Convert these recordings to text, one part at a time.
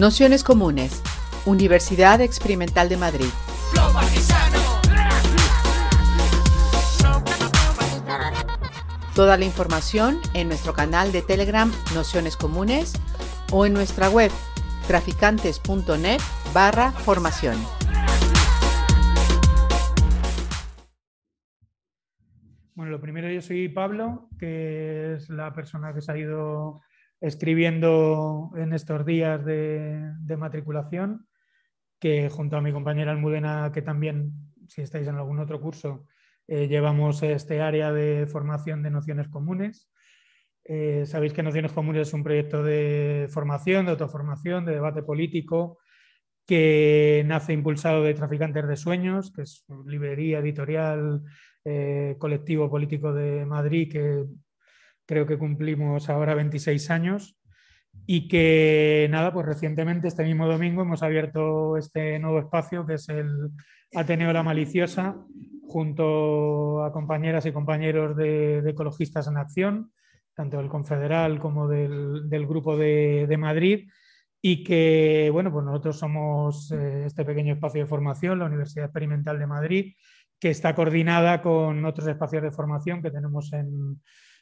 Nociones Comunes, Universidad Experimental de Madrid. Toda la información en nuestro canal de Telegram Nociones Comunes o en nuestra web traficantes.net barra formación. Bueno, lo primero yo soy Pablo, que es la persona que se ha ido escribiendo en estos días de, matriculación, que junto a mi compañera Almudena, que también, si estáis en algún otro curso, eh, llevamos este área de formación de nociones comunes. Eh, sabéis que Nociones Comunes es un proyecto de formación, de autoformación, de debate político, que nace impulsado de Traficantes de Sueños, que es librería editorial eh, colectivo político de Madrid que creo que cumplimos ahora 26 años y que nada, pues recientemente, este mismo domingo, hemos abierto este nuevo espacio que es el Ateneo La Maliciosa, junto a compañeras y compañeros de, Ecologistas en Acción, tanto del Confederal como del, Grupo de, Madrid, y que, bueno, pues nosotros somos eh, este pequeño espacio de formación, la Universidad Experimental de Madrid, que está coordinada con otros espacios de formación que tenemos en,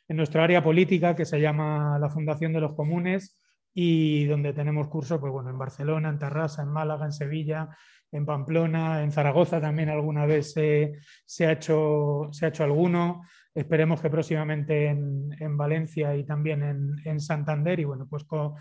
en nuestra área política que se llama la Fundación de los Comunes y donde tenemos cursos pues bueno, en Barcelona, en Tarrasa, en Málaga, en Sevilla, en Pamplona, en Zaragoza también alguna vez se, ha, hecho, se ha hecho alguno. Esperemos que próximamente en, Valencia y también en, Santander y bueno, pues con,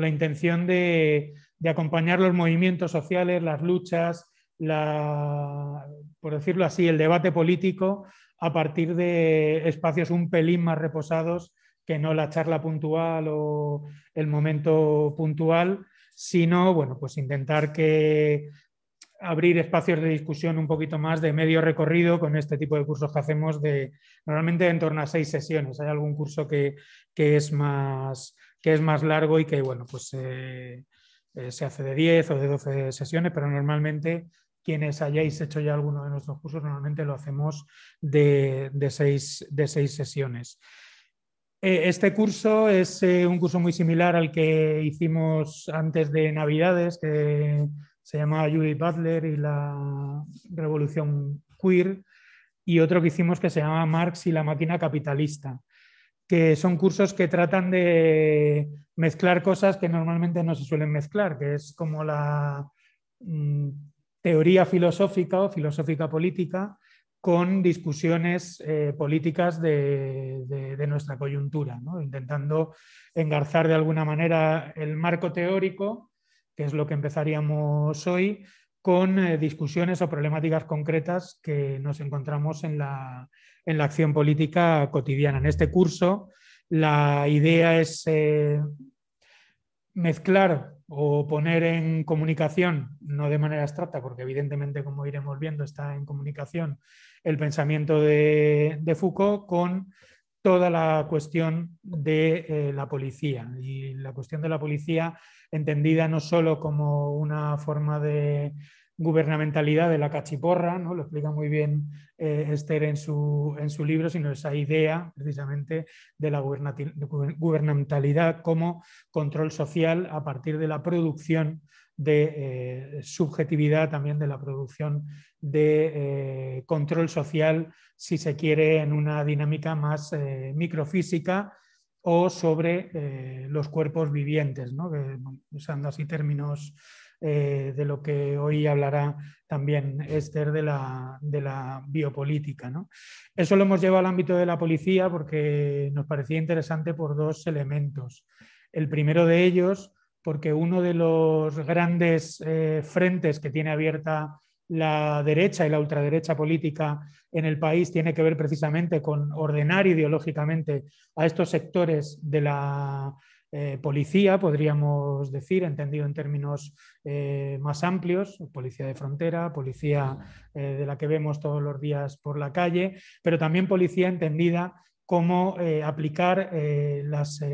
la intención de, de, acompañar los movimientos sociales, las luchas, la, por decirlo así, el debate político a partir de espacios un pelín más reposados que no la charla puntual o el momento puntual, sino bueno, pues intentar que abrir espacios de discusión un poquito más de medio recorrido con este tipo de cursos que hacemos de normalmente en torno a seis sesiones. Hay algún curso que, es, más, que es más largo y que bueno, pues eh, eh, se hace de 10 o de 12 sesiones, pero normalmente quienes hayáis hecho ya alguno de nuestros cursos, normalmente lo hacemos de, seis, sesiones. Eh, este curso es eh, un curso muy similar al que hicimos antes de Navidades, que se llamaba Judith Butler y la Revolución Queer, y otro que hicimos que se llama Marx y la máquina capitalista, que son cursos que tratan de mezclar cosas que normalmente no se suelen mezclar, que es como la mm, teoría filosófica o filosófica política con discusiones eh, políticas de, nuestra coyuntura, intentando engarzar de alguna manera el marco teórico, que es lo que empezaríamos hoy, con eh, discusiones o problemáticas concretas que nos encontramos en la, acción política cotidiana. En este curso la idea es eh, mezclar o poner en comunicación, no de manera abstracta, porque evidentemente, como iremos viendo, está en comunicación el pensamiento de, Foucault con toda la cuestión de eh, la policía. Y la cuestión de la policía entendida no solo como una forma de gubernamentalidad de la cachiporra, ¿no? lo explica muy bien eh, Esther en su, en su, libro, sino esa idea precisamente de la gubernamentalidad como control social a partir de la producción de eh, subjetividad, también de la producción de eh, control social, si se quiere, en una dinámica más microfísica o sobre los cuerpos vivientes, ¿no? usando así términos eh, de lo que hoy hablará también Esther de la, de la biopolítica. Eso lo hemos llevado al ámbito de la policía porque nos parecía interesante por dos elementos. El primero de ellos, porque uno de los grandes eh, frentes que tiene abierta la derecha y la ultraderecha política en el país tiene que ver precisamente con ordenar ideológicamente a estos sectores de la eh, policía, podríamos decir, entendido en términos eh, más amplios, policía de frontera, policía eh, de la que vemos todos los días por la calle, pero también policía entendida como aplicar las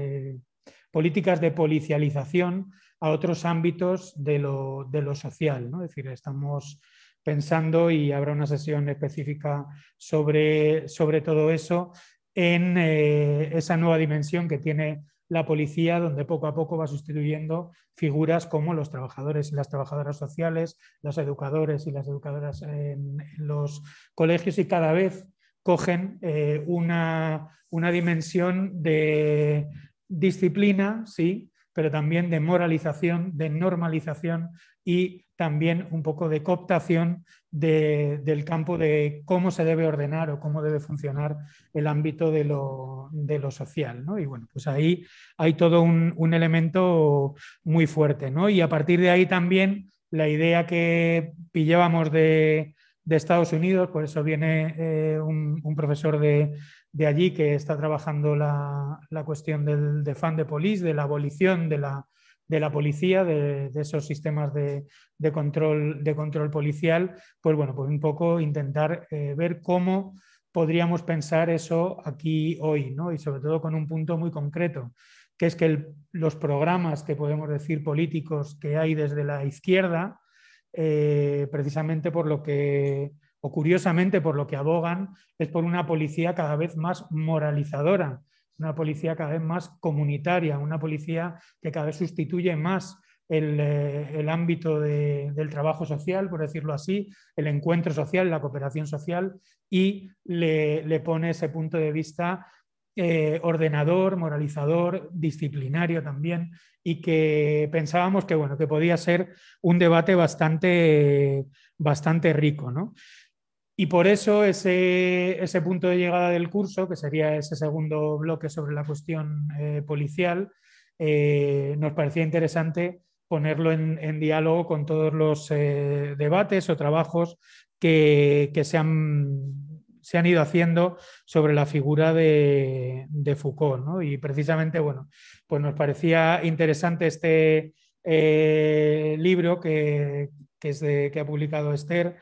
políticas de policialización a otros ámbitos de lo, social. ¿no? Es decir, estamos pensando, y habrá una sesión específica sobre, sobre todo eso, en esa nueva dimensión que tiene la policía, donde poco a poco va sustituyendo figuras como los trabajadores y las trabajadoras sociales, los educadores y las educadoras en, los colegios y cada vez cogen eh, una, una dimensión de disciplina, sí, pero también de moralización, de normalización y también un poco de cooptación del campo de cómo se debe ordenar o cómo debe funcionar el ámbito de lo, social. Y bueno, pues ahí hay todo un, elemento muy fuerte. ¿no? Y a partir de ahí también la idea que pillábamos de, Estados Unidos, por eso viene eh, un, profesor de, allí que está trabajando la, cuestión del de fan de police, de la abolición de la de la policía, de, esos sistemas de, control, de control policial, pues bueno, pues un poco intentar eh, ver cómo podríamos pensar eso aquí hoy, ¿no? Y sobre todo con un punto muy concreto, que es que los programas que podemos decir políticos que hay desde la izquierda, eh, precisamente por lo que, o curiosamente por lo que abogan, es por una policía cada vez más moralizadora, una policía cada vez más comunitaria, una policía que cada vez sustituye más el, eh, ámbito del trabajo social, por decirlo así, el encuentro social, la cooperación social, y le, pone ese punto de vista eh, ordenador, moralizador, disciplinario también, y que pensábamos que, bueno, que podía ser un debate bastante, bastante rico. ¿no? Y por eso ese, ese, punto de llegada del curso, que sería ese segundo bloque sobre la cuestión eh, policial, eh, nos parecía interesante ponerlo en, diálogo con todos los debates o trabajos que, que se, han, se, han, ido haciendo sobre la figura de, de Foucault. ¿no? Y precisamente, bueno, pues nos parecía interesante este libro que, que, que ha publicado Esther,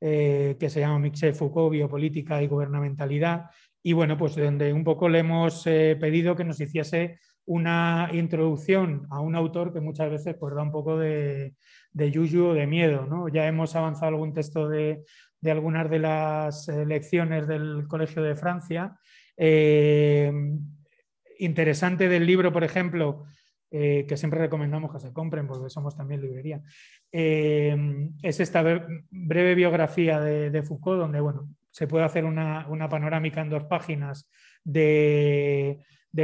eh, que se llama Michel Foucault, Biopolítica y Gubernamentalidad. Y bueno, pues donde un poco le hemos eh, pedido que nos hiciese una introducción a un autor que muchas veces pues, da un poco de, de yuyu o de miedo. ¿no? Ya hemos avanzado algún texto de, de algunas de las eh, lecciones del Colegio de Francia. interesante del libro, por ejemplo, que siempre recomendamos que se compren porque somos también librería, es esta breve biografía de, Foucault, donde bueno, se puede hacer una, panorámica en dos páginas de,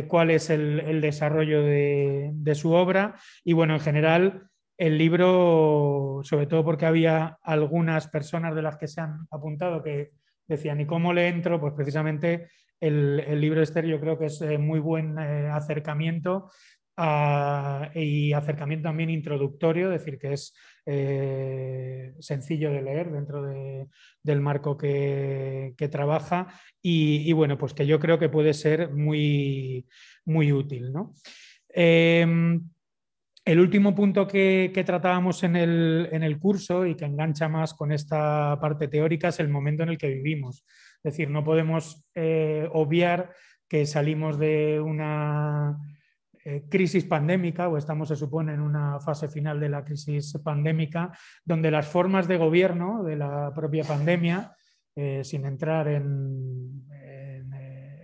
cuál es el, desarrollo de, su obra. Y bueno, en general, el libro, sobre todo porque había algunas personas de las que se han apuntado que decían, ¿y cómo le entro? Pues precisamente el, libro Esther yo creo que es eh, muy buen eh, acercamiento y acercamiento también introductorio, es decir, que es eh, sencillo de leer dentro del marco que, trabaja y, bueno, pues que yo creo que puede ser muy, muy útil. Em, el último punto que, tratábamos en el, curso y que engancha más con esta parte teórica es el momento en el que vivimos. Es decir, no podemos eh, obviar que salimos de una eh, crisis pandémica, o estamos, se supone, en una fase final de la crisis pandémica, donde las formas de gobierno de la propia pandemia, eh, sin entrar en,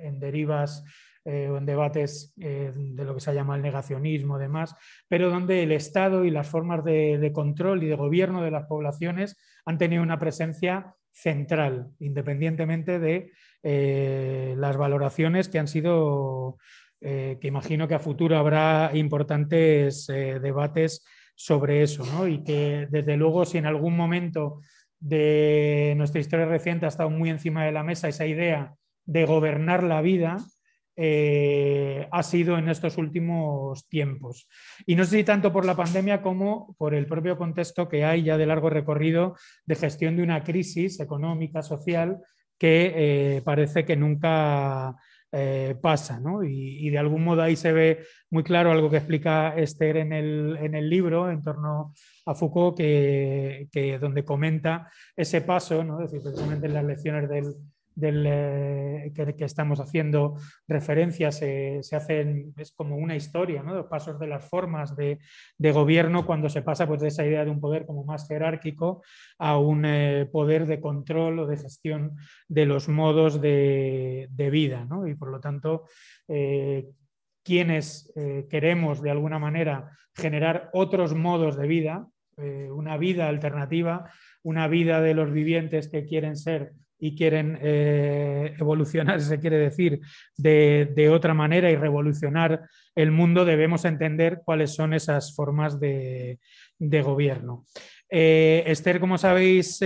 en, derivas eh, o en debates de lo que se llama el negacionismo y demás, pero donde el Estado y las formas de control y de gobierno de las poblaciones han tenido una presencia central, independientemente de las valoraciones que han sido eh, que imagino que a futuro habrá importantes eh, debates sobre eso, ¿no? y que desde luego si en algún momento de nuestra historia reciente ha estado muy encima de la mesa esa idea de gobernar la vida, eh, ha sido en estos últimos tiempos. Y no sé si tanto por la pandemia como por el propio contexto que hay ya de largo recorrido de gestión de una crisis económica, social, que parece que nunca eh, pasa. ¿no? Y, de algún modo ahí se ve muy claro algo que explica Esther en el, en el libro en torno a Foucault, que, que donde comenta ese paso, ¿no? es decir, precisamente en las lecciones del, del, eh, que, estamos haciendo referencias se hacen, es como una historia, los pasos de las formas de, de, gobierno cuando se pasa pues, de esa idea de un poder como más jerárquico a un eh, poder de control o de gestión de los modos de, de vida. Y por lo tanto, eh, quienes queremos de alguna manera generar otros modos de vida, una vida alternativa, una vida de los vivientes que quieren ser y quieren eh, evolucionar, se quiere decir, de, otra manera y revolucionar el mundo, debemos entender cuáles son esas formas de, gobierno. Esther, como sabéis,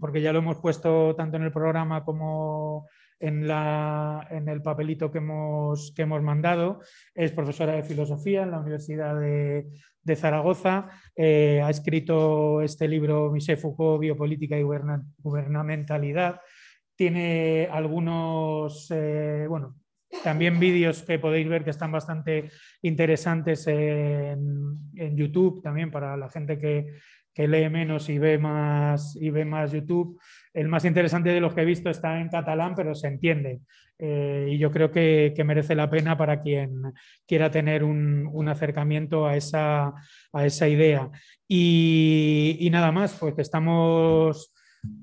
porque ya lo hemos puesto tanto en el programa como en, la, en el papelito que hemos, que hemos mandado. Es profesora de filosofía en la Universidad de, de Zaragoza. Eh, ha escrito este libro Michel Foucault, Biopolítica y Gubernamentalidad. Tiene algunos, eh, bueno, también vídeos que podéis ver que están bastante interesantes en, YouTube, también para la gente que, que lee menos y ve más, y ve más YouTube. El más interesante de los que he visto está en catalán, pero se entiende. Eh, y yo creo que, merece la pena para quien quiera tener un, acercamiento a esa, a esa idea. Y, nada más, pues que estamos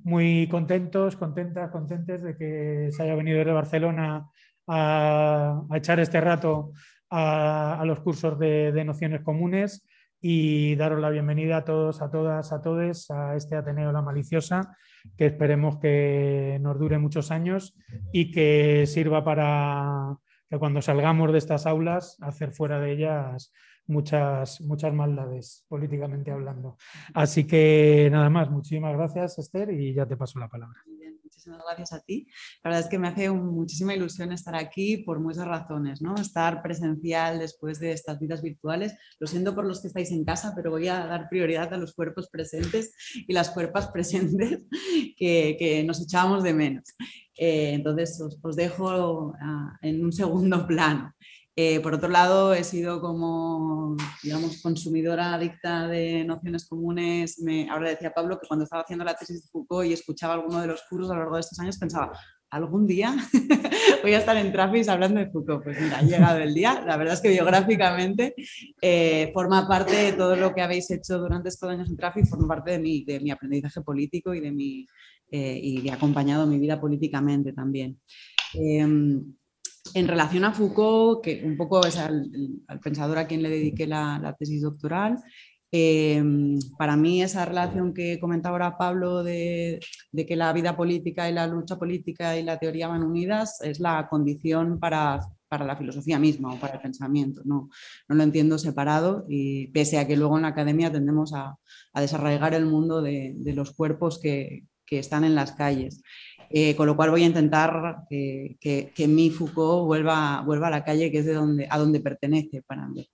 muy contentos, contentas, contentes de que se haya venido de Barcelona a, echar este rato a, los cursos de, nociones comunes y daros la bienvenida a todos, a todas, a todos a este Ateneo La Maliciosa, que esperemos que nos dure muchos años y que sirva para que cuando salgamos de estas aulas, hacer fuera de ellas muchas, muchas maldades, políticamente hablando. Así que nada más, muchísimas gracias, Esther, y ya te paso la palabra muchísimas gracias a ti. La verdad es que me hace muchísima ilusión estar aquí por muchas razones, ¿no? Estar presencial después de estas vidas virtuales. Lo siento por los que estáis en casa, pero voy a dar prioridad a los cuerpos presentes y las cuerpas presentes que, nos echábamos de menos. Eh, entonces os, dejo ah, en un segundo plano. Eh, por otro lado, he sido como, digamos, consumidora adicta de nociones comunes. Ahora decía Pablo que cuando estaba haciendo la tesis de Foucault y escuchaba alguno de los cursos a lo largo de estos años, pensaba, algún día voy a estar en Trafis hablando de Foucault. Pues mira, ha llegado el día. La verdad es que biográficamente eh, forma parte de todo lo que habéis hecho durante estos años en Trafis, forma parte de mi, de mi aprendizaje político y de mi, eh, y ha acompañado mi vida políticamente también. En relación a Foucault, que un poco es al, pensador a quien le dediqué la, tesis doctoral, em, para mí esa relación que comentaba ahora Pablo de, que la vida política y la lucha política y la teoría van unidas es la condición para, la filosofía misma o para el pensamiento. No, no, lo entiendo separado y pese a que luego en la academia tendemos a, desarraigar el mundo de, los cuerpos que, que están en las calles. Eh, con lo cual voy a intentar que, mi Foucault vuelva, vuelva a la calle, que es de donde, a donde pertenece para mí.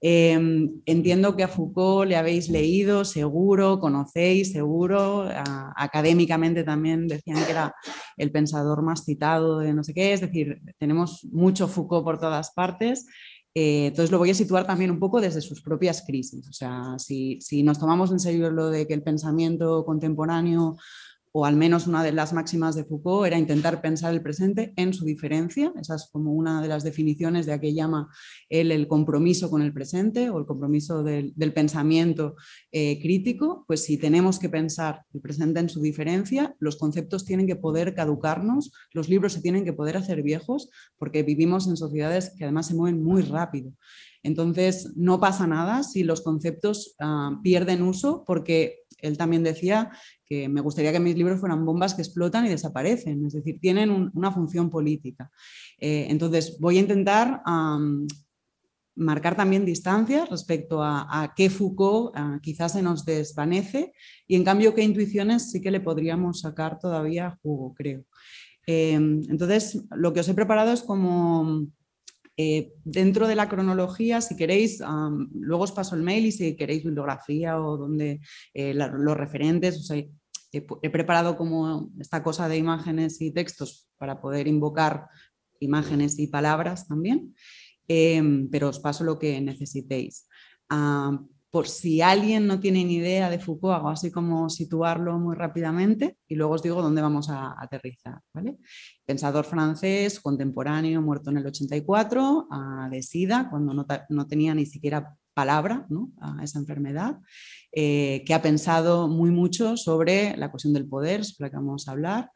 Em, entiendo que a Foucault le habéis leído, seguro, conocéis, seguro, académicamente también decían que era el pensador más citado de no sé qué, es decir, tenemos mucho Foucault por todas partes. Eh, entonces lo voy a situar también un poco desde sus propias crisis. O sea, si, si nos tomamos en serio lo de que el pensamiento contemporáneo o al menos una de las máximas de Foucault, era intentar pensar el presente en su diferencia. Esa es como una de las definiciones de a que llama él el compromiso con el presente o el compromiso del, pensamiento eh, crítico. Pues si tenemos que pensar el presente en su diferencia, los conceptos tienen que poder caducarnos, los libros se tienen que poder hacer viejos, porque vivimos en sociedades que además se mueven muy rápido. Entonces, no pasa nada si los conceptos ah, pierden uso, porque él también decía que me gustaría que mis libros fueran bombas que explotan y desaparecen, es decir, tienen una función política. Eh, entonces, voy a intentar marcar también distancias respecto a, qué Foucault quizás se nos desvanece y en cambio qué intuiciones sí que le podríamos sacar todavía jugo, creo. Eh, entonces, lo que os he preparado es como eh, dentro de la cronología, si queréis, luego os paso el mail y si queréis bibliografía o donde eh, los referentes, he, preparado como esta cosa de imágenes y textos para poder invocar imágenes y palabras también, em, pero os paso lo que necesitéis por si alguien no tiene ni idea de Foucault, hago así como situarlo muy rápidamente y luego os digo dónde vamos a aterrizar. ¿vale? Pensador francés, contemporáneo, muerto en el 84, de SIDA, cuando no, tenía ni siquiera palabra a esa enfermedad, eh, que ha pensado muy mucho sobre la cuestión del poder, sobre la que vamos a hablar,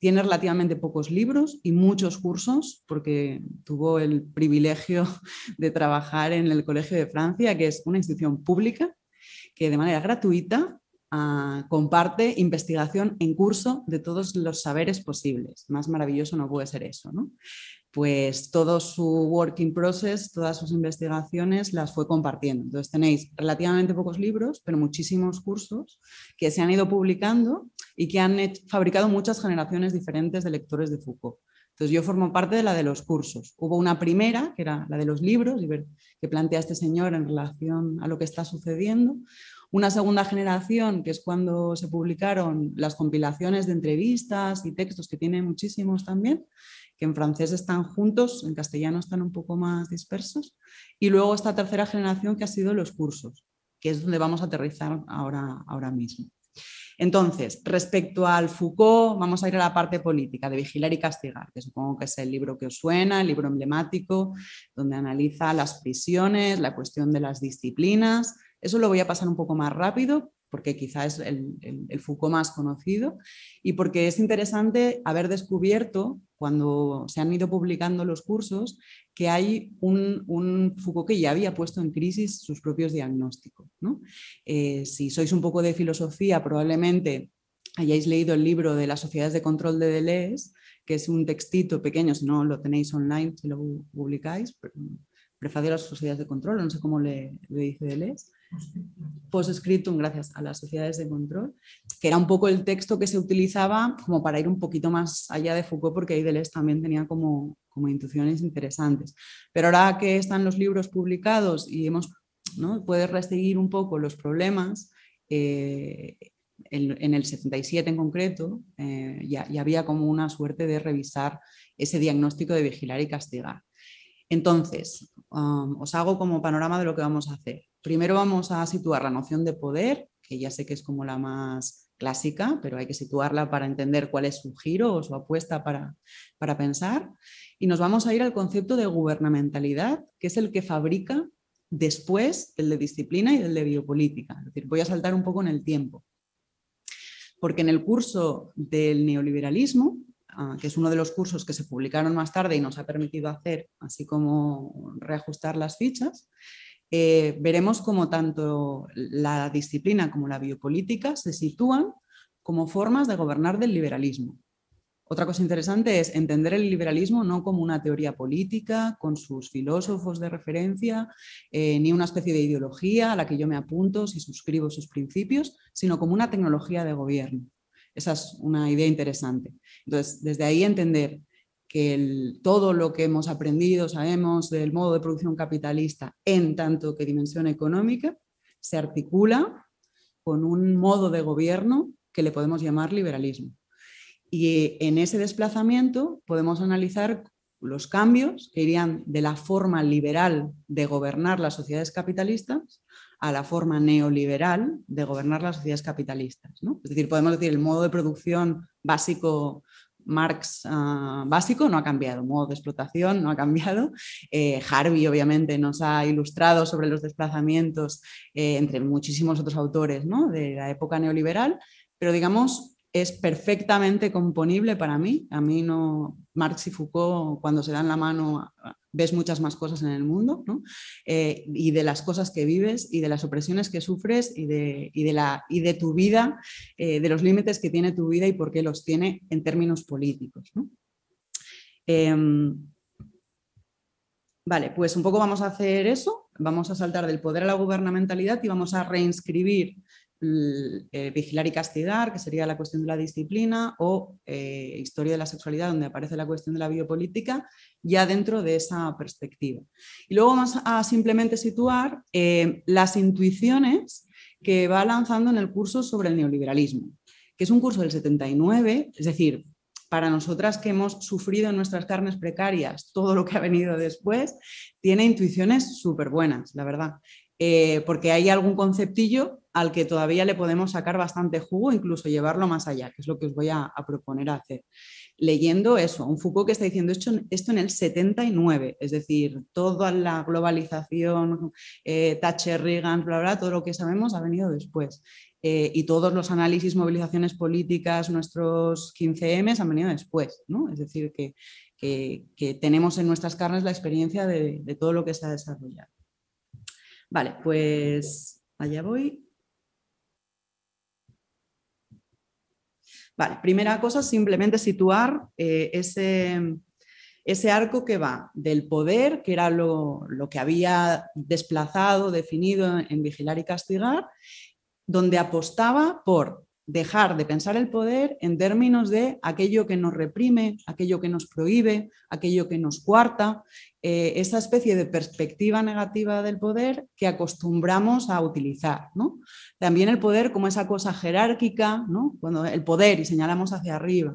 tiene relativamente pocos libros y muchos cursos, porque tuvo el privilegio de trabajar en el Colegio de Francia, que es una institución pública que de manera gratuita ah, comparte investigación en curso de todos los saberes posibles. Más maravilloso no puede ser eso. ¿no? Pues todo su working process, todas sus investigaciones las fue compartiendo. Entonces tenéis relativamente pocos libros, pero muchísimos cursos que se han ido publicando y que han fabricado muchas generaciones diferentes de lectores de Foucault. Entonces yo formo parte de la de los cursos. Hubo una primera, que era la de los libros, que plantea este señor en relación a lo que está sucediendo. Una segunda generación, que es cuando se publicaron las compilaciones de entrevistas y textos, que tiene muchísimos también, que en francés están juntos, en castellano están un poco más dispersos. Y luego esta tercera generación que ha sido los cursos, que es donde vamos a aterrizar ahora, ahora mismo. Entonces, respecto al Foucault, vamos a ir a la parte política de vigilar y castigar, que supongo que es el libro que os suena, el libro emblemático, donde analiza las prisiones, la cuestión de las disciplinas. Eso lo voy a pasar un poco más rápido porque quizá es el, Foucault más conocido y porque es interesante haber descubierto, cuando se han ido publicando los cursos, que hay un, Foucault que ya había puesto en crisis sus propios diagnósticos. Eh, si sois un poco de filosofía, probablemente hayáis leído el libro de las sociedades de control de Deleuze, que es un textito pequeño, si no lo tenéis online, si lo publicáis, prefacio de las sociedades de control, no sé cómo le, le dice Deleuze post-scriptum gracias a las sociedades de control, que era un poco el texto que se utilizaba como para ir un poquito más allá de Foucault, porque ahí Deleuze también tenía como, como intuiciones interesantes. Pero ahora que están los libros publicados y hemos, ¿no? puedes un poco los problemas, eh, en, el 77 en concreto, eh, ya, ya había como una suerte de revisar ese diagnóstico de vigilar y castigar. Entonces, um, os hago como panorama de lo que vamos a hacer. Primero vamos a situar la noción de poder, que ya sé que es como la más clásica, pero hay que situarla para entender cuál es su giro o su apuesta para, para pensar. Y nos vamos a ir al concepto de gubernamentalidad, que es el que fabrica después el de disciplina y el de biopolítica. Es decir, voy a saltar un poco en el tiempo. Porque en el curso del neoliberalismo, Ah, que es uno de los cursos que se publicaron más tarde y nos ha permitido hacer así como reajustar las fichas, eh, veremos cómo tanto la disciplina como la biopolítica se sitúan como formas de gobernar del liberalismo. Otra cosa interesante es entender el liberalismo no como una teoría política con sus filósofos de referencia, eh, ni una especie de ideología a la que yo me apunto si suscribo sus principios, sino como una tecnología de gobierno. Esa es una idea interesante. Entonces, desde ahí entender que todo lo que hemos aprendido, sabemos del modo de producción capitalista en tanto que dimensión económica, se articula con un modo de gobierno que le podemos llamar liberalismo. Y en ese desplazamiento podemos analizar los cambios que irían de la forma liberal de gobernar las sociedades capitalistas a la forma neoliberal de gobernar las sociedades capitalistas. Es decir, podemos decir el modo de producción básico Marx ah, básico no ha cambiado, modo de explotación no ha cambiado. Eh, Harvey obviamente nos ha ilustrado sobre los desplazamientos eh, entre muchísimos otros autores de la época neoliberal, pero digamos es perfectamente componible para mí. A mí no, Marx y Foucault cuando se dan la mano ves muchas más cosas en el mundo, eh, y de las cosas que vives y de las opresiones que sufres y de, de, la, y de tu vida, eh, de los límites que tiene tu vida y por qué los tiene en términos políticos. Em, vale, pues un poco vamos a hacer eso, vamos a saltar del poder a la gubernamentalidad y vamos a reinscribir eh, vigilar y castigar, que sería la cuestión de la disciplina, o eh, historia de la sexualidad, donde aparece la cuestión de la biopolítica, ya dentro de esa perspectiva. Y luego vamos a simplemente situar eh, las intuiciones que va lanzando en el curso sobre el neoliberalismo, que es un curso del 79, es decir, para nosotras que hemos sufrido en nuestras carnes precarias todo lo que ha venido después, tiene intuiciones súper buenas, la verdad. porque hay algún conceptillo al que todavía le podemos sacar bastante jugo, incluso llevarlo más allá, que es lo que os voy a, proponer hacer. leyendo eso, un Foucault que está diciendo esto, esto en el 79, es decir, toda la globalización, eh, Thatcher, Reagan, bla, bla, todo lo que sabemos ha venido después. Eh, y todos los análisis, movilizaciones políticas, nuestros 15M han venido después, ¿no? Es decir, que, tenemos en nuestras carnes la experiencia de, de todo lo que se ha desarrollado. Vale, pues allá voy. Primera cosa, simplemente situar eh, ese, arco que va del poder, que era lo, que había desplazado, definido en Vigilar y Castigar, donde apostaba por dejar de pensar el poder en términos de aquello que nos reprime, aquello que nos prohíbe, aquello que nos cuarta, eh, esa especie de perspectiva negativa del poder que acostumbramos a utilizar. También el poder como esa cosa jerárquica, cuando el poder y señalamos hacia arriba,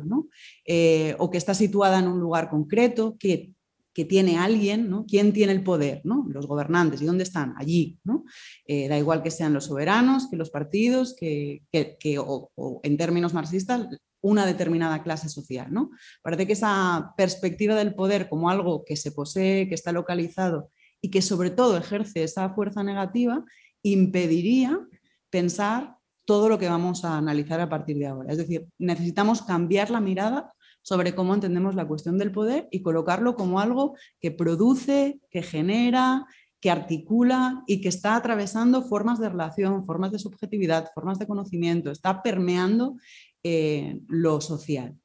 eh, o que está situada en un lugar concreto, que que tiene alguien, ¿no? ¿Quién tiene el poder? ¿no? Los gobernantes. ¿Y dónde están? Allí. ¿no? Eh, da igual que sean los soberanos, que los partidos, que, o, en términos marxistas, una determinada clase social. ¿no? Parece que esa perspectiva del poder como algo que se posee, que está localizado y que sobre todo ejerce esa fuerza negativa, impediría pensar todo lo que vamos a analizar a partir de ahora. Es decir, necesitamos cambiar la mirada sobre cómo entendemos la cuestión del poder y colocarlo como algo que produce, que genera, que articula y que está atravesando formas de relación, formas de subjetividad, formas de conocimiento, está permeando eh, lo social.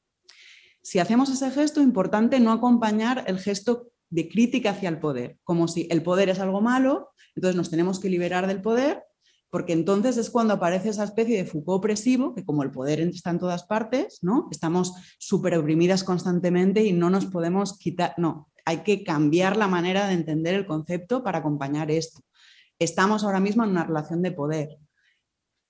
Si hacemos ese gesto, importante no acompañar el gesto de crítica hacia el poder, como si el poder es algo malo, entonces nos tenemos que liberar del poder porque entonces es cuando aparece esa especie de Foucault opresivo, que como el poder está en todas partes, ¿no? estamos súper oprimidas constantemente y no nos podemos quitar, no, hay que cambiar la manera de entender el concepto para acompañar esto. Estamos ahora mismo en una relación de poder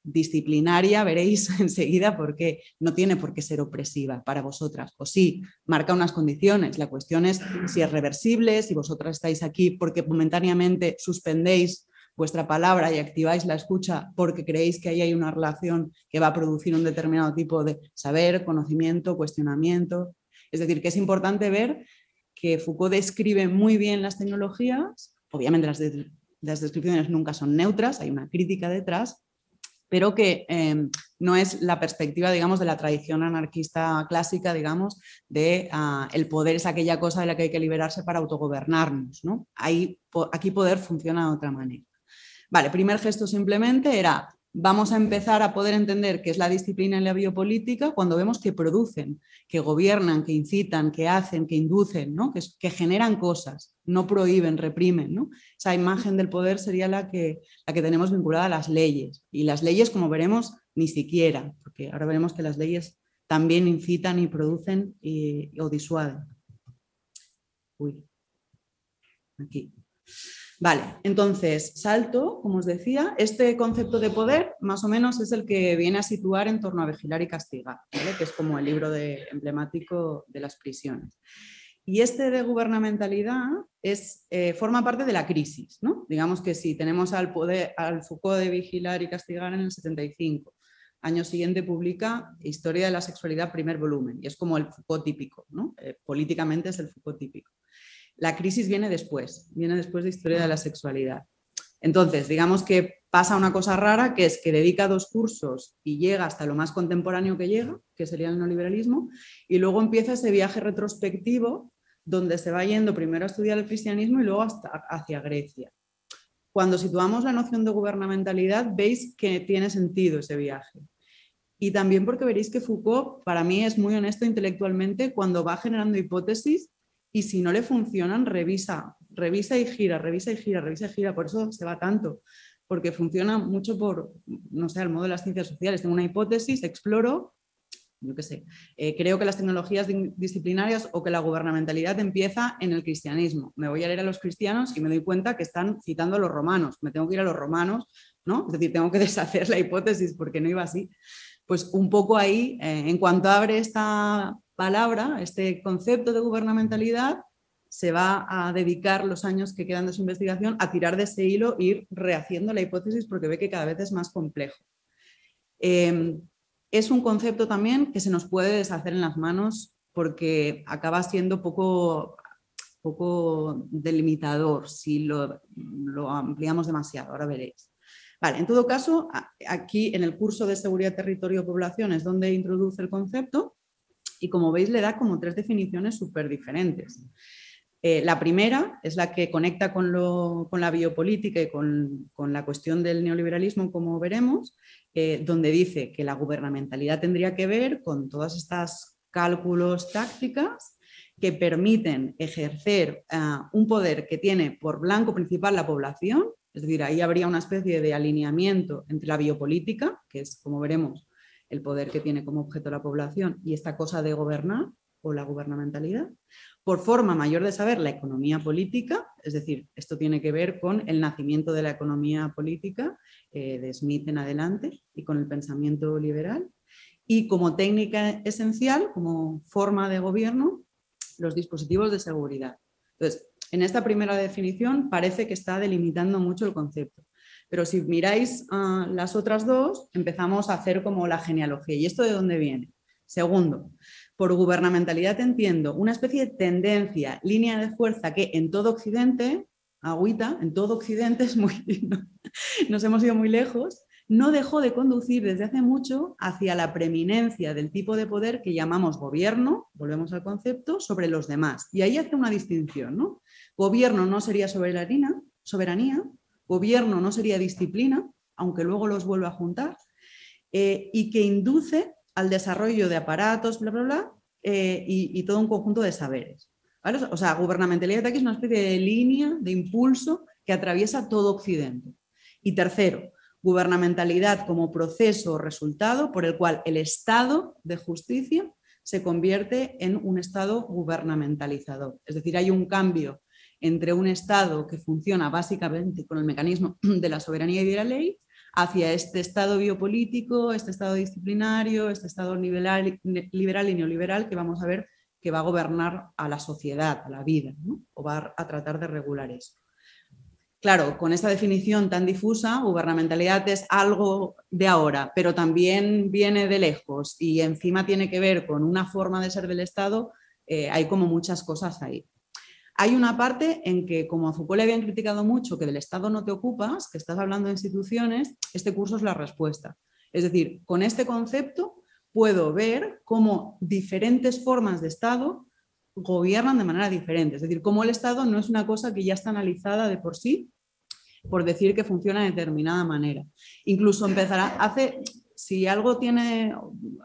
disciplinaria, veréis enseguida por qué no tiene por qué ser opresiva para vosotras, o sí, marca unas condiciones, la cuestión es si es reversible, si vosotras estáis aquí porque momentáneamente suspendéis vuestra palabra y activáis la escucha porque creéis que ahí hay una relación que va a producir un determinado tipo de saber, conocimiento, cuestionamiento. Es decir, que es importante ver que Foucault describe muy bien las tecnologías, obviamente las, las descripciones nunca son neutras, hay una crítica detrás, pero que em, no es la perspectiva, digamos, de la tradición anarquista clásica, digamos, de ah, el poder es aquella cosa de la que hay que liberarse para autogobernarnos. ¿no? aquí poder funciona de otra manera. Vale, primer gesto simplemente era, vamos a empezar a poder entender qué es la disciplina en la biopolítica cuando vemos que producen, que gobiernan, que incitan, que hacen, que inducen, ¿no? que, generan cosas, no prohíben, reprimen. ¿no? Esa imagen del poder sería la que, la que tenemos vinculada a las leyes. Y las leyes, como veremos, ni siquiera, porque ahora veremos que las leyes también incitan y producen o disuaden. Uy, aquí. Vale, entonces, salto, como os decía, este concepto de poder más o menos es el que viene a situar en torno a vigilar y castigar, que es como el libro de, emblemático de las prisiones. Y este de gubernamentalidad es, eh, forma parte de la crisis. ¿no? Digamos que si tenemos al, poder, al Foucault de vigilar y castigar en el 75, año siguiente publica Historia de la sexualidad, primer volumen, y es como el Foucault típico, ¿no? Eh, políticamente es el Foucault típico. La crisis viene después, viene después de historia de la sexualidad. Entonces, digamos que pasa una cosa rara, que es que dedica dos cursos y llega hasta lo más contemporáneo que llega, que sería el neoliberalismo, y luego empieza ese viaje retrospectivo donde se va yendo primero a estudiar el cristianismo y luego hasta, hacia Grecia. Cuando situamos la noción de gubernamentalidad, veis que tiene sentido ese viaje. Y también porque veréis que Foucault, para mí, es muy honesto intelectualmente cuando va generando hipótesis y si no le funcionan, revisa, revisa y gira, revisa y gira, revisa y gira, por eso se va tanto, porque funciona mucho por, no sé, el modo de las ciencias sociales. Tengo una hipótesis, exploro, yo qué sé, eh, creo que las tecnologías disciplinarias o que la gubernamentalidad empieza en el cristianismo. Me voy a leer a los cristianos y me doy cuenta que están citando a los romanos. Me tengo que ir a los romanos, ¿no? Es decir, tengo que deshacer la hipótesis porque no iba así. Pues un poco ahí, eh, en cuanto abre esta palabra, este concepto de gubernamentalidad, se va a dedicar los años que quedan de su investigación a tirar de ese hilo e ir rehaciendo la hipótesis porque ve que cada vez es más complejo. Em, es un concepto también que se nos puede deshacer en las manos porque acaba siendo poco, poco delimitador si lo, lo ampliamos demasiado, ahora veréis. Vale, en todo caso, aquí en el curso de Seguridad, Territorio, Población es donde introduce el concepto y como veis le da como tres definiciones súper diferentes. Eh, la primera es la que conecta con, la biopolítica y con, la cuestión del neoliberalismo, como veremos, eh, donde dice que la gubernamentalidad tendría que ver con todas estas cálculos tácticas que permiten ejercer ah, un poder que tiene por blanco principal la población, es decir, ahí habría una especie de alineamiento entre la biopolítica, que es, como veremos, el poder que tiene como objeto la población, y esta cosa de gobernar o la gubernamentalidad, por forma mayor de saber la economía política, es decir, esto tiene que ver con el nacimiento de la economía política eh, de Smith en adelante y con el pensamiento liberal, y como técnica esencial, como forma de gobierno, los dispositivos de seguridad. Entonces, en esta primera definición parece que está delimitando mucho el concepto. Pero si miráis ah, las otras dos, empezamos a hacer como la genealogía. ¿Y esto de dónde viene? Segundo, por gubernamentalidad entiendo una especie de tendencia, línea de fuerza que en todo Occidente, agüita, en todo Occidente es muy, nos hemos ido muy lejos, no dejó de conducir desde hace mucho hacia la preeminencia del tipo de poder que llamamos gobierno, volvemos al concepto, sobre los demás. Y ahí hace una distinción, ¿no? Gobierno no sería soberanía, soberanía gobierno no sería disciplina, aunque luego los vuelve a juntar, eh, y que induce al desarrollo de aparatos, bla, bla, bla, eh, y, todo un conjunto de saberes. O sea, gubernamentalidad aquí es una especie de línea de impulso que atraviesa todo Occidente. Y tercero, gubernamentalidad como proceso o resultado por el cual el Estado de justicia se convierte en un Estado gubernamentalizador. Es decir, hay un cambio entre un Estado que funciona básicamente con el mecanismo de la soberanía y de la ley hacia este estado biopolítico, este estado disciplinario, este estado liberal, y neoliberal que vamos a ver que va a gobernar a la sociedad, a la vida, o va a tratar de regular eso. Claro, con esta definición tan difusa, gubernamentalidad es algo de ahora, pero también viene de lejos y encima tiene que ver con una forma de ser del Estado, eh, hay como muchas cosas ahí. Hay una parte en que, como a Foucault le habían criticado mucho que del Estado no te ocupas, que estás hablando de instituciones, este curso es la respuesta. Es decir, con este concepto puedo ver cómo diferentes formas de Estado gobiernan de manera diferente. Es decir, cómo el Estado no es una cosa que ya está analizada de por sí, por decir que funciona de determinada manera. Incluso empezará, hace, si algo tiene,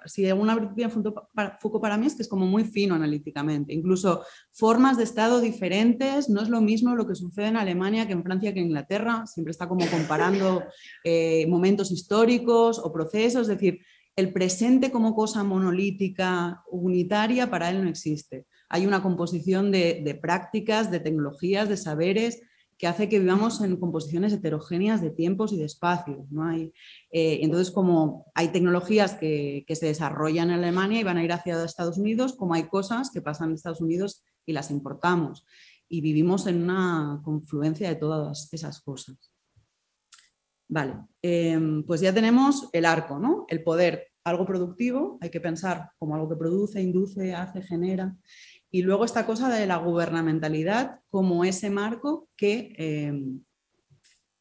si alguna virtud Foucault para mí es que es como muy fino analíticamente, incluso formas de Estado diferentes, no es lo mismo lo que sucede en Alemania que en Francia que en Inglaterra, siempre está como comparando eh, momentos históricos o procesos, es decir, el presente como cosa monolítica, unitaria, para él no existe. Hay una composición de prácticas, de tecnologías, de saberes que hace que vivamos en composiciones heterogéneas de tiempos y de espacios. ¿no? Hay, eh, entonces, como hay tecnologías que, se desarrollan en Alemania y van a ir hacia Estados Unidos, como hay cosas que pasan en Estados Unidos y las importamos. Y vivimos en una confluencia de todas esas cosas. Vale, em, pues ya tenemos el arco, ¿no? El poder, algo productivo, hay que pensar como algo que produce, induce, hace, genera. Y luego esta cosa de la gubernamentalidad como ese marco que, em,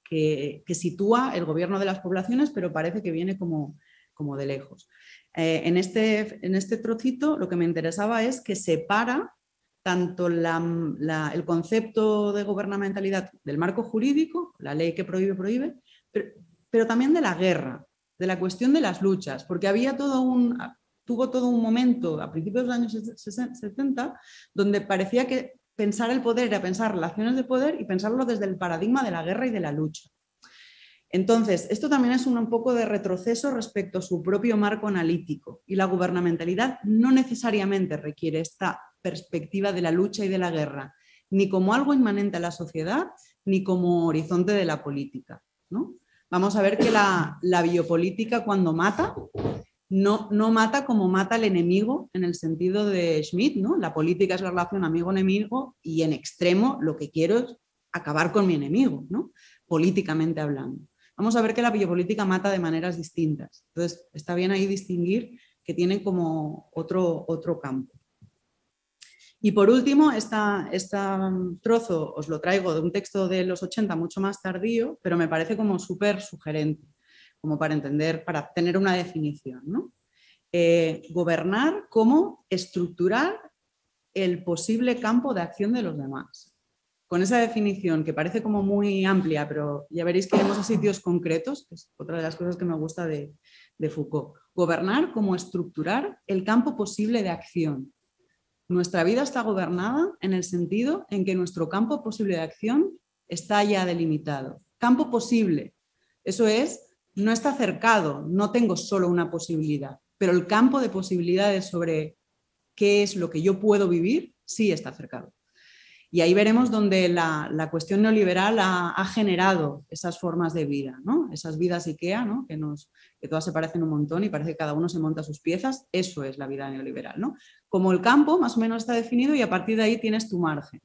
que, sitúa el gobierno de las poblaciones, pero parece que viene como, como de lejos. Eh, en, este, en este trocito lo que me interesaba es que separa tanto el concepto de gubernamentalidad del marco jurídico, la ley que prohíbe, prohíbe, pero, también de la guerra, de la cuestión de las luchas, porque había todo un, tuvo todo un momento a principios de los años 70 donde parecía que pensar el poder era pensar relaciones de poder y pensarlo desde el paradigma de la guerra y de la lucha. Entonces, esto también es un, poco de retroceso respecto a su propio marco analítico y la gubernamentalidad no necesariamente requiere esta perspectiva de la lucha y de la guerra, ni como algo inmanente a la sociedad, ni como horizonte de la política. ¿no? Vamos a ver que la, la biopolítica cuando mata no, no mata como mata el enemigo en el sentido de Schmidt, ¿no? La política es la relación amigo-enemigo y en extremo lo que quiero es acabar con mi enemigo, ¿no? Políticamente hablando. Vamos a ver que la biopolítica mata de maneras distintas. Entonces, está bien ahí distinguir que tienen como otro, otro campo. Y por último, este trozo os lo traigo de un texto de los 80 mucho más tardío, pero me parece como súper sugerente, como para entender, para tener una definición. ¿no? Eh, gobernar como estructurar el posible campo de acción de los demás. Con esa definición que parece como muy amplia, pero ya veréis que iremos a sitios concretos, que es otra de las cosas que me gusta de, de Foucault. Gobernar como estructurar el campo posible de acción. Nuestra vida está gobernada en el sentido en que nuestro campo posible de acción está ya delimitado. Campo posible, eso es, no está cercado, no tengo solo una posibilidad pero el campo de posibilidades sobre qué es lo que yo puedo vivir sí está cercado. Y ahí veremos donde la, cuestión neoliberal ha, generado esas formas de vida, ¿no? esas vidas IKEA, ¿no? que, que todas se parecen un montón y parece que cada uno se monta sus piezas. Eso es la vida neoliberal. ¿no? Como el campo más o menos está definido y a partir de ahí tienes tu margen.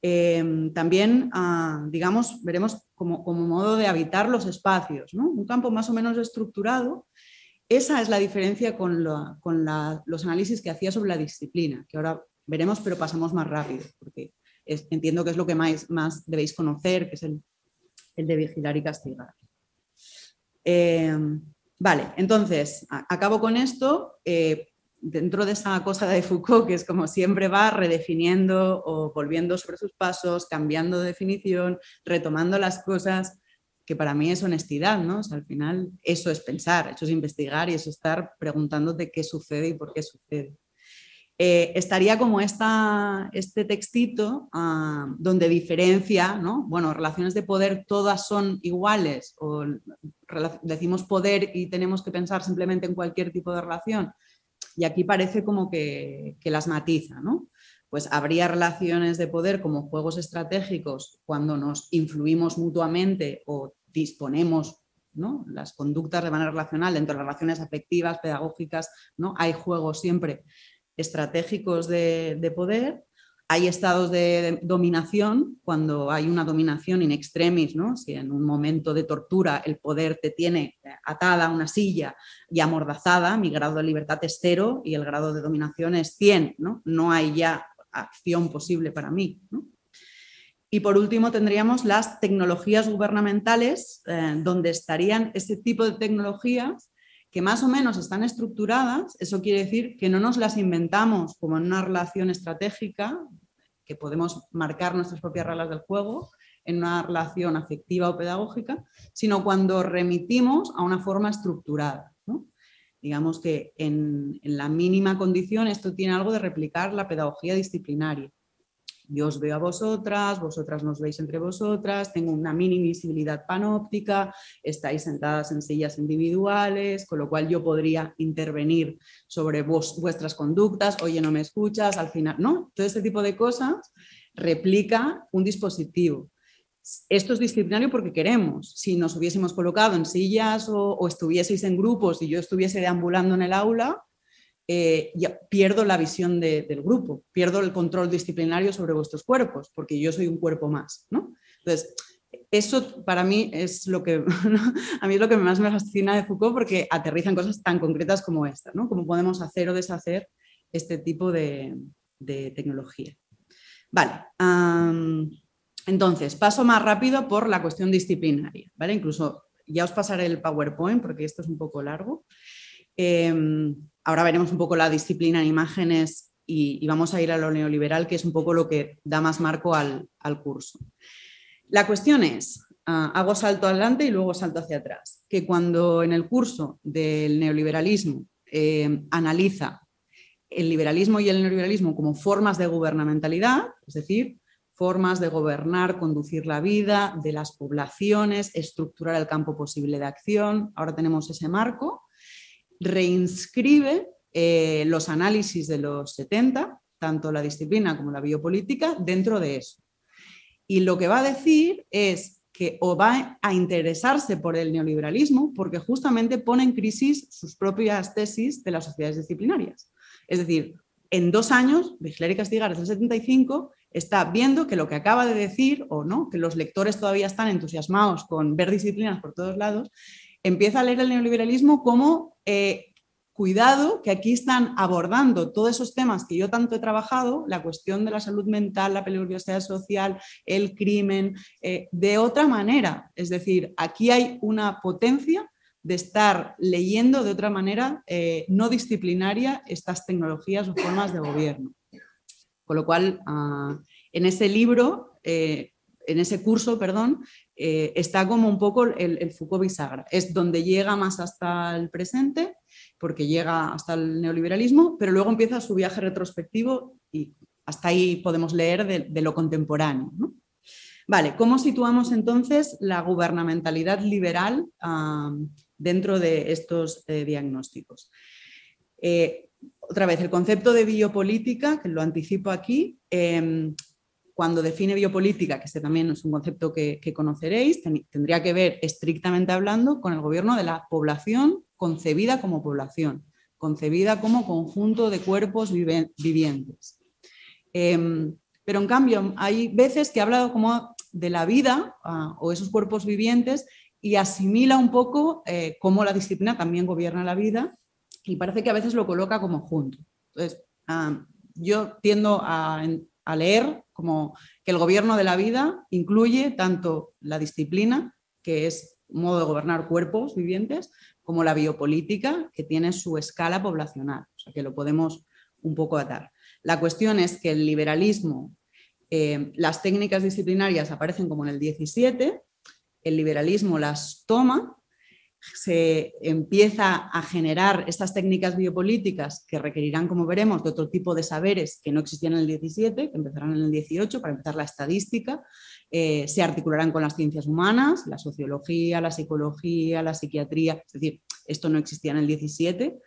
Eh, también, ah, digamos, veremos como, como, modo de habitar los espacios, un campo más o menos estructurado esa es la diferencia con, los análisis que hacía sobre la disciplina, que ahora veremos, pero pasamos más rápido, porque entiendo que es lo que más, más debéis conocer, que es el, de vigilar y castigar. Em, vale, entonces, acabo con esto. Eh, dentro de esa cosa de Foucault, que es como siempre va redefiniendo o volviendo sobre sus pasos, cambiando de definición, retomando las cosas, que para mí es honestidad, ¿no? al final eso es pensar, eso es investigar y eso es estar preguntándote qué sucede y por qué sucede. Eh, estaría como esta, este textito ah, donde diferencia, ¿no? Bueno, relaciones de poder todas son iguales o decimos poder y tenemos que pensar simplemente en cualquier tipo de relación. Y aquí parece como que, las matiza, ¿no? pues habría relaciones de poder como juegos estratégicos cuando nos influimos mutuamente o disponemos ¿no? las conductas de manera relacional dentro de relaciones afectivas, pedagógicas, ¿no? hay juegos siempre estratégicos de, poder, hay estados de dominación cuando hay una dominación in extremis, ¿no? si en un momento de tortura el poder te tiene atada a una silla y amordazada, mi grado de libertad es cero y el grado de dominación es 100, no, no hay ya acción posible para mí. Y por último tendríamos las tecnologías gubernamentales, eh, donde estarían ese tipo de tecnologías que más o menos están estructuradas. Eso quiere decir que no nos las inventamos como en una relación estratégica, que podemos marcar nuestras propias reglas del juego en una relación afectiva o pedagógica, sino cuando remitimos a una forma estructurada. Digamos que en la mínima condición esto tiene algo de replicar la pedagogía disciplinaria yo os veo a vosotras, vosotras nos veis entre vosotras, tengo una mini visibilidad panóptica, estáis sentadas en sillas individuales, con lo cual yo podría intervenir sobre vos, vuestras conductas, oye, no me escuchas, al final, ¿no? Todo este tipo de cosas replica un dispositivo. Esto es disciplinario porque queremos. Si nos hubiésemos colocado en sillas o, o estuvieseis en grupos y yo estuviese deambulando en el aula, eh, pierdo la visión del grupo, pierdo el control disciplinario sobre vuestros cuerpos, porque yo soy un cuerpo más. ¿no? Entonces, eso para mí es lo que a mí es lo que más me fascina de Foucault porque aterrizan cosas tan concretas como esta, ¿no? Cómo podemos hacer o deshacer este tipo de, tecnología. Vale. entonces, paso más rápido por la cuestión disciplinaria. ¿vale? Incluso ya os pasaré el PowerPoint porque esto es un poco largo. Em, ahora veremos un poco la disciplina en imágenes y, vamos a ir a lo neoliberal, que es un poco lo que da más marco al, curso. La cuestión es, ah, hago salto adelante y luego salto hacia atrás, que cuando en el curso del neoliberalismo em, analiza el liberalismo y el neoliberalismo como formas de gubernamentalidad, es decir, formas de gobernar, conducir la vida de las poblaciones, estructurar el campo posible de acción. Ahora tenemos ese marco reinscribe eh, los análisis de los 70, tanto la disciplina como la biopolítica, dentro de eso. Y lo que va a decir es que o va a interesarse por el neoliberalismo porque justamente pone en crisis sus propias tesis de las sociedades disciplinarias. Es decir, en dos años, Vigilar y Castigar desde el 75 está viendo que lo que acaba de decir, o no, que los lectores todavía están entusiasmados con ver disciplinas por todos lados, empieza a leer el neoliberalismo como eh, cuidado, que aquí están abordando todos esos temas que yo tanto he trabajado, la cuestión de la salud mental, la peligrosidad social, el crimen, eh, de otra manera. Es decir, aquí hay una potencia de estar leyendo de otra manera eh, no disciplinaria estas tecnologías o formas de gobierno. Con lo cual, ah, en ese libro, en ese curso, perdón, está como un poco el, el Foucault bisagra. Es donde llega más hasta el presente porque llega hasta el neoliberalismo, pero luego empieza su viaje retrospectivo y hasta ahí podemos leer de, lo contemporáneo. Vale, ¿cómo situamos entonces la gubernamentalidad liberal dentro de estos eh, diagnósticos? Eh, otra vez, el concepto de biopolítica, que lo anticipo aquí, em, cuando define biopolítica, que este también es un concepto que, conoceréis, tendría que ver estrictamente hablando con el gobierno de la población concebida como población, concebida como conjunto de cuerpos vivientes. Em, pero en cambio, hay veces que ha hablado como de la vida ah, o esos cuerpos vivientes y asimila un poco eh, cómo la disciplina también gobierna la vida y parece que a veces lo coloca como junto. Entonces, ah, yo tiendo a, a leer como que el gobierno de la vida incluye tanto la disciplina, que es modo de gobernar cuerpos vivientes, como la biopolítica, que tiene su escala poblacional, o sea que lo podemos un poco atar. La cuestión es que el liberalismo, eh, las técnicas disciplinarias aparecen como en el 17, el liberalismo las toma se empieza a generar estas técnicas biopolíticas que requerirán, como veremos, de otro tipo de saberes que no existían en el 17, que empezarán en el 18, para empezar la estadística, eh, se articularán con las ciencias humanas, la sociología, la psicología, la psiquiatría, es decir, esto no existía en el 17.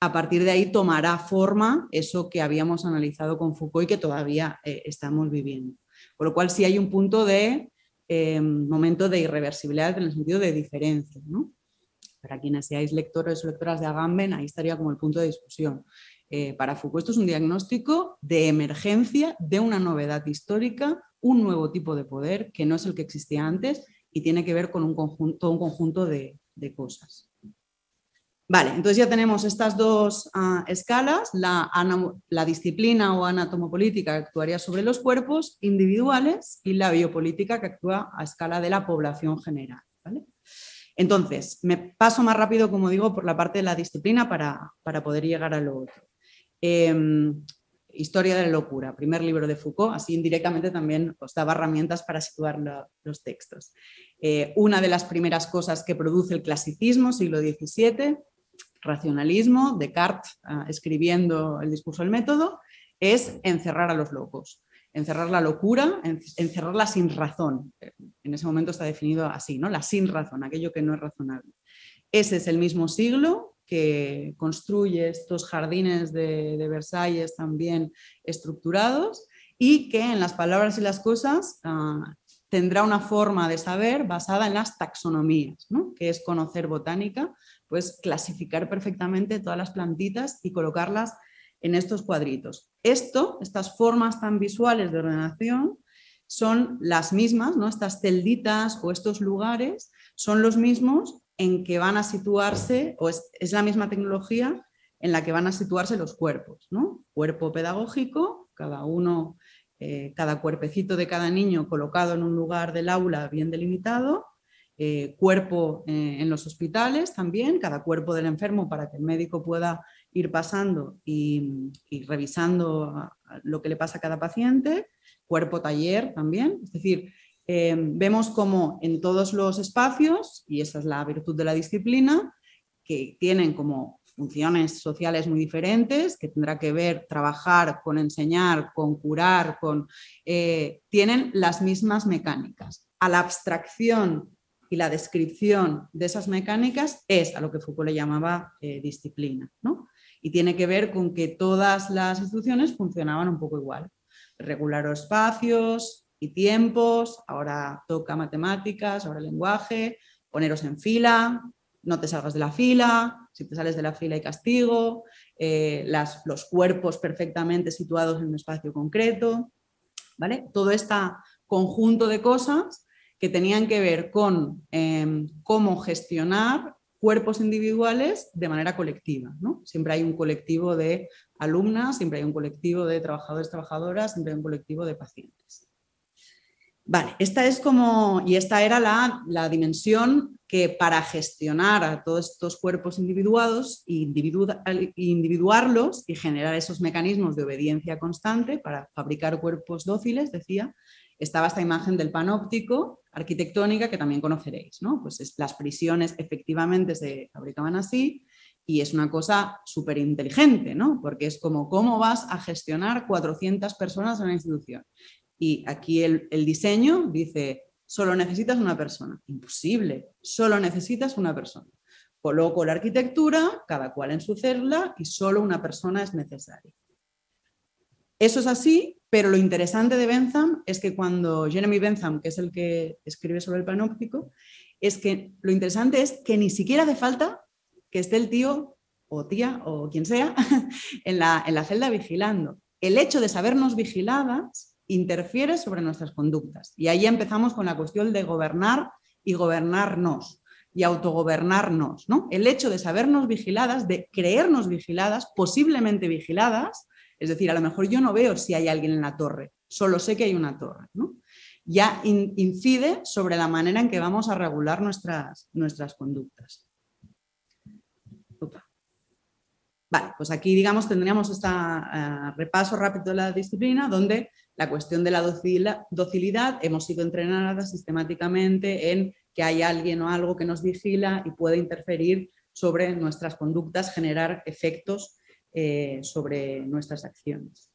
A partir de ahí tomará forma eso que habíamos analizado con Foucault y que todavía eh, estamos viviendo. Por lo cual sí hay un punto de eh, momento de irreversibilidad en el sentido de diferencia. ¿no? Para quienes seáis lectores o lectoras de Agamben, ahí estaría como el punto de discusión. Eh, para Foucault esto es un diagnóstico de emergencia de una novedad histórica, un nuevo tipo de poder que no es el que existía antes y tiene que ver con un conjunto, un conjunto de, cosas. Vale, entonces ya tenemos estas dos ah, escalas, la, la, disciplina o anatomopolítica que actuaría sobre los cuerpos individuales y la biopolítica que actúa a escala de la población general. Entonces, me paso más rápido, como digo, por la parte de la disciplina para, poder llegar a lo otro. Em, Historia de la locura, primer libro de Foucault, así indirectamente también os daba herramientas para situar los textos. Eh, una de las primeras cosas que produce el clasicismo, siglo XVII, racionalismo, Descartes ah, escribiendo el discurso del método, es encerrar a los locos encerrar la locura, encerrarla sin razón. En ese momento está definido así, ¿no? La sin razón, aquello que no es razonable. Ese es el mismo siglo que construye estos jardines de, Versalles también estructurados y que en las palabras y las cosas ah, tendrá una forma de saber basada en las taxonomías, ¿no? que es conocer botánica, pues clasificar perfectamente todas las plantitas y colocarlas en estos cuadritos. Esto, estas formas tan visuales de ordenación, son las mismas, ¿no? estas celditas o estos lugares son los mismos en que van a situarse, o es, la misma tecnología en la que van a situarse los cuerpos. ¿no? Cuerpo pedagógico, cada uno, eh, cada cuerpecito de cada niño colocado en un lugar del aula bien delimitado, eh, cuerpo eh, en los hospitales también, cada cuerpo del enfermo para que el médico pueda ir pasando y, revisando lo que le pasa a cada paciente, cuerpo taller también, es decir, em, vemos como en todos los espacios, y esa es la virtud de la disciplina, que tienen como funciones sociales muy diferentes, que tendrá que ver trabajar con enseñar, con curar, con, eh, tienen las mismas mecánicas. A la abstracción y la descripción de esas mecánicas es a lo que Foucault le llamaba eh, disciplina. ¿no? Y tiene que ver con que todas las instituciones funcionaban un poco igual. Regular espacios y tiempos, ahora toca matemáticas, ahora lenguaje, poneros en fila, no te salgas de la fila, si te sales de la fila hay castigo, eh, los cuerpos perfectamente situados en un espacio concreto, ¿vale? Todo este conjunto de cosas que tenían que ver con em, cómo gestionar cuerpos individuales de manera colectiva. Siempre hay un colectivo de alumnas, siempre hay un colectivo de trabajadores, trabajadoras, siempre hay un colectivo de pacientes. Vale, esta es como, y esta era la, la dimensión que para gestionar a todos estos cuerpos individuados, individuarlos y generar esos mecanismos de obediencia constante para fabricar cuerpos dóciles, decía, estaba esta imagen del panóptico arquitectónica que también conoceréis, ¿no? Pues las prisiones efectivamente se fabricaban así y es una cosa súper inteligente, ¿no? Porque es como, ¿cómo vas a gestionar 400 personas en una institución? Y aquí el, el diseño dice, solo necesitas una persona. Imposible, solo necesitas una persona. Coloco la arquitectura, cada cual en su celda y solo una persona es necesaria. Eso es así, pero lo interesante de Bentham es que cuando Jeremy Bentham, que es el que escribe sobre el panóptico, es que lo interesante es que ni siquiera hace falta que esté el tío o tía o quien sea en la, en la celda vigilando. El hecho de sabernos vigiladas interfiere sobre nuestras conductas. Y ahí empezamos con la cuestión de gobernar y gobernarnos y autogobernarnos. ¿no? El hecho de sabernos vigiladas, de creernos vigiladas, posiblemente vigiladas, es decir, a lo mejor yo no veo si hay alguien en la torre, solo sé que hay una torre. Ya incide sobre la manera en que vamos a regular nuestras, nuestras conductas. Vale, pues aquí digamos tendríamos este repaso rápido de la disciplina donde la cuestión de la docilidad hemos sido entrenadas sistemáticamente en que hay alguien o algo que nos vigila y puede interferir sobre nuestras conductas, generar efectos eh, sobre nuestras acciones.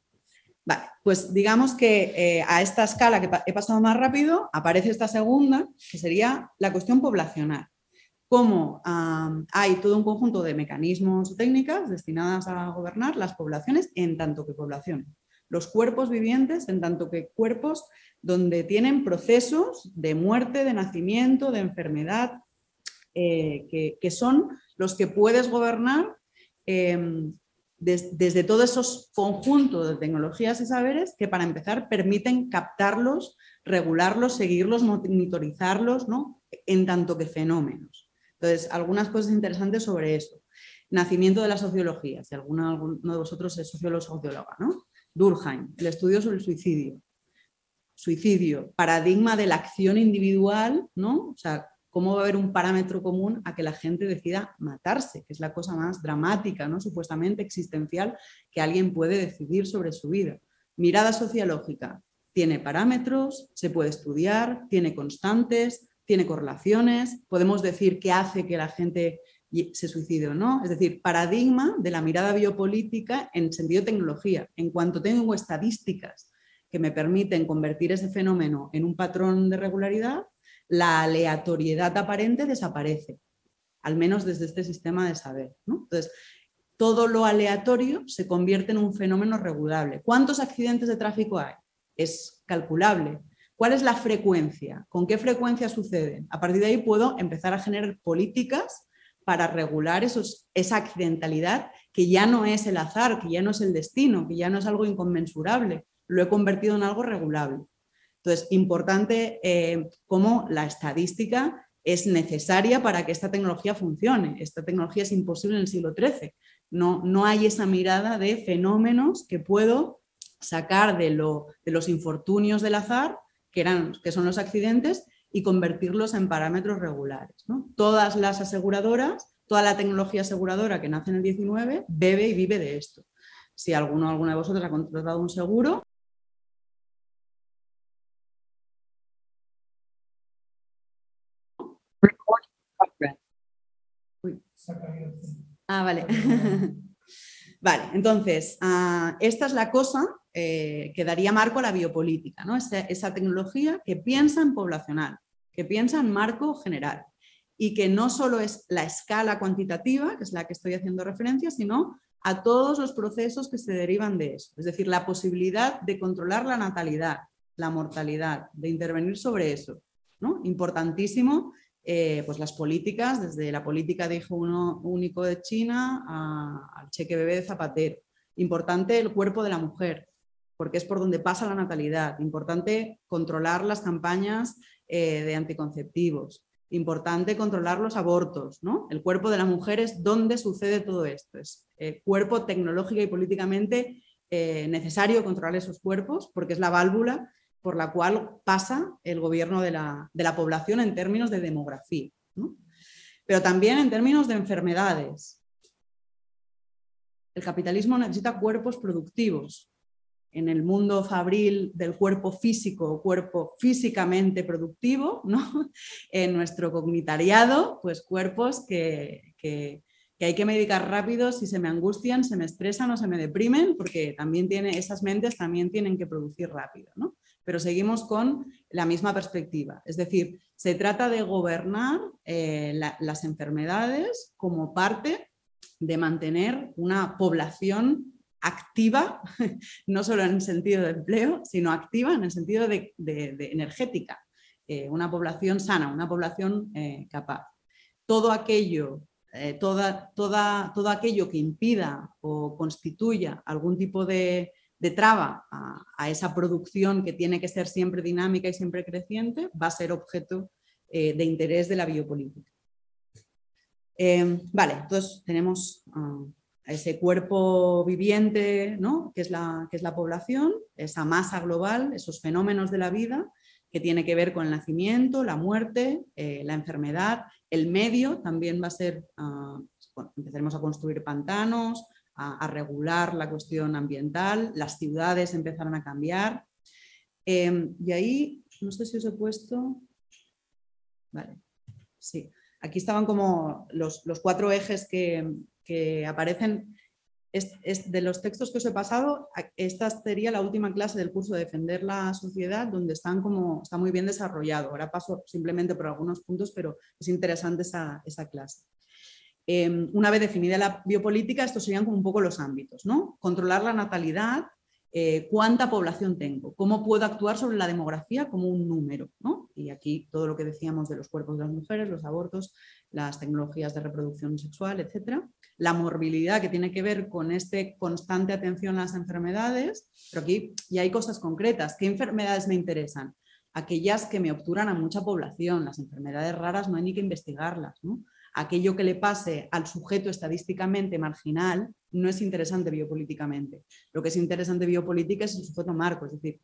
Vale, pues digamos que eh, a esta escala que he pasado más rápido aparece esta segunda, que sería la cuestión poblacional. Cómo hay todo un conjunto de mecanismos o técnicas destinadas a gobernar las poblaciones en tanto que población. Los cuerpos vivientes en tanto que cuerpos donde tienen procesos de muerte, de nacimiento, de enfermedad, eh, que, son los que puedes gobernar desde todos esos conjuntos de tecnologías y saberes que para empezar permiten captarlos, regularlos, seguirlos, monitorizarlos, ¿no? en tanto que fenómenos. Entonces, algunas cosas interesantes sobre eso. Nacimiento de la sociología, si alguno, de vosotros es sociólogo o socióloga, ¿no? Durkheim, el estudio sobre el suicidio. Suicidio, paradigma de la acción individual, ¿no? O sea, ¿Cómo va a haber un parámetro común a que la gente decida matarse? Que es la cosa más dramática, ¿no? supuestamente existencial, que alguien puede decidir sobre su vida. Mirada sociológica. Tiene parámetros, se puede estudiar, tiene constantes, tiene correlaciones. Podemos decir qué hace que la gente se suicide o no. Es decir, paradigma de la mirada biopolítica en sentido tecnología. En cuanto tengo estadísticas que me permiten convertir ese fenómeno en un patrón de regularidad, la aleatoriedad aparente desaparece, al menos desde este sistema de saber. Entonces, todo lo aleatorio se convierte en un fenómeno regulable. ¿Cuántos accidentes de tráfico hay? Es calculable. ¿Cuál es la frecuencia? ¿Con qué frecuencia suceden? A partir de ahí puedo empezar a generar políticas para regular esa accidentalidad que ya no es el azar, que ya no es el destino, que ya no es algo inconmensurable. Lo he convertido en algo regulable. Entonces, importante eh, cómo la estadística es necesaria para que esta tecnología funcione. Esta tecnología es imposible en el siglo XIII. No, no hay esa mirada de fenómenos que puedo sacar de, lo, de los infortunios del azar, que, eran, que son los accidentes, y convertirlos en parámetros regulares. Todas las aseguradoras, toda la tecnología aseguradora que nace en el 19 bebe y vive de esto. Si alguno alguna de vosotros ha contratado un seguro, Ah, vale. vale, entonces, ah, esta es la cosa eh, que daría marco a la biopolítica, ¿no? Esa, tecnología que piensa en poblacional, que piensa en marco general y que no solo es la escala cuantitativa, que es la que estoy haciendo referencia, sino a todos los procesos que se derivan de eso. Es decir, la posibilidad de controlar la natalidad, la mortalidad, de intervenir sobre eso. ¿no? Importantísimo eh, pues las políticas, desde la política de hijo uno, único de China al cheque bebé de Zapatero. Importante el cuerpo de la mujer, porque es por donde pasa la natalidad. Importante controlar las campañas eh, de anticonceptivos. importante controlar los abortos, ¿no? El cuerpo de la mujer es donde sucede todo esto. Es eh, cuerpo tecnológica y políticamente necesario controlar esos cuerpos porque es la válvula por la cual pasa el gobierno de la, población en términos de demografía, pero también en términos de enfermedades. El capitalismo necesita cuerpos productivos. En el mundo fabril del cuerpo físico, cuerpo físicamente productivo, ¿no? en nuestro cognitariado, pues cuerpos que, que hay que medicar rápido si se me angustian, se me estresan o se me deprimen, porque también tiene, esas mentes también tienen que producir rápido. ¿no? Pero seguimos con la misma perspectiva. Es decir, se trata de gobernar eh, las enfermedades como parte de mantener una población activa, no solo en el sentido de empleo, sino activa en el sentido de, energética. Eh, una población sana, una población eh, capaz. Todo aquello, toda, toda, todo aquello que impida o constituya algún tipo de, de traba a, esa producción que tiene que ser siempre dinámica y siempre creciente, va a ser objeto eh, de interés de la biopolítica. Eh, vale, entonces tenemos ese cuerpo viviente, ¿no? que, es la, que es la población, esa masa global, esos fenómenos de la vida que tiene que ver con el nacimiento, la muerte, eh, la enfermedad, el medio también va a ser, ah, empezaremos a construir pantanos, a, regular la cuestión ambiental, las ciudades empezaron a cambiar. Em, y ahí, no sé si os he puesto, vale, sí, aquí estaban como los, cuatro ejes que, aparecen. Es, de los textos que os he pasado, esta sería la última clase del curso de Defender la Sociedad, donde están como, está muy bien desarrollado. Ahora paso simplemente por algunos puntos, pero es interesante esa, esa clase. Em, una vez definida la biopolítica, estos serían como un poco los ámbitos, ¿no? Controlar la natalidad, eh, cuánta población tengo, cómo puedo actuar sobre la demografía como un número, ¿no? Y aquí todo lo que decíamos de los cuerpos de las mujeres, los abortos, las tecnologías de reproducción sexual, etcétera. La morbilidad que tiene que ver con este constante atención a las enfermedades, pero aquí ya hay cosas concretas. ¿Qué enfermedades me interesan? Aquellas que me obturan a mucha población, las enfermedades raras no hay ni que investigarlas. Aquello que le pase al sujeto estadísticamente marginal no es interesante biopolíticamente. Lo que es interesante biopolítica es el sujeto marco, es decir,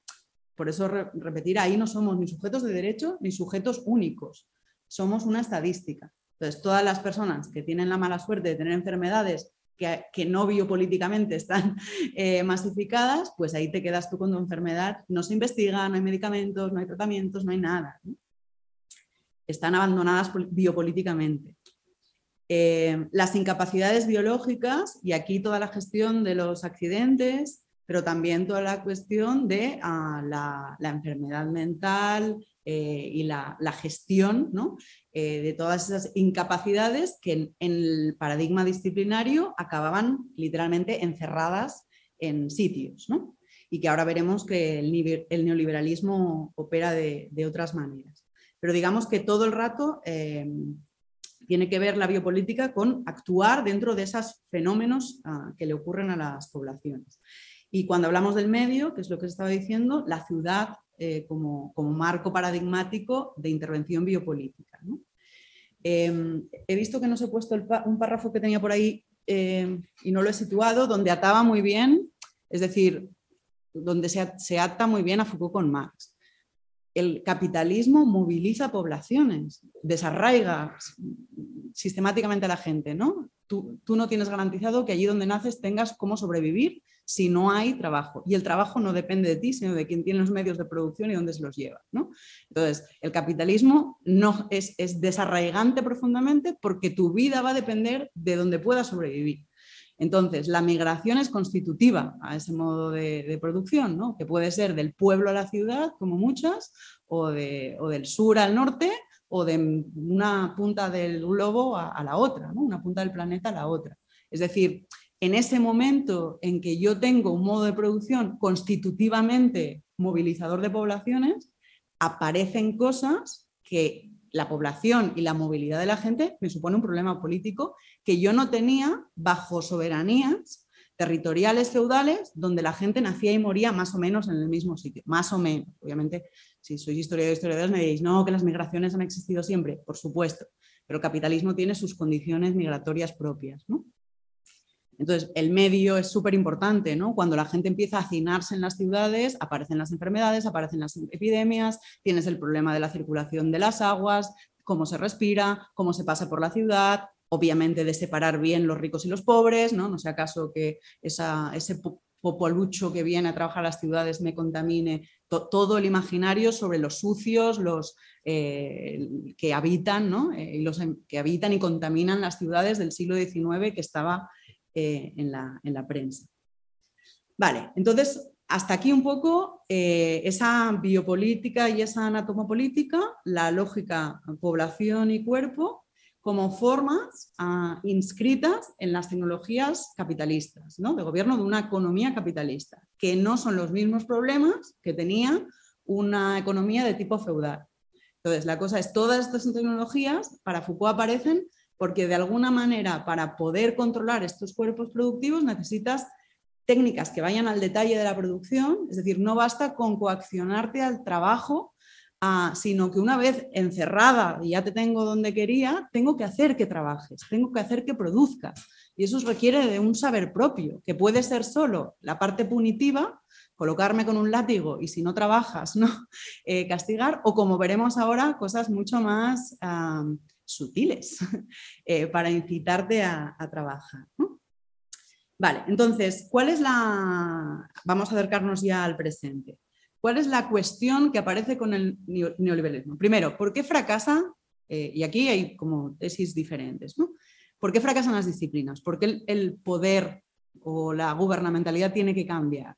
por eso repetir, ahí no somos ni sujetos de derecho ni sujetos únicos, somos una estadística. Entonces, todas las personas que tienen la mala suerte de tener enfermedades que, no biopolíticamente están eh, masificadas, pues ahí te quedas tú con tu enfermedad. No se investiga, no hay medicamentos, no hay tratamientos, no hay nada. Están abandonadas biopolíticamente. Eh, las incapacidades biológicas y aquí toda la gestión de los accidentes, pero también toda la cuestión de ah, la, enfermedad mental eh, y la, gestión eh, de todas esas incapacidades que en, el paradigma disciplinario acababan literalmente encerradas en sitios. Y que ahora veremos que el, neoliberalismo opera de, otras maneras. Pero digamos que todo el rato tiene que ver la biopolítica con actuar dentro de esos fenómenos ah, que le ocurren a las poblaciones. Y cuando hablamos del medio, que es lo que estaba diciendo, la ciudad eh, como, marco paradigmático de intervención biopolítica. Em, he visto que no se he puesto un párrafo que tenía por ahí em, y no lo he situado, donde ataba muy bien, es decir, donde se, se ata muy bien a Foucault con Marx el capitalismo moviliza poblaciones, desarraiga sistemáticamente a la gente, ¿no? Tú, no tienes garantizado que allí donde naces tengas cómo sobrevivir si no hay trabajo. Y el trabajo no depende de ti, sino de quien tiene los medios de producción y dónde se los lleva. ¿no? Entonces, el capitalismo no es, es desarraigante profundamente porque tu vida va a depender de donde puedas sobrevivir. Entonces, la migración es constitutiva a ese modo de, producción, ¿no? que puede ser del pueblo a la ciudad, como muchas, o, del sur al norte, o de una punta del globo a, la otra, ¿no? una punta del planeta a la otra. Es decir, en ese momento en que yo tengo un modo de producción constitutivamente movilizador de poblaciones, aparecen cosas que la población y la movilidad de la gente me supone un problema político que yo no tenía bajo soberanías territoriales feudales donde la gente nacía y moría más o menos en el mismo sitio, más o menos. Obviamente, si sois historiadores historiadores me diréis, no, que las migraciones han existido siempre, por supuesto, pero el capitalismo tiene sus condiciones migratorias propias. ¿no? Entonces, el medio es súper importante, ¿no? Cuando la gente empieza a hacinarse en las ciudades, aparecen las enfermedades, aparecen las epidemias, tienes el problema de la circulación de las aguas, cómo se respira, cómo se pasa por la ciudad, obviamente de separar bien los ricos y los pobres, ¿no? No sea acaso que ese popolucho que viene a trabajar a las ciudades me contamine todo el imaginario sobre los sucios, los eh, que habitan, ¿no? Eh, los que habitan y contaminan las ciudades del siglo XIX que estaba eh, en, la, en, la, prensa. Vale, entonces hasta aquí un poco esa biopolítica y esa anatomopolítica, la lógica población y cuerpo como formas ah, inscritas en las tecnologías capitalistas, ¿no? de gobierno de una economía capitalista, que no son los mismos problemas que tenía una economía de tipo feudal. Entonces, la cosa es, todas estas tecnologías para Foucault aparecen porque de alguna manera para poder controlar estos cuerpos productivos necesitas técnicas que vayan al detalle de la producción, es decir, no basta con coaccionarte al trabajo Sino que una vez encerrada y ya te tengo donde quería, tengo que hacer que trabajes, tengo que hacer que produzcas. Y eso requiere de un saber propio, que puede ser solo la parte punitiva, colocarme con un látigo y si no trabajas, ¿no? Eh, castigar, o como veremos ahora, cosas mucho más sutiles eh, para incitarte a, trabajar. Vale, entonces, ¿cuál es la... Vamos a acercarnos ya al presente. ¿Cuál es la cuestión que aparece con el neoliberalismo? Primero, ¿por qué fracasa? Eh, y aquí hay como tesis diferentes. ¿no? ¿Por qué fracasan las disciplinas? ¿Por qué el, poder o la gubernamentalidad tiene que cambiar?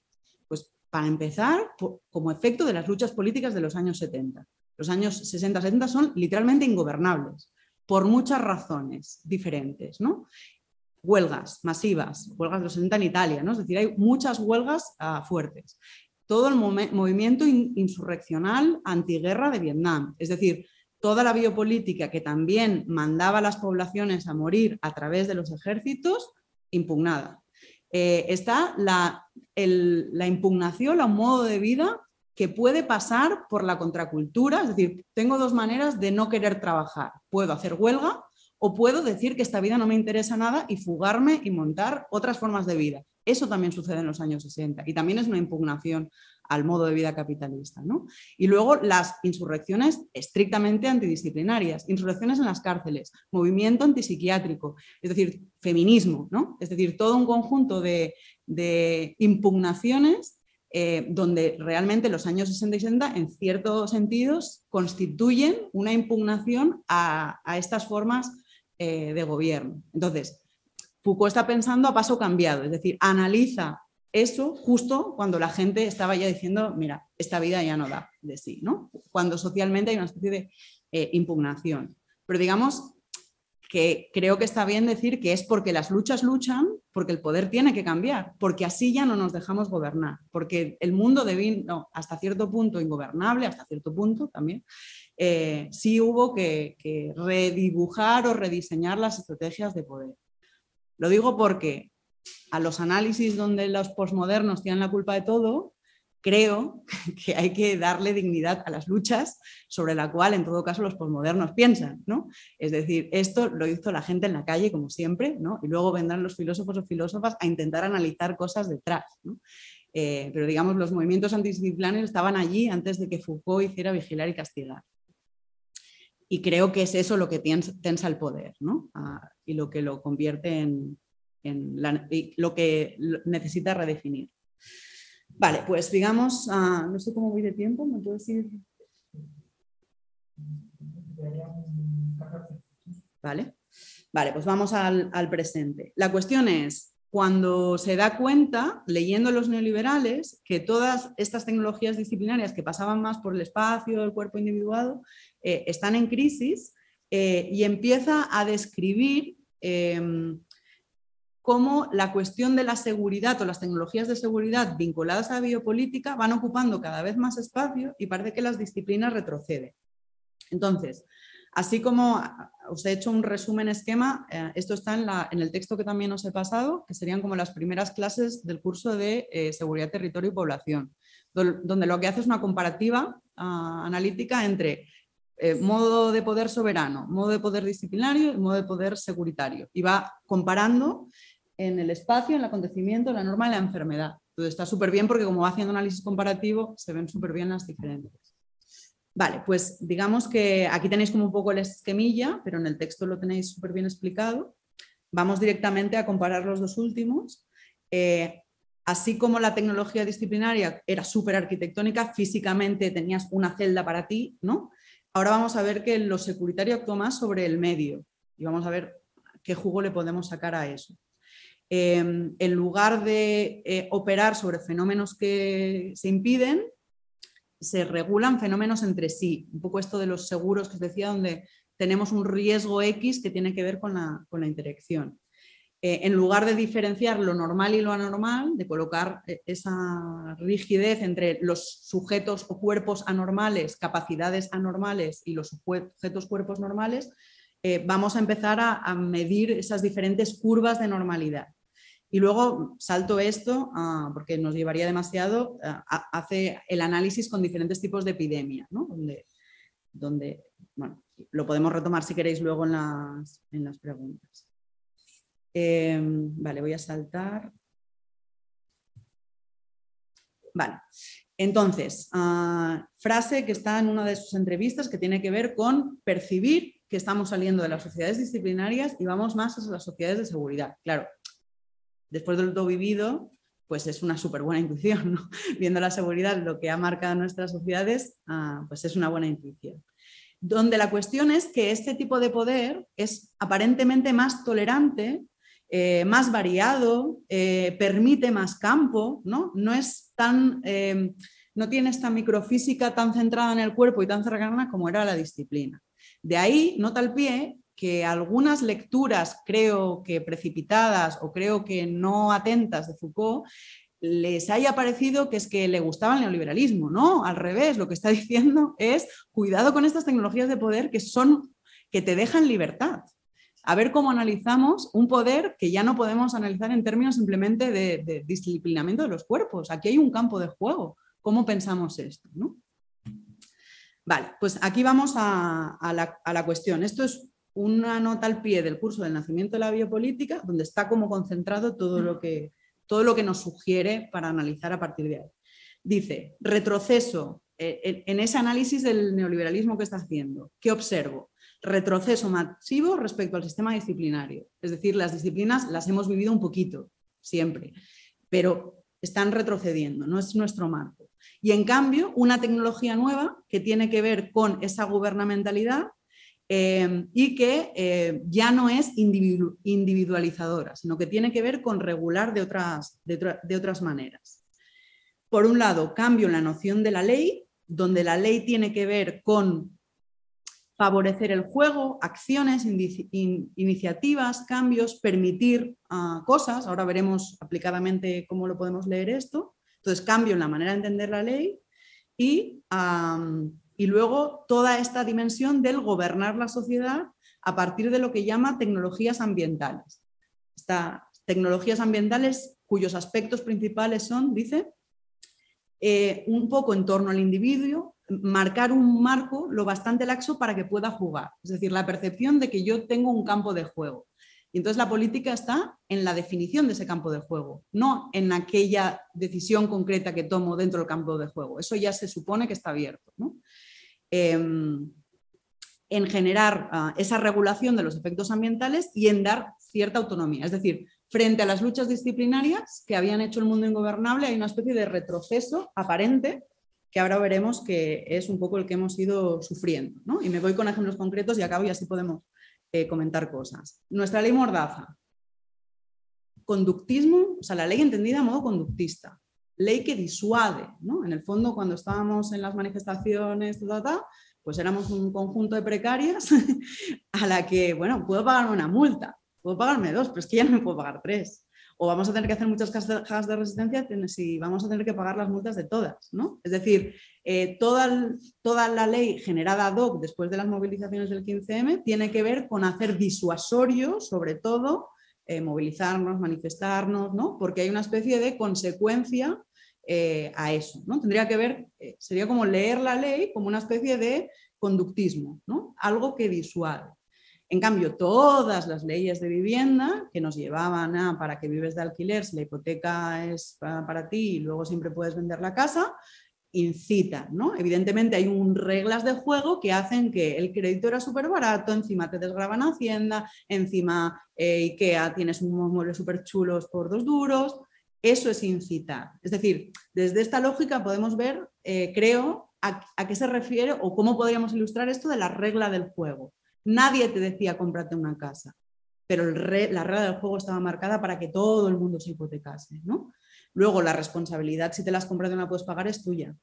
Pues para empezar, como efecto de las luchas políticas de los años 70. Los años 60-70 son literalmente ingobernables por muchas razones diferentes. ¿no? Huelgas masivas, huelgas de los 60 en Italia, ¿no? es decir, hay muchas huelgas ah, fuertes todo el movimiento insurreccional antiguerra de Vietnam. Es decir, toda la biopolítica que también mandaba a las poblaciones a morir a través de los ejércitos, impugnada. Eh, está la, la impugnación a un modo de vida que puede pasar por la contracultura, es decir, tengo dos maneras de no querer trabajar. Puedo hacer huelga o puedo decir que esta vida no me interesa nada y fugarme y montar otras formas de vida. Eso también sucede en los años 60 y también es una impugnación al modo de vida capitalista. Y luego las insurrecciones estrictamente antidisciplinarias, insurrecciones en las cárceles, movimiento antipsiquiátrico, es decir, feminismo, ¿no? es decir, todo un conjunto de, impugnaciones eh, donde realmente los años 60 y 70, en ciertos sentidos, constituyen una impugnación a, estas formas eh, de gobierno. Entonces, Foucault está pensando a paso cambiado, es decir, analiza eso justo cuando la gente estaba ya diciendo, mira, esta vida ya no da de sí, ¿no? Cuando socialmente hay una especie de eh, impugnación. Pero digamos que creo que está bien decir que es porque las luchas luchan, porque el poder tiene que cambiar, porque así ya no nos dejamos gobernar, porque el mundo devino hasta cierto punto ingobernable, hasta cierto punto también, eh, sí hubo que redibujar o rediseñar las estrategias de poder. Lo digo porque a los análisis donde los posmodernos tienen la culpa de todo, creo que hay que darle dignidad a las luchas sobre la cual en todo caso los posmodernos piensan, ¿no? Es decir, esto lo hizo la gente en la calle como siempre, ¿no? Y luego vendrán los filósofos o filósofas a intentar analizar cosas detrás, eh, pero digamos, los movimientos antidisciplinarios estaban allí antes de que Foucault hiciera vigilar y castigar. Y creo que es eso lo que tensa el poder, ¿no? Ah, y lo que lo convierte en, lo que necesita redefinir. Vale, pues digamos, ah, no sé cómo voy de tiempo, ¿me puedo decir? Vale, vale pues vamos al, al presente. La cuestión es, cuando se da cuenta, leyendo los neoliberales, que todas estas tecnologías disciplinarias que pasaban más por el espacio, el cuerpo individuado, eh, están en crisis eh, y empieza a describir em, cómo la cuestión de la seguridad o las tecnologías de seguridad vinculadas a la biopolítica van ocupando cada vez más espacio y parece que las disciplinas retroceden. Entonces, Así como os he hecho un resumen esquema, eh, esto está en, el texto que también os he pasado, que serían como las primeras clases del curso de eh, Seguridad, Territorio y Población, donde lo que hace es una comparativa ah, analítica entre eh, modo de poder soberano, modo de poder disciplinario y modo de poder securitario. Y va comparando en el espacio, en el acontecimiento, la norma y la enfermedad. Entonces está súper bien porque como va haciendo análisis comparativo, se ven súper bien las diferencias. Vale, pues digamos que aquí tenéis como un poco el esquemilla, pero en el texto lo tenéis súper bien explicado. Vamos directamente a comparar los dos últimos. Eh, así como la tecnología disciplinaria era súper arquitectónica, físicamente tenías una celda para ti, ¿no? Ahora vamos a ver que lo securitario actúa más sobre el medio y vamos a ver qué jugo le podemos sacar a eso. Eh, en lugar de eh, operar sobre fenómenos que se impiden, se regulan fenómenos entre sí. Un poco esto de los seguros que os decía, donde tenemos un riesgo X que tiene que ver con la, interacción. Eh, en lugar de diferenciar lo normal y lo anormal, de colocar eh, esa rigidez entre los sujetos o cuerpos anormales, capacidades anormales y los sujetos cuerpos normales, eh, vamos a empezar a medir esas diferentes curvas de normalidad. Y luego salto esto, ah, porque nos llevaría demasiado, ah, hace el análisis con diferentes tipos de epidemia, ¿no? donde, donde lo podemos retomar si queréis luego en las, en las preguntas. Em, vale, voy a saltar. Vale, entonces, ah, frase que está en una de sus entrevistas que tiene que ver con percibir que estamos saliendo de las sociedades disciplinarias y vamos más a las sociedades de seguridad. Claro, después de todo vivido, pues es una súper buena intuición, ¿no? Viendo la seguridad, lo que ha marcado nuestras sociedades, ah, pues es una buena intuición. Donde la cuestión es que este tipo de poder es aparentemente más tolerante, eh, más variado, eh, permite más campo, ¿no? No es tan... Eh, no tiene esta microfísica tan centrada en el cuerpo y tan cercana como era la disciplina. De ahí, nota al pie que algunas lecturas, creo que precipitadas o creo que no atentas de Foucault, les haya parecido que es que le gustaba el neoliberalismo, ¿no? Al revés, lo que está diciendo es cuidado con estas tecnologías de poder que son que te dejan libertad. A ver cómo analizamos un poder que ya no podemos analizar en términos simplemente de, disciplinamiento de los cuerpos. Aquí hay un campo de juego. ¿Cómo pensamos esto? Vale, pues aquí vamos a, la, a la cuestión. Esto es una nota al pie del curso del nacimiento de la biopolítica, donde está como concentrado todo lo que, todo lo que nos sugiere para analizar a partir de ahí. Dice, retroceso, eh, en ese análisis del neoliberalismo que está haciendo, ¿qué observo? Retroceso masivo respecto al sistema disciplinario. Es decir, las disciplinas las hemos vivido un poquito, siempre, pero están retrocediendo, no es nuestro marco. Y en cambio, una tecnología nueva que tiene que ver con esa gubernamentalidad Em, y que eh, ya no es individualizadora, sino que tiene que ver con regular de otras, de, otras maneras. Por un lado, cambio en la noción de la ley, donde la ley tiene que ver con favorecer el juego, acciones, iniciativas, cambios, permitir ah, cosas. Ahora veremos aplicadamente cómo lo podemos leer esto. Entonces, cambio en la manera de entender la ley y y luego toda esta dimensión del gobernar la sociedad a partir de lo que llama tecnologías ambientales. Estas tecnologías ambientales cuyos aspectos principales son, dice, eh, un poco en torno al individuo, marcar un marco lo bastante laxo para que pueda jugar. Es decir, la percepción de que yo tengo un campo de juego. Y entonces la política está en la definición de ese campo de juego, no en aquella decisión concreta que tomo dentro del campo de juego. Eso ya se supone que está abierto. ¿no? Em, en generar ah, esa regulación de los efectos ambientales y en dar cierta autonomía. Es decir, frente a las luchas disciplinarias que habían hecho el mundo ingobernable, hay una especie de retroceso aparente que ahora veremos que es un poco el que hemos ido sufriendo. Y me voy con ejemplos concretos y acabo y así podemos eh, comentar cosas. Nuestra ley Mordaza. Conductismo, o sea, la ley entendida a modo conductista ley que disuade. ¿no? En el fondo, cuando estábamos en las manifestaciones, pues éramos un conjunto de precarias a la que, bueno, puedo pagarme una multa, puedo pagarme dos, pero es que ya no me puedo pagar tres. O vamos a tener que hacer muchas cajas de resistencia si vamos a tener que pagar las multas de todas. ¿no? Es decir, eh, toda, toda la ley generada ad hoc después de las movilizaciones del 15M tiene que ver con hacer disuasorio, sobre todo, eh, movilizarnos, manifestarnos, ¿no? porque hay una especie de consecuencia eh, a eso. ¿no? Tendría que ver, sería como leer la ley como una especie de conductismo, ¿no? algo que disuade. En cambio, todas las leyes de vivienda que nos llevaban a para que vives de alquiler, si la hipoteca es para, ti y luego siempre puedes vender la casa, incitan, ¿no? Evidentemente hay un reglas de juego que hacen que el crédito era súper barato, encima te desgraban Hacienda, encima eh, IKEA tienes unos muebles súper chulos por dos duros, eso es incitar. Es decir, desde esta lógica podemos ver, eh, creo, a, a, qué se refiere o cómo podríamos ilustrar esto de la regla del juego. Nadie te decía cómprate una casa, pero la regla del juego estaba marcada para que todo el mundo se hipotecase. ¿no? Luego, la responsabilidad, si te las compras y no la puedes pagar, es tuya.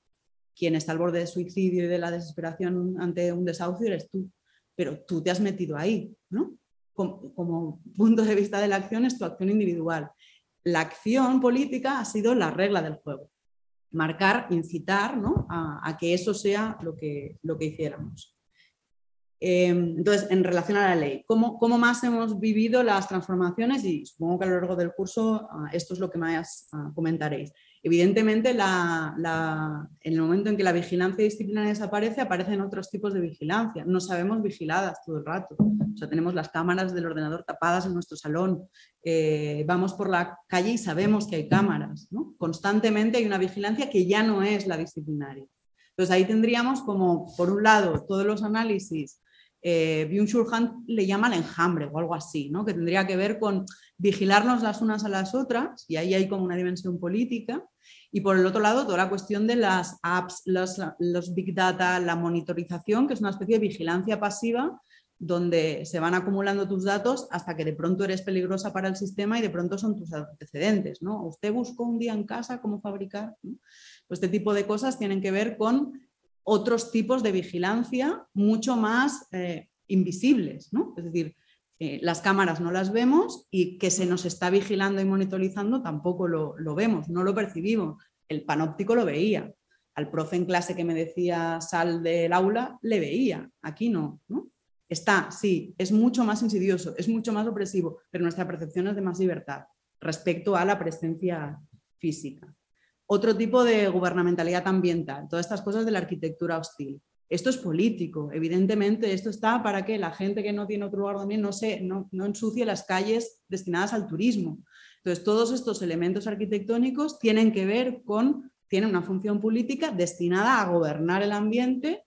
Quien está al borde de suicidio y de la desesperación ante un desahucio eres tú, pero tú te has metido ahí. ¿no? Como, punto de vista de la acción es tu acción individual. La acción política ha sido la regla del juego marcar, incitar ¿no? a, que eso sea lo que, lo que hiciéramos. Em, entonces, en relación a la ley, ¿cómo, ¿cómo, más hemos vivido las transformaciones? Y supongo que a lo largo del curso ah, esto es lo que más ah, comentaréis. Evidentemente, en el momento en que la vigilancia disciplinaria desaparece, aparecen otros tipos de vigilancia. No sabemos vigiladas todo el rato. O sea, tenemos las cámaras del ordenador tapadas en nuestro salón. Eh, vamos por la calle y sabemos que hay cámaras. Constantemente hay una vigilancia que ya no es la disciplinaria. Entonces ahí tendríamos como, por un lado, todos los análisis eh, Byung-Chul le llama el enjambre o algo así, que tendría que ver con vigilarnos las unas a las otras, y ahí hay como una dimensión política, y por el otro lado toda la cuestión de las apps, los, big data, la monitorización, que es una especie de vigilancia pasiva donde se van acumulando tus datos hasta que de pronto eres peligrosa para el sistema y de pronto son tus antecedentes. Usted buscó un día en casa cómo fabricar. Pues este tipo de cosas tienen que ver con otros tipos de vigilancia mucho más eh, invisibles, ¿no? Es decir, eh, las cámaras no las vemos y que se nos está vigilando y monitorizando tampoco lo, vemos, no lo percibimos. El panóptico lo veía. Al profe en clase que me decía sal del aula, le veía. Aquí no, ¿no? Está, sí, es mucho más insidioso, es mucho más opresivo, pero nuestra percepción es de más libertad respecto a la presencia física otro tipo de gubernamentalidad ambiental, todas estas cosas de la arquitectura hostil. Esto es político, evidentemente, esto está para que la gente que no tiene otro lugar también no, se, no, no ensucie las calles destinadas al turismo. Entonces, todos estos elementos arquitectónicos tienen que ver con, tienen una función política destinada a gobernar el ambiente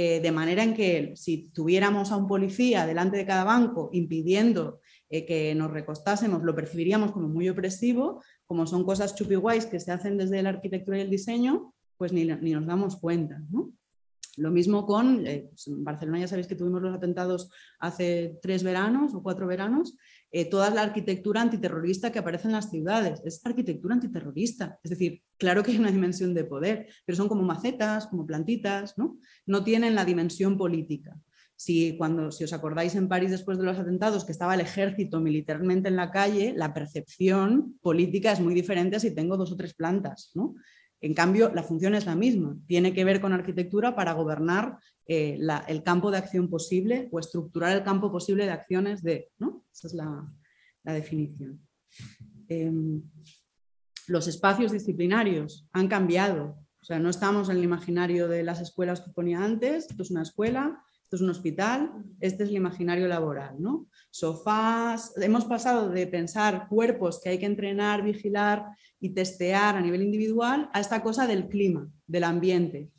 eh, de manera en que si tuviéramos a un policía delante de cada banco impidiendo eh, que nos recostásemos, lo percibiríamos como muy opresivo, como son cosas chupiguays que se hacen desde la arquitectura y el diseño, pues ni, nos damos cuenta. Lo mismo con, eh, pues Barcelona ya sabéis que tuvimos los atentados hace tres veranos o cuatro veranos, eh, toda la arquitectura antiterrorista que aparece en las ciudades, es arquitectura antiterrorista, es decir, claro que hay una dimensión de poder, pero son como macetas, como plantitas, no, no tienen la dimensión política. Si, cuando, si os acordáis en París después de los atentados que estaba el ejército militarmente en la calle, la percepción política es muy diferente si tengo dos o tres plantas. ¿no? En cambio, la función es la misma. Tiene que ver con arquitectura para gobernar eh, el campo de acción posible o estructurar el campo posible de acciones de... ¿no? Esa es la, definición. Em, los espacios disciplinarios han cambiado. O sea, no estamos en el imaginario de las escuelas que ponía antes. Esto es una escuela, esto es un hospital, este es el imaginario laboral, ¿no? Sofás, hemos pasado de pensar cuerpos que hay que entrenar, vigilar y testear a nivel individual a esta cosa del clima, del ambiente.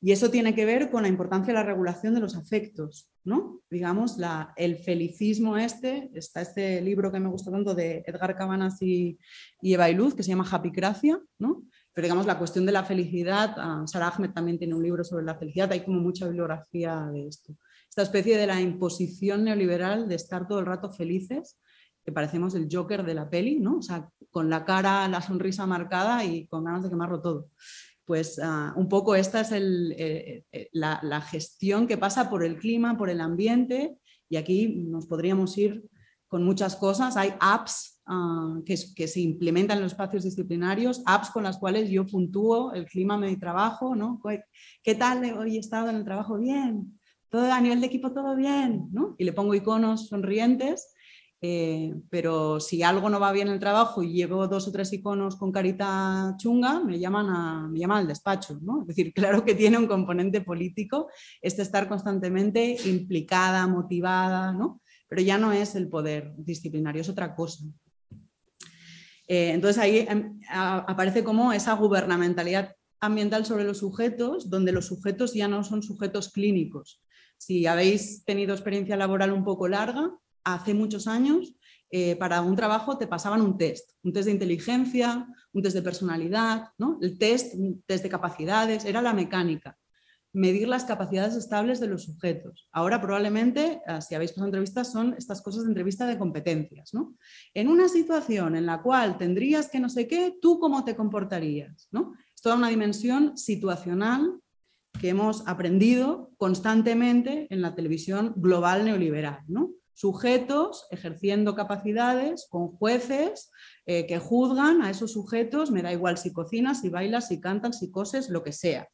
Y eso tiene que ver con la importancia de la regulación de los afectos, ¿no? Digamos, la, el felicismo este, está este libro que me gusta tanto de Edgar Cabanas y, y Eva Iluz, que se llama Happycracia, ¿no? Pero digamos, la cuestión de la felicidad, uh, Sarah Ahmed también tiene un libro sobre la felicidad, hay como mucha bibliografía de esto. Esta especie de la imposición neoliberal de estar todo el rato felices, que parecemos el Joker de la peli, ¿no? O sea, con la cara, la sonrisa marcada y con ganas de quemarlo todo. Pues uh, un poco esta es el, eh, eh, la gestión que pasa por el clima, por el ambiente, y aquí nos podríamos ir con muchas cosas. Hay apps ah, que, se implementan en los espacios disciplinarios, apps con las cuales yo puntúo el clima de mi trabajo, ¿no? ¿Qué tal hoy he estado en el trabajo? Bien. Todo a nivel de equipo, todo bien, ¿no? Y le pongo iconos sonrientes eh, pero si algo no va bien en el trabajo y llevo dos o tres iconos con carita chunga, me llaman, a, me llaman al despacho. ¿no? Es decir, claro que tiene un componente político este estar constantemente implicada, motivada, ¿no? pero ya no es el poder disciplinario, es otra cosa. Eh, entonces ahí em, aparece como esa gubernamentalidad ambiental sobre los sujetos, donde los sujetos ya no son sujetos clínicos. Si habéis tenido experiencia laboral un poco larga, hace muchos años, eh, para un trabajo te pasaban un test, un test de inteligencia, un test de personalidad, ¿no? el test, un test de capacidades, era la mecánica, medir las capacidades estables de los sujetos. Ahora probablemente, ah, si habéis pasado entrevistas, son estas cosas de entrevista de competencias. ¿no? En una situación en la cual tendrías que no sé qué, ¿tú cómo te comportarías? ¿no? Es toda una dimensión situacional que hemos aprendido constantemente en la televisión global neoliberal. ¿no? sujetos ejerciendo capacidades con jueces eh, que juzgan a esos sujetos, me da igual si cocinas, si bailas, si cantan, si coses, lo que sea.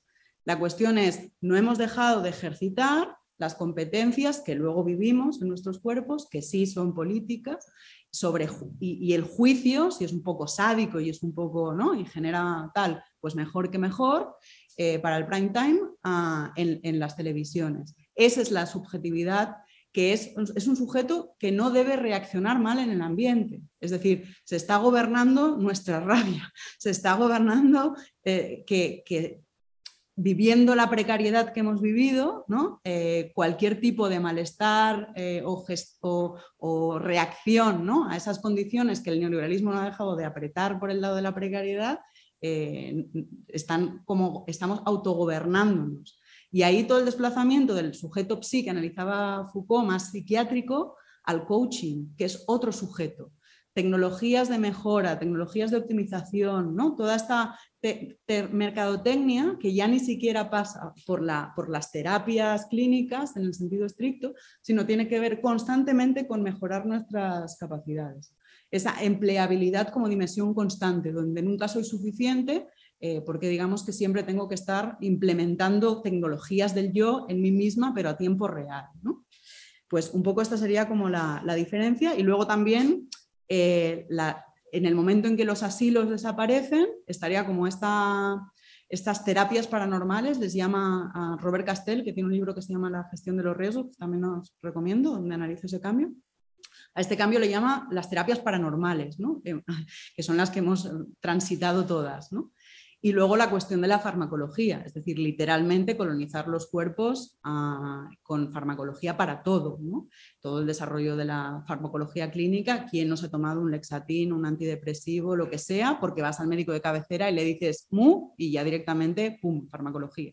La cuestión es, no hemos dejado de ejercitar las competencias que luego vivimos en nuestros cuerpos, que sí son políticas, sobre, y, el juicio, si es un poco sádico y es un poco, ¿no? Y genera tal, pues mejor que mejor, eh, para el prime time ah, en, las televisiones. Esa es la subjetividad que es, un sujeto que no debe reaccionar mal en el ambiente. Es decir, se está gobernando nuestra rabia, se está gobernando eh, que, viviendo la precariedad que hemos vivido. Eh, cualquier tipo de malestar eh, o, o, reacción ¿no? a esas condiciones que el neoliberalismo no ha dejado de apretar por el lado de la precariedad, están como, estamos autogobernándonos. Y ahí todo el desplazamiento del sujeto psi que analizaba Foucault más psiquiátrico al coaching, que es otro sujeto. Tecnologías de mejora, tecnologías de optimización, ¿no? toda esta mercadotecnia que ya ni siquiera pasa por, la, por las terapias clínicas en el sentido estricto, sino tiene que ver constantemente con mejorar nuestras capacidades. Esa empleabilidad como dimensión constante, donde nunca soy suficiente eh, porque digamos que siempre tengo que estar implementando tecnologías del yo en mí misma, pero a tiempo real. Pues un poco esta sería como la, diferencia y luego también eh, en el momento en que los asilos desaparecen, estaría como esta, estas terapias paranormales, les llama a Robert Castell, que tiene un libro que se llama La gestión de los riesgos, que también os recomiendo, donde analizo ese cambio. A este cambio le llama las terapias paranormales, que son las que hemos transitado todas. ¿no? Y luego la cuestión de la farmacología, es decir, literalmente colonizar los cuerpos ah, con farmacología para todo, todo el desarrollo de la farmacología clínica, quién no se ha tomado un lexatín, un antidepresivo, lo que sea, porque vas al médico de cabecera y le dices mu y ya directamente, pum, farmacología.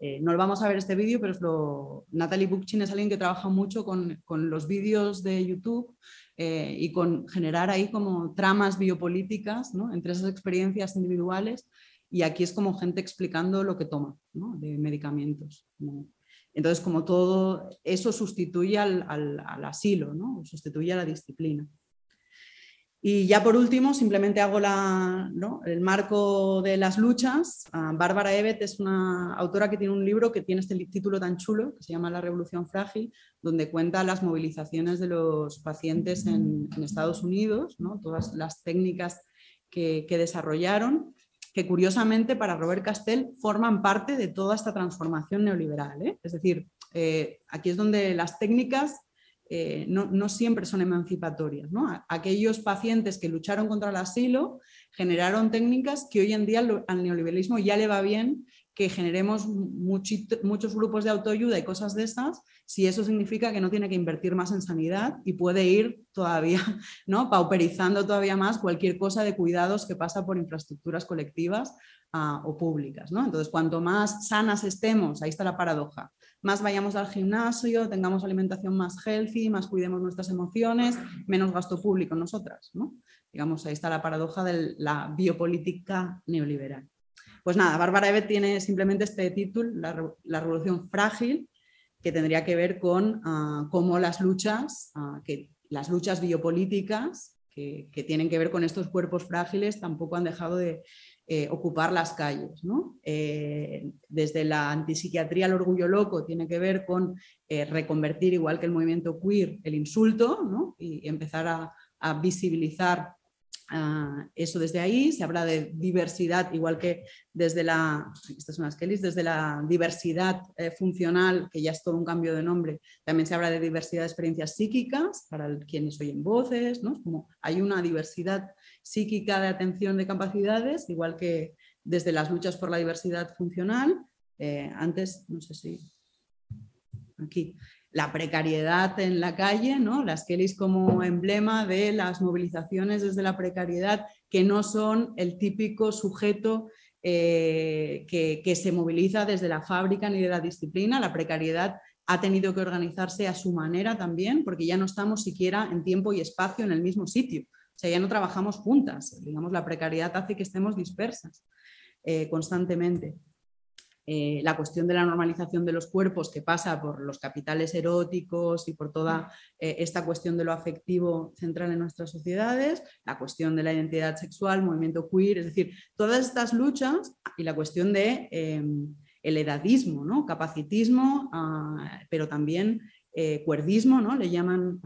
Eh, no lo vamos a ver este vídeo, pero. Natalie Bukchin es alguien que trabaja mucho con, con los vídeos de YouTube eh, y con generar ahí como tramas biopolíticas entre esas experiencias individuales y aquí es como gente explicando lo que toma de medicamentos. Entonces, como todo eso sustituye al, al asilo, ¿no? sustituye a la disciplina. Y ya por último, simplemente hago el marco de las luchas. Ah, Bárbara Evet es una autora que tiene un libro que tiene este título tan chulo, que se llama La Revolución Frágil, donde cuenta las movilizaciones de los pacientes en, Estados Unidos, todas las técnicas que, desarrollaron, que curiosamente para Robert Castell forman parte de toda esta transformación neoliberal. ¿eh? Es decir, eh, aquí es donde las técnicas eh, no, siempre son emancipatorias. Aquellos pacientes que lucharon contra el asilo generaron técnicas que hoy en día al neoliberalismo ya le va bien que generemos muchos grupos de autoayuda y cosas de esas, si eso significa que no tiene que invertir más en sanidad y puede ir todavía, ¿no? pauperizando todavía más cualquier cosa de cuidados que pasa por infraestructuras colectivas ah, o públicas. ¿no? Entonces, cuanto más sanas estemos, ahí está la paradoja, más vayamos al gimnasio, tengamos alimentación más healthy, más cuidemos nuestras emociones, menos gasto público nosotras. ¿no? Digamos, ahí está la paradoja de la biopolítica neoliberal. Pues nada, Bárbara Evet tiene simplemente este título, la, revolución frágil, que tendría que ver con ah, cómo las luchas, ah, que las luchas biopolíticas que, tienen que ver con estos cuerpos frágiles tampoco han dejado de eh, ocupar las calles. Eh, desde la antipsiquiatría al orgullo loco tiene que ver con eh, reconvertir, igual que el movimiento queer, el insulto y empezar a, visibilizar Ah, eso desde ahí, se habla de diversidad, igual que desde la, desde la diversidad funcional, que ya es todo un cambio de nombre, también se habla de diversidad de experiencias psíquicas para quienes oyen voces, ¿no? Como hay una diversidad psíquica de atención de capacidades, igual que desde las luchas por la diversidad funcional. Eh, antes, no sé si aquí, la precariedad en la calle, ¿no? las Kellys como emblema de las movilizaciones desde la precariedad, que no son el típico sujeto eh, que, se moviliza desde la fábrica ni de la disciplina. La precariedad ha tenido que organizarse a su manera también, porque ya no estamos siquiera en tiempo y espacio en el mismo sitio. O sea, ya no trabajamos juntas. Digamos, la precariedad hace que estemos dispersas eh, constantemente. Eh, la cuestión de la normalización de los cuerpos que pasa por los capitales eróticos y por toda eh, esta cuestión de lo afectivo central en nuestras sociedades, la cuestión de la identidad sexual, movimiento queer, es decir, todas estas luchas y la cuestión de el edadismo, ¿no? capacitismo, ah, pero también eh, cuerdismo, ¿no? le llaman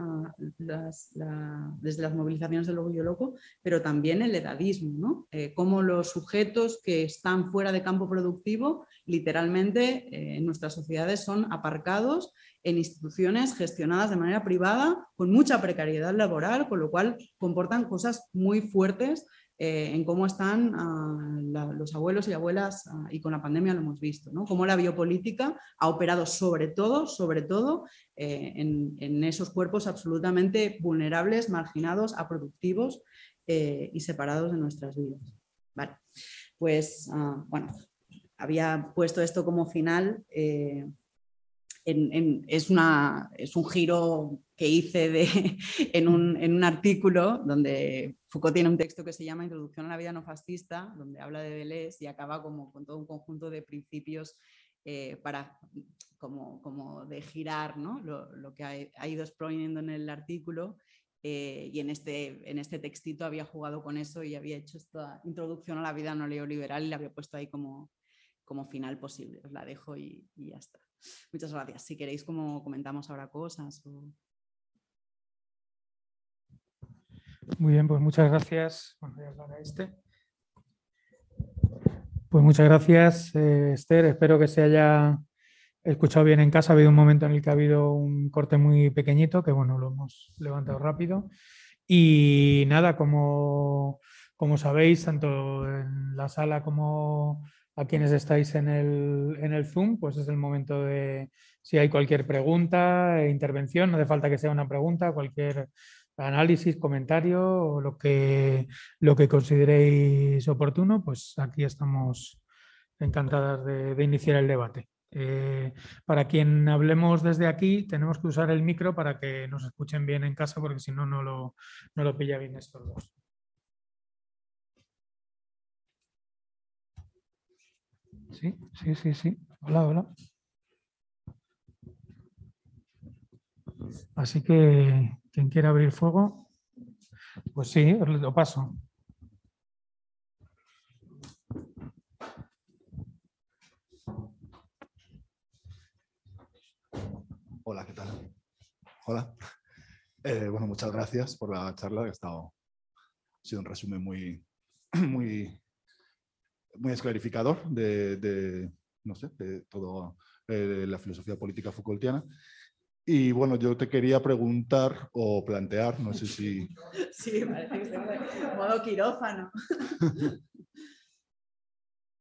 desde las movilizaciones del orgullo loco, pero también el edadismo, ¿no? Eh, cómo los sujetos que están fuera de campo productivo literalmente eh, en nuestras sociedades son aparcados en instituciones gestionadas de manera privada con mucha precariedad laboral, con lo cual comportan cosas muy fuertes eh, en cómo están ah, los abuelos y abuelas, ah, y con la pandemia lo hemos visto, ¿no? cómo la biopolítica ha operado sobre todo, sobre todo eh, en, esos cuerpos absolutamente vulnerables, marginados, aproductivos eh, y separados de nuestras vidas. Vale. Pues, ah, bueno, había puesto esto como final es, una, es, un giro que hice en, un, en, un, artículo donde Foucault tiene un texto que se llama Introducción a la vida no fascista, donde habla de Deleuze y acaba como con todo un conjunto de principios eh, para como, como, de girar ¿no? lo, que ha, ido exponiendo en el artículo. Eh, y en este, en este textito había jugado con eso y había hecho esta introducción a la vida no neoliberal y la había puesto ahí como, como final posible. Os la dejo y, y ya está. Muchas gracias. Si queréis, como comentamos ahora cosas. Muy bien, pues muchas gracias. este. Pues muchas gracias, eh, Esther. Espero que se haya escuchado bien en casa. Ha habido un momento en el que ha habido un corte muy pequeñito, que bueno, lo hemos levantado rápido. Y nada, como, como sabéis, tanto en la sala como a quienes estáis en el, en el Zoom, pues es el momento de, si hay cualquier pregunta, e intervención, no hace falta que sea una pregunta, cualquier análisis, comentario o lo que, lo que consideréis oportuno, pues aquí estamos encantadas de, iniciar el debate. Eh, para quien hablemos desde aquí, tenemos que usar el micro para que nos escuchen bien en casa, porque si no, no lo, no lo pilla bien estos dos. Sí, sí, sí, sí. Hola, hola. Así que quien quiera abrir fuego, pues sí, lo paso. Hola, ¿qué tal? Hola. Eh, bueno, muchas gracias por la charla, ha estado ha sido un resumen muy, muy muy esclarificador de, no sé, de toda eh, la filosofía política Foucaultiana. Y bueno, yo te quería preguntar o plantear, no sé si... Sí, parece que modo quirófano.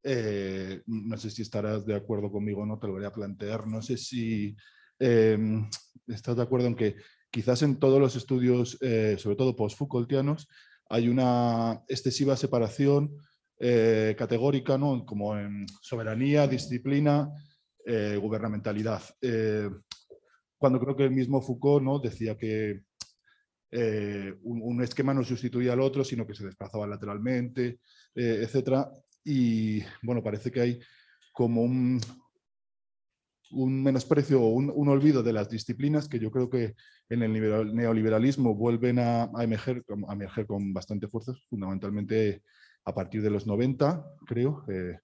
Eh, no sé si estarás de acuerdo conmigo o no, te lo voy a plantear. No sé si em, estás de acuerdo en que quizás en todos los estudios, eh, sobre todo post-Foucaultianos, hay una excesiva separación eh, categórica, ¿no? como en soberanía, disciplina, eh, gubernamentalidad. Eh, cuando creo que el mismo Foucault ¿no? decía que un, esquema no sustituía al otro, sino que se desplazaba lateralmente, etc. Y bueno, parece que hay como un, un menosprecio o un, olvido de las disciplinas que yo creo que en el neoliberalismo vuelven a, emerger, a emerger con bastante fuerza, fundamentalmente a partir de los 90, creo. Eh,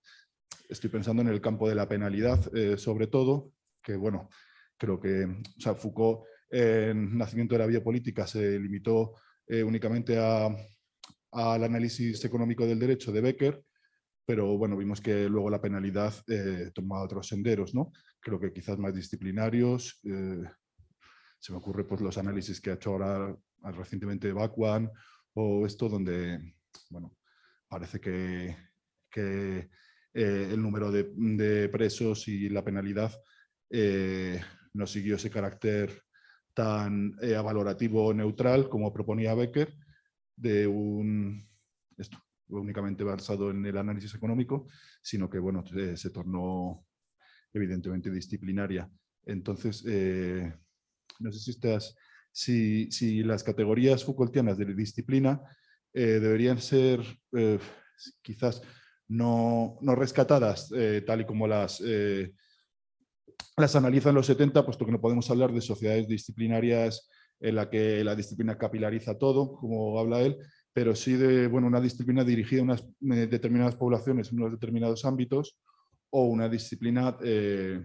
estoy pensando en el campo de la penalidad, eh, sobre todo, que bueno, creo que Foucault en Nacimiento de la Biopolítica se limitó eh, únicamente al análisis económico del derecho de Becker, pero bueno, vimos que luego la penalidad eh, tomaba otros senderos, ¿no? Creo que quizás más disciplinarios. Eh, se me ocurre pues, los análisis que ha hecho ahora recientemente Bakuan o esto donde, bueno, parece que, que eh, el número de, de, presos y la penalidad no siguió ese carácter tan avalorativo neutral como proponía Becker de un, esto, únicamente basado en el análisis económico, sino que bueno, se tornó evidentemente disciplinaria. Entonces, eh, no sé si, estas, si, si, las categorías Foucaultianas de disciplina eh, deberían ser eh, quizás no, no rescatadas tal y como las, las analizan los 70, puesto que no podemos hablar de sociedades disciplinarias en la que la disciplina capilariza todo, como habla él, pero sí de bueno, una disciplina dirigida a unas eh, determinadas poblaciones en unos determinados ámbitos o una disciplina, eh,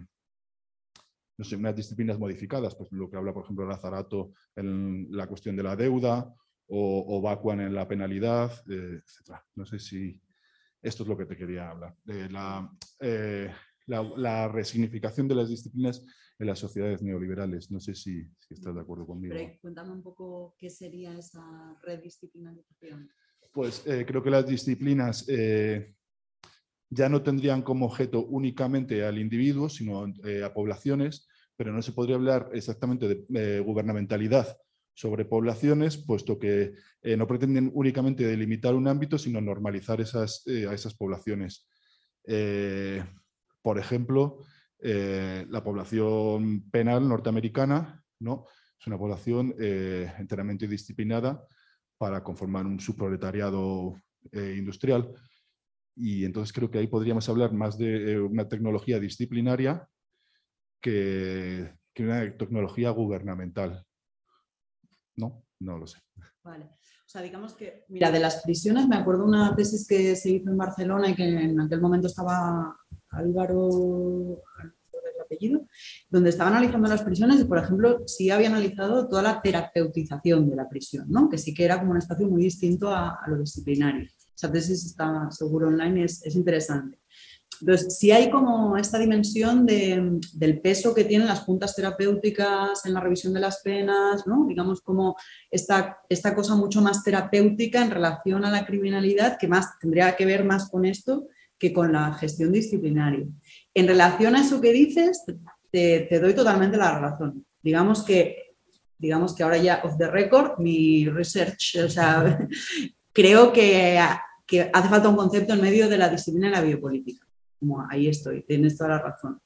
no sé, unas disciplinas modificadas, pues lo que habla, por ejemplo, Lazarato en la cuestión de la deuda o, o Bakuan en la penalidad, eh, etc. No sé si esto es lo que te quería hablar. la, la, la resignificación de las disciplinas en las sociedades neoliberales. No sé si, estás de acuerdo conmigo. Pero cuéntame un poco qué sería esa redisciplinarización. Pues eh, creo que las disciplinas eh, ya no tendrían como objeto únicamente al individuo, sino eh, a poblaciones, pero no se podría hablar exactamente de gubernamentalidad sobre poblaciones, puesto que no pretenden únicamente delimitar un ámbito, sino normalizar esas, a esas poblaciones. Por ejemplo, eh, la población penal norteamericana ¿no? es una población eh, enteramente disciplinada para conformar un subproletariado eh, industrial. Y entonces creo que ahí podríamos hablar más de una tecnología disciplinaria que, que una tecnología gubernamental. ¿No? No lo sé. Vale. O sea, digamos que, mira, de las prisiones, me acuerdo una tesis que se hizo en Barcelona y que en aquel momento estaba Álvaro, el apellido, donde estaba analizando las prisiones y, por ejemplo, sí había analizado toda la terapeutización de la prisión, ¿no? que sí que era como un espacio muy distinto a, lo disciplinario. Esa tesis está seguro online es, es interesante. Entonces, sí hay como esta dimensión de, del peso que tienen las juntas terapéuticas en la revisión de las penas, ¿no? digamos como esta, esta cosa mucho más terapéutica en relación a la criminalidad, que más tendría que ver más con esto que con la gestión disciplinaria. En relación a eso que dices, te, doy totalmente la razón. Digamos que, digamos que ahora ya off the record, mi research, o sea, creo que, hace falta un concepto en medio de la disciplina y la biopolítica. Como ahí estoy, tienes toda la razón.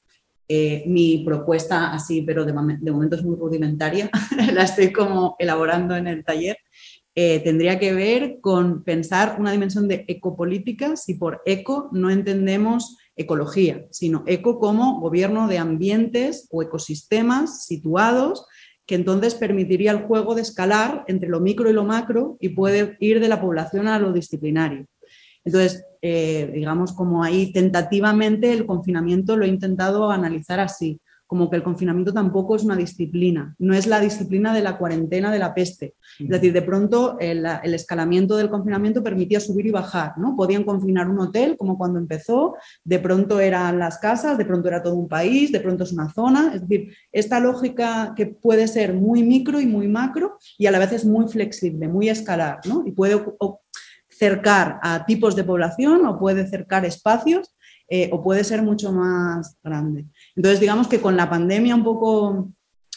Eh, mi propuesta así, pero de, de, momento es muy rudimentaria, la estoy como elaborando en el taller, eh, tendría que ver con pensar una dimensión de ecopolítica si por eco no entendemos ecología, sino eco como gobierno de ambientes o ecosistemas situados que entonces permitiría el juego de escalar entre lo micro y lo macro y puede ir de la población a lo disciplinario. Entonces, eh, digamos como ahí tentativamente el confinamiento lo he intentado analizar así como que el confinamiento tampoco es una disciplina, no es la disciplina de la cuarentena de la peste. Es decir, de pronto el, escalamiento del confinamiento permitía subir y bajar, ¿no? Podían confinar un hotel como cuando empezó, de pronto eran las casas, de pronto era todo un país, de pronto es una zona. Es decir, esta lógica que puede ser muy micro y muy macro y a la vez es muy flexible, muy escalar, ¿no? Y puede cercar a tipos de población o puede cercar espacios eh, o puede ser mucho más grande. Entonces, digamos que con la pandemia un poco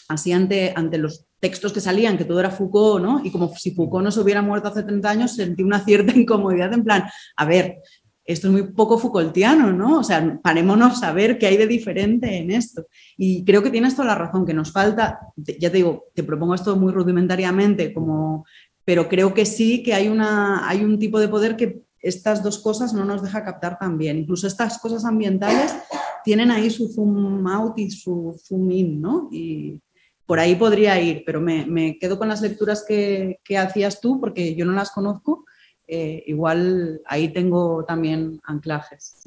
así ante, ante los textos que salían, que todo era Foucault, ¿no? Y como si Foucault no se hubiera muerto hace 30 años, sentí una cierta incomodidad en plan, a ver, esto es muy poco Foucaultiano, ¿no? O sea, parémonos a ver qué hay de diferente en esto. Y creo que tienes toda la razón, que nos falta, ya te digo, te propongo esto muy rudimentariamente, como, pero creo que sí que hay, una, hay un tipo de poder que estas dos cosas no nos deja captar tan bien. Incluso estas cosas ambientales tienen ahí su zoom out y su zoom in, ¿no? Y por ahí podría ir, pero me, quedo con las lecturas que, hacías tú porque yo no las conozco. Eh, igual ahí tengo también anclajes.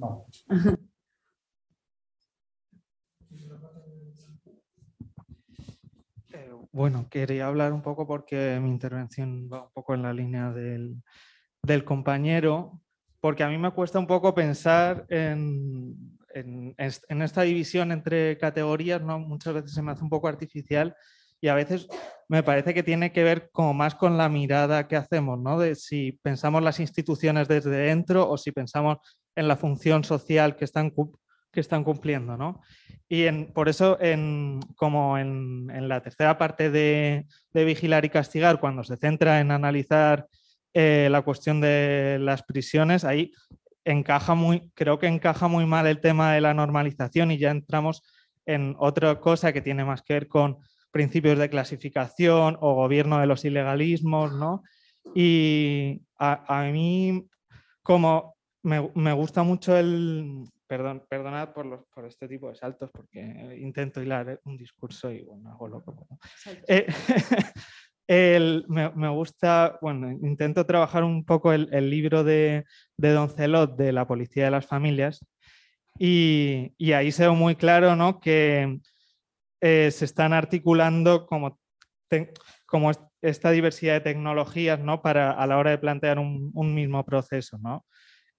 Bueno, quería hablar un poco porque mi intervención va un poco en la línea del, compañero, porque a mí me cuesta un poco pensar en, esta división entre categorías, ¿no? muchas veces se me hace un poco artificial y a veces me parece que tiene que ver como más con la mirada que hacemos, ¿no? de si pensamos las instituciones desde dentro o si pensamos en la función social que están, que están cumpliendo. ¿no? Y por eso, como en, la tercera parte de, Vigilar y Castigar, cuando se centra en analizar eh, la cuestión de las prisiones, ahí encaja muy, creo que encaja muy mal el tema de la normalización y ya entramos en otra cosa que tiene más que ver con principios de clasificación o gobierno de los ilegalismos, ¿no? Y a, mí, como me gusta mucho el, Perdón, perdonad por, por este tipo de saltos porque intento hilar un discurso y bueno, hago loco. Eh, me, gusta, bueno, intento trabajar un poco el, libro de, de, Don Celot de la Policía de las Familias y, y ahí se ve muy claro ¿no? que eh, se están articulando como, como esta diversidad de tecnologías ¿no? para, a la hora de plantear un, mismo proceso. ¿no?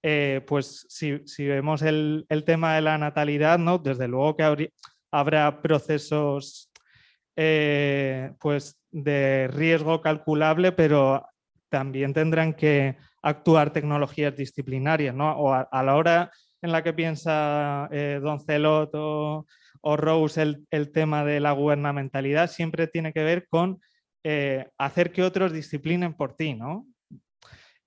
Eh, pues si, vemos el, tema de la natalidad, ¿no? desde luego que habrá procesos eh, pues de riesgo calculable, pero también tendrán que actuar tecnologías disciplinarias. ¿no? O a, la hora en la que piensa eh, Don Celot o, Rose el, tema de la gubernamentalidad, siempre tiene que ver con hacer que otros disciplinen por ti, ¿no?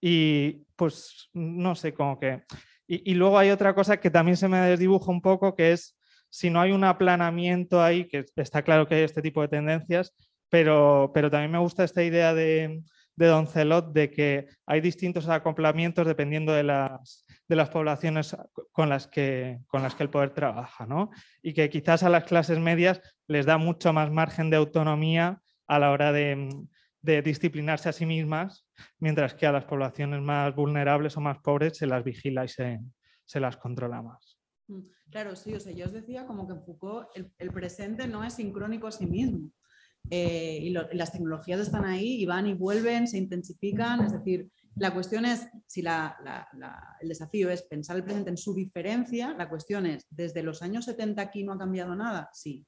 Y pues no sé, como que... Y, luego hay otra cosa que también se me desdibuja un poco, que es si no hay un aplanamiento ahí, que está claro que hay este tipo de tendencias, pero, también me gusta esta idea de, de Don Celot de que hay distintos acoplamientos dependiendo de las, poblaciones con las, que, el poder trabaja, ¿no? Y que quizás a las clases medias les da mucho más margen de autonomía a la hora de, de disciplinarse a sí mismas, mientras que a las poblaciones más vulnerables o más pobres se las vigila y se, las controla más. Mm, claro, sí, o sea, yo os decía como que en Foucault el, presente no es sincrónico a sí mismo. Eh, y, las tecnologías están ahí y van y vuelven, se intensifican. Es decir, la cuestión es, si el desafío es pensar el presente en su diferencia, la cuestión es, ¿desde los años 70 aquí no ha cambiado nada? Sí,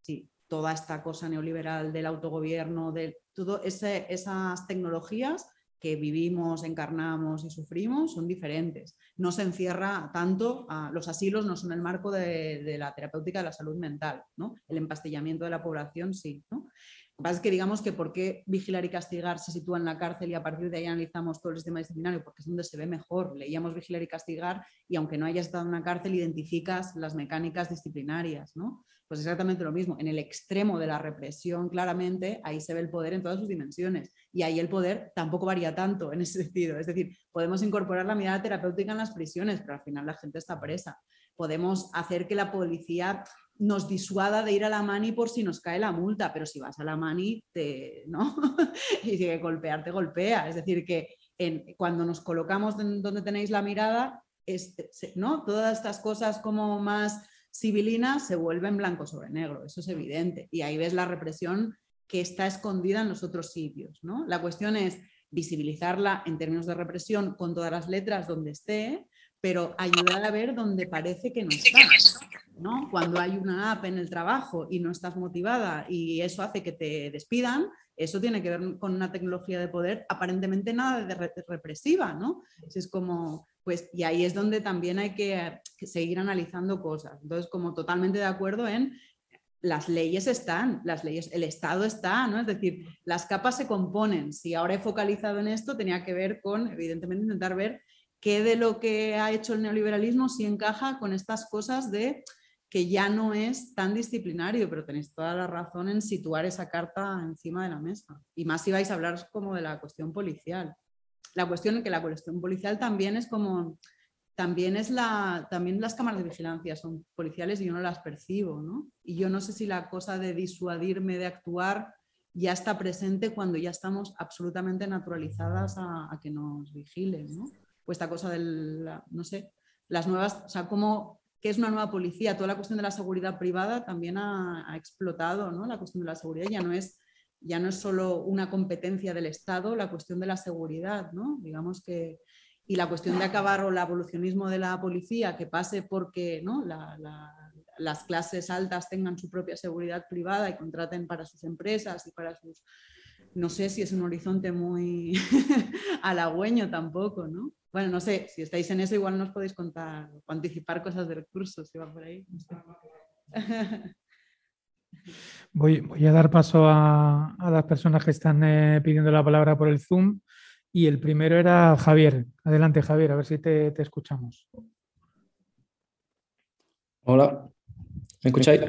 sí, toda esta cosa neoliberal del autogobierno, de todas esas tecnologías que vivimos, encarnamos y sufrimos son diferentes. No se encierra tanto, los asilos no son el marco de, la terapéutica de la salud mental, ¿no? el empastillamiento de la población sí. ¿no? Pasa que digamos que por qué vigilar y castigar se sitúa en la cárcel y a partir de ahí analizamos todo el sistema disciplinario, porque es donde se ve mejor. Leíamos vigilar y castigar y aunque no hayas estado en una cárcel, identificas las mecánicas disciplinarias. ¿no? Pues exactamente lo mismo. En el extremo de la represión, claramente, ahí se ve el poder en todas sus dimensiones. Y ahí el poder tampoco varía tanto en ese sentido. Es decir, podemos incorporar la mirada terapéutica en las prisiones, pero al final la gente está presa. Podemos hacer que la policía nos disuada de ir a la mani por si nos cae la multa, pero si vas a la mani, te, ¿no? y si golpear, te golpea. Es decir, que cuando nos colocamos donde tenéis la mirada, ¿no? todas estas cosas como más civilinas se vuelven blanco sobre negro, eso es evidente. Y ahí ves la represión que está escondida en los otros sitios. ¿no? La cuestión es visibilizarla en términos de represión con todas las letras donde esté, pero ayudar a ver donde parece que no está. ¿no? Cuando hay una app en el trabajo y no estás motivada y eso hace que te despidan, eso tiene que ver con una tecnología de poder aparentemente nada de represiva, ¿no? Es como, pues, y ahí es donde también hay que, seguir analizando cosas. Entonces, como totalmente de acuerdo en las leyes están, las leyes, el Estado está, ¿no? Es decir, las capas se componen. Si ahora he focalizado en esto, tenía que ver con, evidentemente, intentar ver qué de lo que ha hecho el neoliberalismo sí encaja con estas cosas de que ya no es tan disciplinario, pero tenéis toda la razón en situar esa carta encima de la mesa. Y más si vais a hablar como de la cuestión policial. La cuestión es que la cuestión policial también es como también es la, también las cámaras de vigilancia son policiales y yo no las percibo, ¿no? Y yo no sé si la cosa de disuadirme de actuar ya está presente cuando ya estamos absolutamente naturalizadas a, que nos vigilen, ¿no? O esta cosa del, no sé, las nuevas, o sea, como ¿qué es una nueva policía? Toda la cuestión de la seguridad privada también ha, ha explotado, ¿no? La cuestión de la seguridad ya no es ya no es solo una competencia del Estado, la cuestión de la seguridad, ¿no? Digamos que, y la cuestión de acabar o el evolucionismo de la policía que pase porque ¿no? las clases altas tengan su propia seguridad privada y contraten para sus empresas y para sus... No sé si es un horizonte muy halagüeño tampoco, ¿no? Bueno, no sé, si estáis en eso igual nos podéis contar o anticipar cosas del curso, si va por ahí. Voy, voy, a dar paso a, las personas que están eh, pidiendo la palabra por el Zoom. Y el primero era Javier. Adelante, Javier, a ver si te, escuchamos. Hola, ¿me escucháis?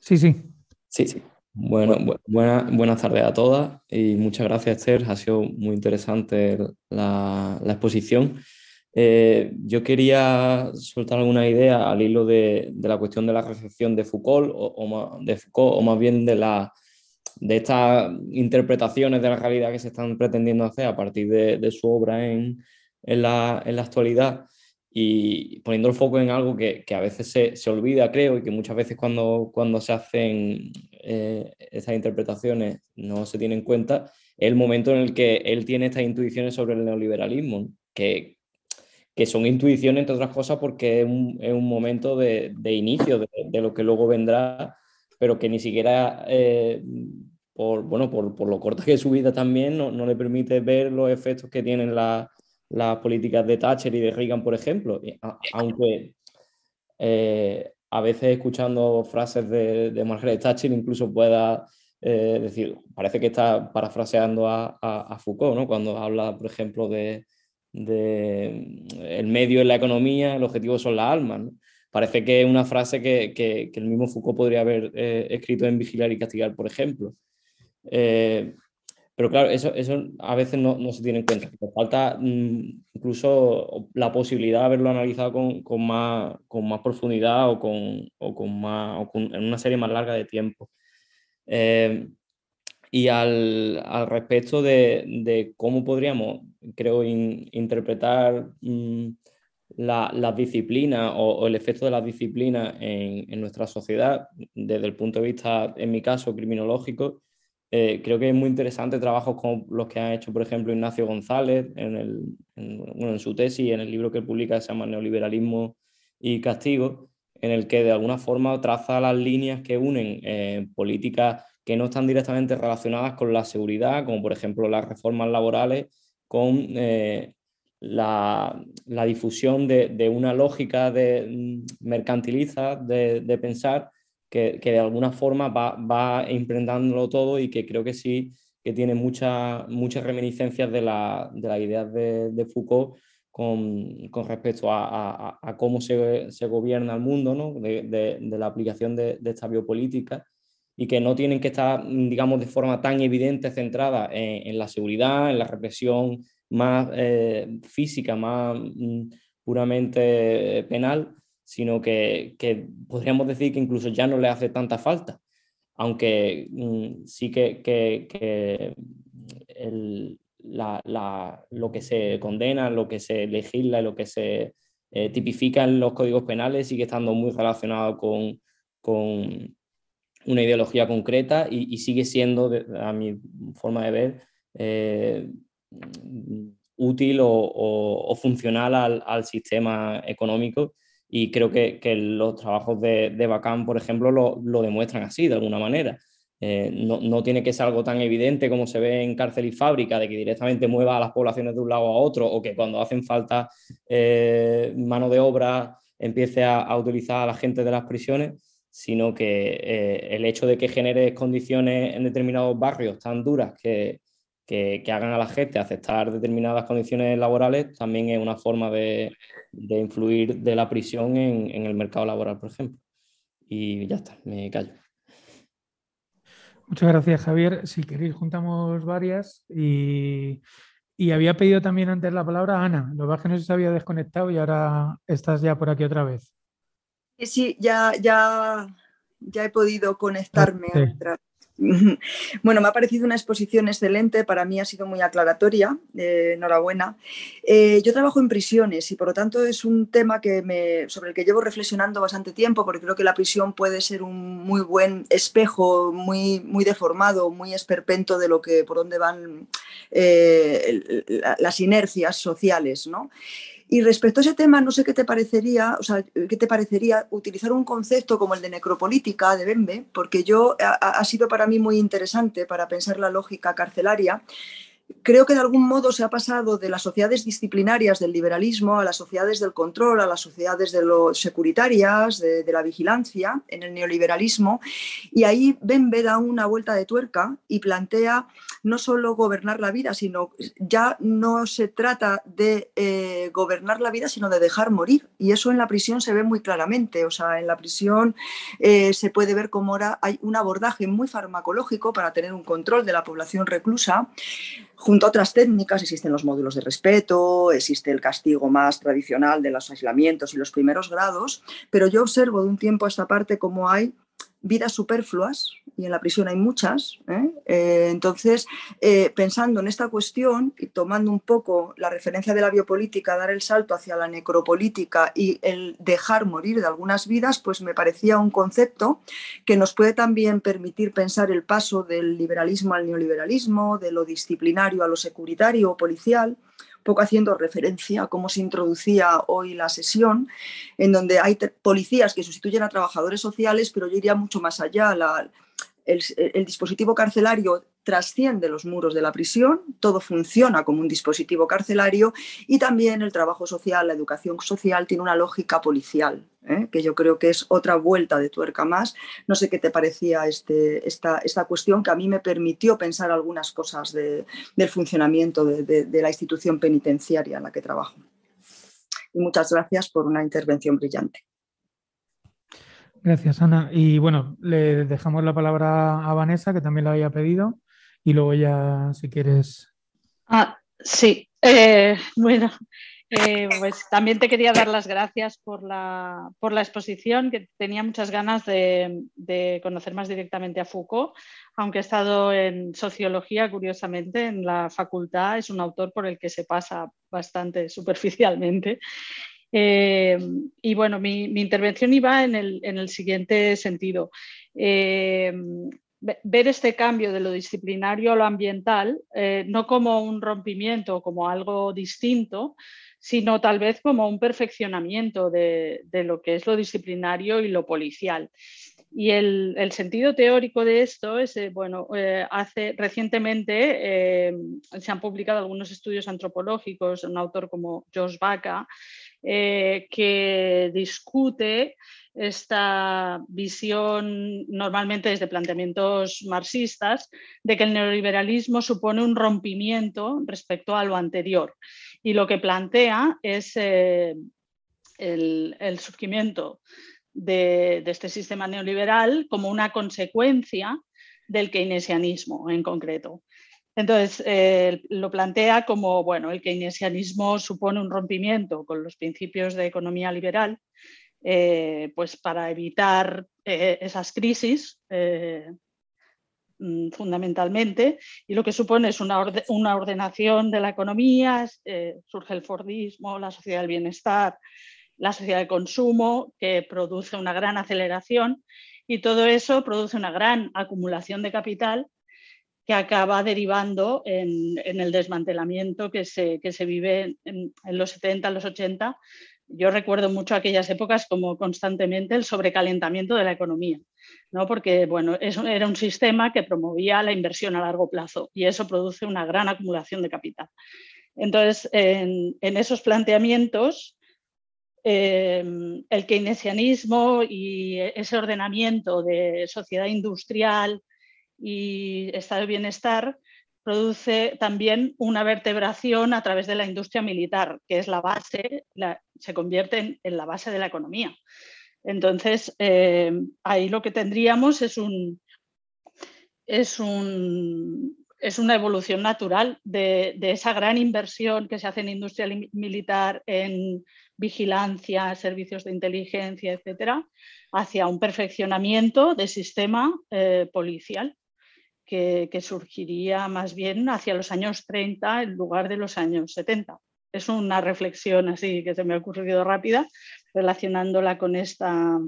Sí, sí. Sí, sí. Bueno, buenas tardes a todas y muchas gracias, Esther. Ha sido muy interesante la, exposición. Eh, yo quería soltar alguna idea al hilo de, la cuestión de la recepción de Foucault o, de Foucault, o más bien de la, de estas interpretaciones de la realidad que se están pretendiendo hacer a partir de, su obra en, la, actualidad y poniendo el foco en algo que, a veces se, olvida, creo, y que muchas veces cuando, cuando se hacen eh, esas interpretaciones no se tienen en cuenta, es el momento en el que él tiene estas intuiciones sobre el neoliberalismo, que, que son intuiciones, entre otras cosas, porque es un, momento de, inicio de, de, lo que luego vendrá pero que ni siquiera, eh, por, bueno, por, por, lo corta que es su vida también, no, no le permite ver los efectos que tienen las políticas de Thatcher y de Reagan, por ejemplo. Aunque eh, a veces escuchando frases de, de Margaret Thatcher incluso pueda eh, decir, parece que está parafraseando a, a, Foucault, ¿no? cuando habla, por ejemplo, de, de, el medio en la economía, el objetivo son las almas. ¿no? Parece que es una frase que, el mismo Foucault podría haber eh, escrito en Vigilar y Castigar, por ejemplo. Eh, pero claro, eso, eso a veces no, se tiene en cuenta. Falta mm, incluso la posibilidad de haberlo analizado con, más, con más profundidad o, con, con más, en una serie más larga de tiempo. Eh, y al, respecto de, cómo podríamos, creo, interpretar mm, las disciplinas o, el efecto de las disciplinas en, nuestra sociedad, desde el punto de vista, en mi caso, criminológico, eh, creo que es muy interesante trabajos como los que ha hecho, por ejemplo, Ignacio González en, el, en, su tesis, en el libro que publica, se llama Neoliberalismo y Castigo, en el que de alguna forma traza las líneas que unen eh, políticas que no están directamente relacionadas con la seguridad, como por ejemplo las reformas laborales, con eh, la, difusión de, una lógica de mm, mercantiliza, de, pensar, que, de alguna forma va, va imprendándolo todo y que creo que sí que tiene muchas muchas reminiscencias de, la, de las ideas de, Foucault con, respecto a, cómo se, gobierna el mundo, ¿no? de, la aplicación de, esta biopolítica y que no tienen que estar, digamos, de forma tan evidente centrada en, en la seguridad, en la represión más eh, física, más mm, puramente penal, sino que, podríamos decir que incluso ya no le hace tanta falta, aunque mm, sí que, lo que se condena, lo que se legisla, lo que se eh, tipifica en los códigos penales sigue estando muy relacionado con, una ideología concreta y, sigue siendo, a mi forma de ver, eh, útil o, funcional al, sistema económico y creo que, los trabajos de, de Bacán, por ejemplo, lo, demuestran así, de alguna manera. Eh, no, tiene que ser algo tan evidente como se ve en cárcel y fábrica, de que directamente mueva a las poblaciones de un lado a otro, o que cuando hacen falta eh, mano de obra empiece a, utilizar a la gente de las prisiones, sino que eh, el hecho de que genere condiciones en determinados barrios tan duras que, que, hagan a la gente aceptar determinadas condiciones laborales también es una forma de, influir de la prisión en, el mercado laboral, por ejemplo. Y ya está, me callo. Muchas gracias, Javier. Si queréis, juntamos varias y, Y había pedido también antes la palabra Ana. Lo que que no se había desconectado y ahora estás ya por aquí otra vez. Sí, sí, ya, ya, ya he podido conectarme. Bueno, me ha parecido una exposición excelente, para mí ha sido muy aclaratoria, eh, enhorabuena. Eh, yo trabajo en prisiones y por lo tanto es un tema que sobre el que llevo reflexionando bastante tiempo porque creo que la prisión puede ser un muy buen espejo, muy, muy deformado, muy esperpento de lo que, por dónde van eh, las inercias sociales. ¿no? Y respecto a ese tema, no sé qué te parecería, o sea, qué te parecería utilizar un concepto como el de necropolítica de Bembe, porque yo ha sido para mí muy interesante para pensar la lógica carcelaria creo que de algún modo se ha pasado de las sociedades disciplinarias del liberalismo a las sociedades del control, a las sociedades de los securitarias, de, la vigilancia, en el neoliberalismo. Y ahí Bembe da una vuelta de tuerca y plantea no solo gobernar la vida, sino ya no se trata de eh, gobernar la vida, sino de dejar morir. Y eso en la prisión se ve muy claramente. O sea, en la prisión eh, se puede ver cómo ahora hay un abordaje muy farmacológico para tener un control de la población reclusa Junto a otras técnicas existen los módulos de respeto, existe el castigo más tradicional de los aislamientos y los primeros grados, pero yo observo de un tiempo a esta parte cómo hay vidas superfluas, y en la prisión hay muchas. ¿eh? Eh, entonces, eh, pensando en esta cuestión y tomando un poco la referencia de la biopolítica, dar el salto hacia la necropolítica y el dejar morir de algunas vidas, pues me parecía un concepto que nos puede también permitir pensar el paso del liberalismo al neoliberalismo, de lo disciplinario a lo securitario o policial poco haciendo referencia a cómo se introducía hoy la sesión, en donde hay policías que sustituyen a trabajadores sociales, pero yo iría mucho más allá. El, dispositivo carcelario trasciende los muros de la prisión, todo funciona como un dispositivo carcelario y también el trabajo social, la educación social tiene una lógica policial, ¿eh? que yo creo que es otra vuelta de tuerca más. No sé qué te parecía este, esta, esta, cuestión que a mí me permitió pensar algunas cosas del funcionamiento de, la institución penitenciaria en la que trabajo. Muchas gracias por una intervención brillante. Gracias, Ana. Y bueno, le dejamos la palabra a Vanessa, que también la había pedido y luego ya, si quieres. Ah, sí. Eh, bueno, eh, pues también te quería dar las gracias por la, por la exposición, que tenía muchas ganas de, de, conocer más directamente a Foucault, aunque he estado en sociología, curiosamente, en la facultad, es un autor por el que se pasa bastante superficialmente. Eh, y bueno, mi, intervención iba en el, en el siguiente sentido ver este cambio de lo disciplinario a lo ambiental, eh, no como un rompimiento, como algo distinto, sino tal vez como un perfeccionamiento de, lo que es lo disciplinario y lo policial. Y el, sentido teórico de esto es, eh, bueno, eh, hace recientemente se han publicado algunos estudios antropológicos, un autor como Josh Baca, que discute esta visión normalmente desde planteamientos marxistas de que el neoliberalismo supone un rompimiento respecto a lo anterior y lo que plantea es eh, el, surgimiento de, este sistema neoliberal como una consecuencia del keynesianismo en concreto. Entonces, eh, lo plantea como, bueno, el keynesianismo supone un rompimiento con los principios de economía liberal eh, pues para evitar eh, esas crisis mm, fundamentalmente y lo que supone es una, una ordenación de la economía, surge el Fordismo, la sociedad del bienestar, la sociedad de consumo que produce una gran aceleración y todo eso produce una gran acumulación de capital que acaba derivando en, el desmantelamiento que se, que se vive en, los 70, los 80 yo recuerdo mucho aquellas épocas como constantemente el sobrecalentamiento de la economía, ¿no? porque bueno, eso era un sistema que promovía la inversión a largo plazo y eso produce una gran acumulación de capital. Entonces, en, esos planteamientos, eh, el keynesianismo y ese ordenamiento de sociedad industrial y estado de bienestar produce también una vertebración a través de la industria militar, que es la base, se convierte en, la base de la economía. Entonces, eh, ahí lo que tendríamos es un, es un es una evolución natural de, esa gran inversión que se hace en industria militar, en vigilancia, servicios de inteligencia, etcétera, hacia un perfeccionamiento del sistema eh, policial que, surgiría más bien hacia los años 30 en lugar de los años 70. Es una reflexión así que se me ha ocurrido rápida, relacionándola con esta,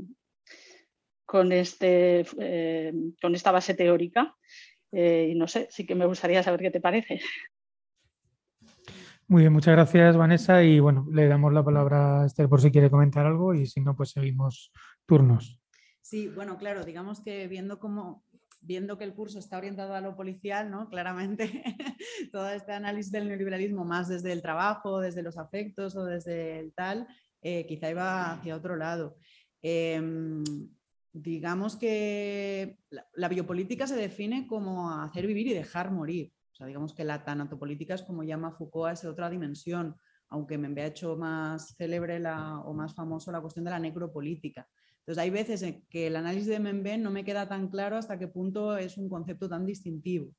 con, este, eh, con esta base teórica. Eh, y no sé, sí que me gustaría saber qué te parece. Muy bien, muchas gracias Vanessa y bueno, le damos la palabra a Esther por si quiere comentar algo y si no, pues seguimos turnos. Sí, bueno, claro, digamos que viendo cómo, viendo que el curso está orientado a lo policial, ¿no? Claramente todo este análisis del neoliberalismo más desde el trabajo, desde los afectos o desde el tal, eh, quizá iba hacia otro lado. Em, digamos que la, biopolítica se define como hacer vivir y dejar morir. O sea, digamos que la tanatopolítica es como llama Foucault a esa otra dimensión, aunque me ha hecho más célebre la, o más famoso la cuestión de la necropolítica. Entonces, hay veces en que el análisis de Memben no me queda tan claro hasta qué punto es un concepto tan distintivo.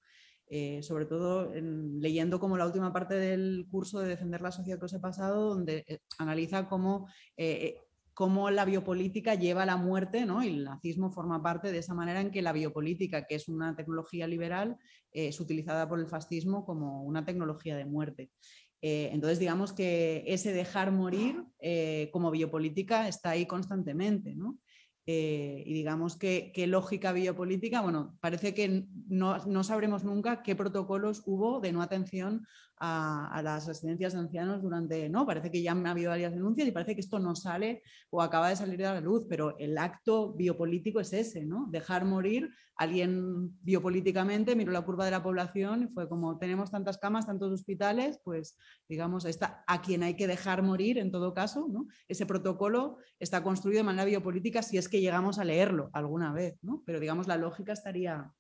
Eh, sobre todo leyendo como la última parte del curso de Defender la Sociedad que os he pasado, donde eh, analiza cómo eh, cómo la biopolítica lleva a la muerte, ¿no? y el nazismo forma parte de esa manera en que la biopolítica, que es una tecnología liberal, es utilizada por el fascismo como una tecnología de muerte. Eh, entonces, digamos que ese dejar morir eh, como biopolítica está ahí constantemente. ¿no? Eh, y digamos que lógica biopolítica, bueno, parece que no, sabremos nunca qué protocolos hubo de no atención a, las residencias de ancianos durante, no, parece que ya han habido varias denuncias y parece que esto no sale o acaba de salir a la luz, pero el acto biopolítico es ese, ¿no? Dejar morir alguien biopolíticamente, miró la curva de la población y fue como tenemos tantas camas, tantos hospitales, pues digamos, está a quien hay que dejar morir en todo caso, ¿no? Ese protocolo está construido de manera biopolítica si es que llegamos a leerlo alguna vez, ¿no? pero digamos la lógica estaría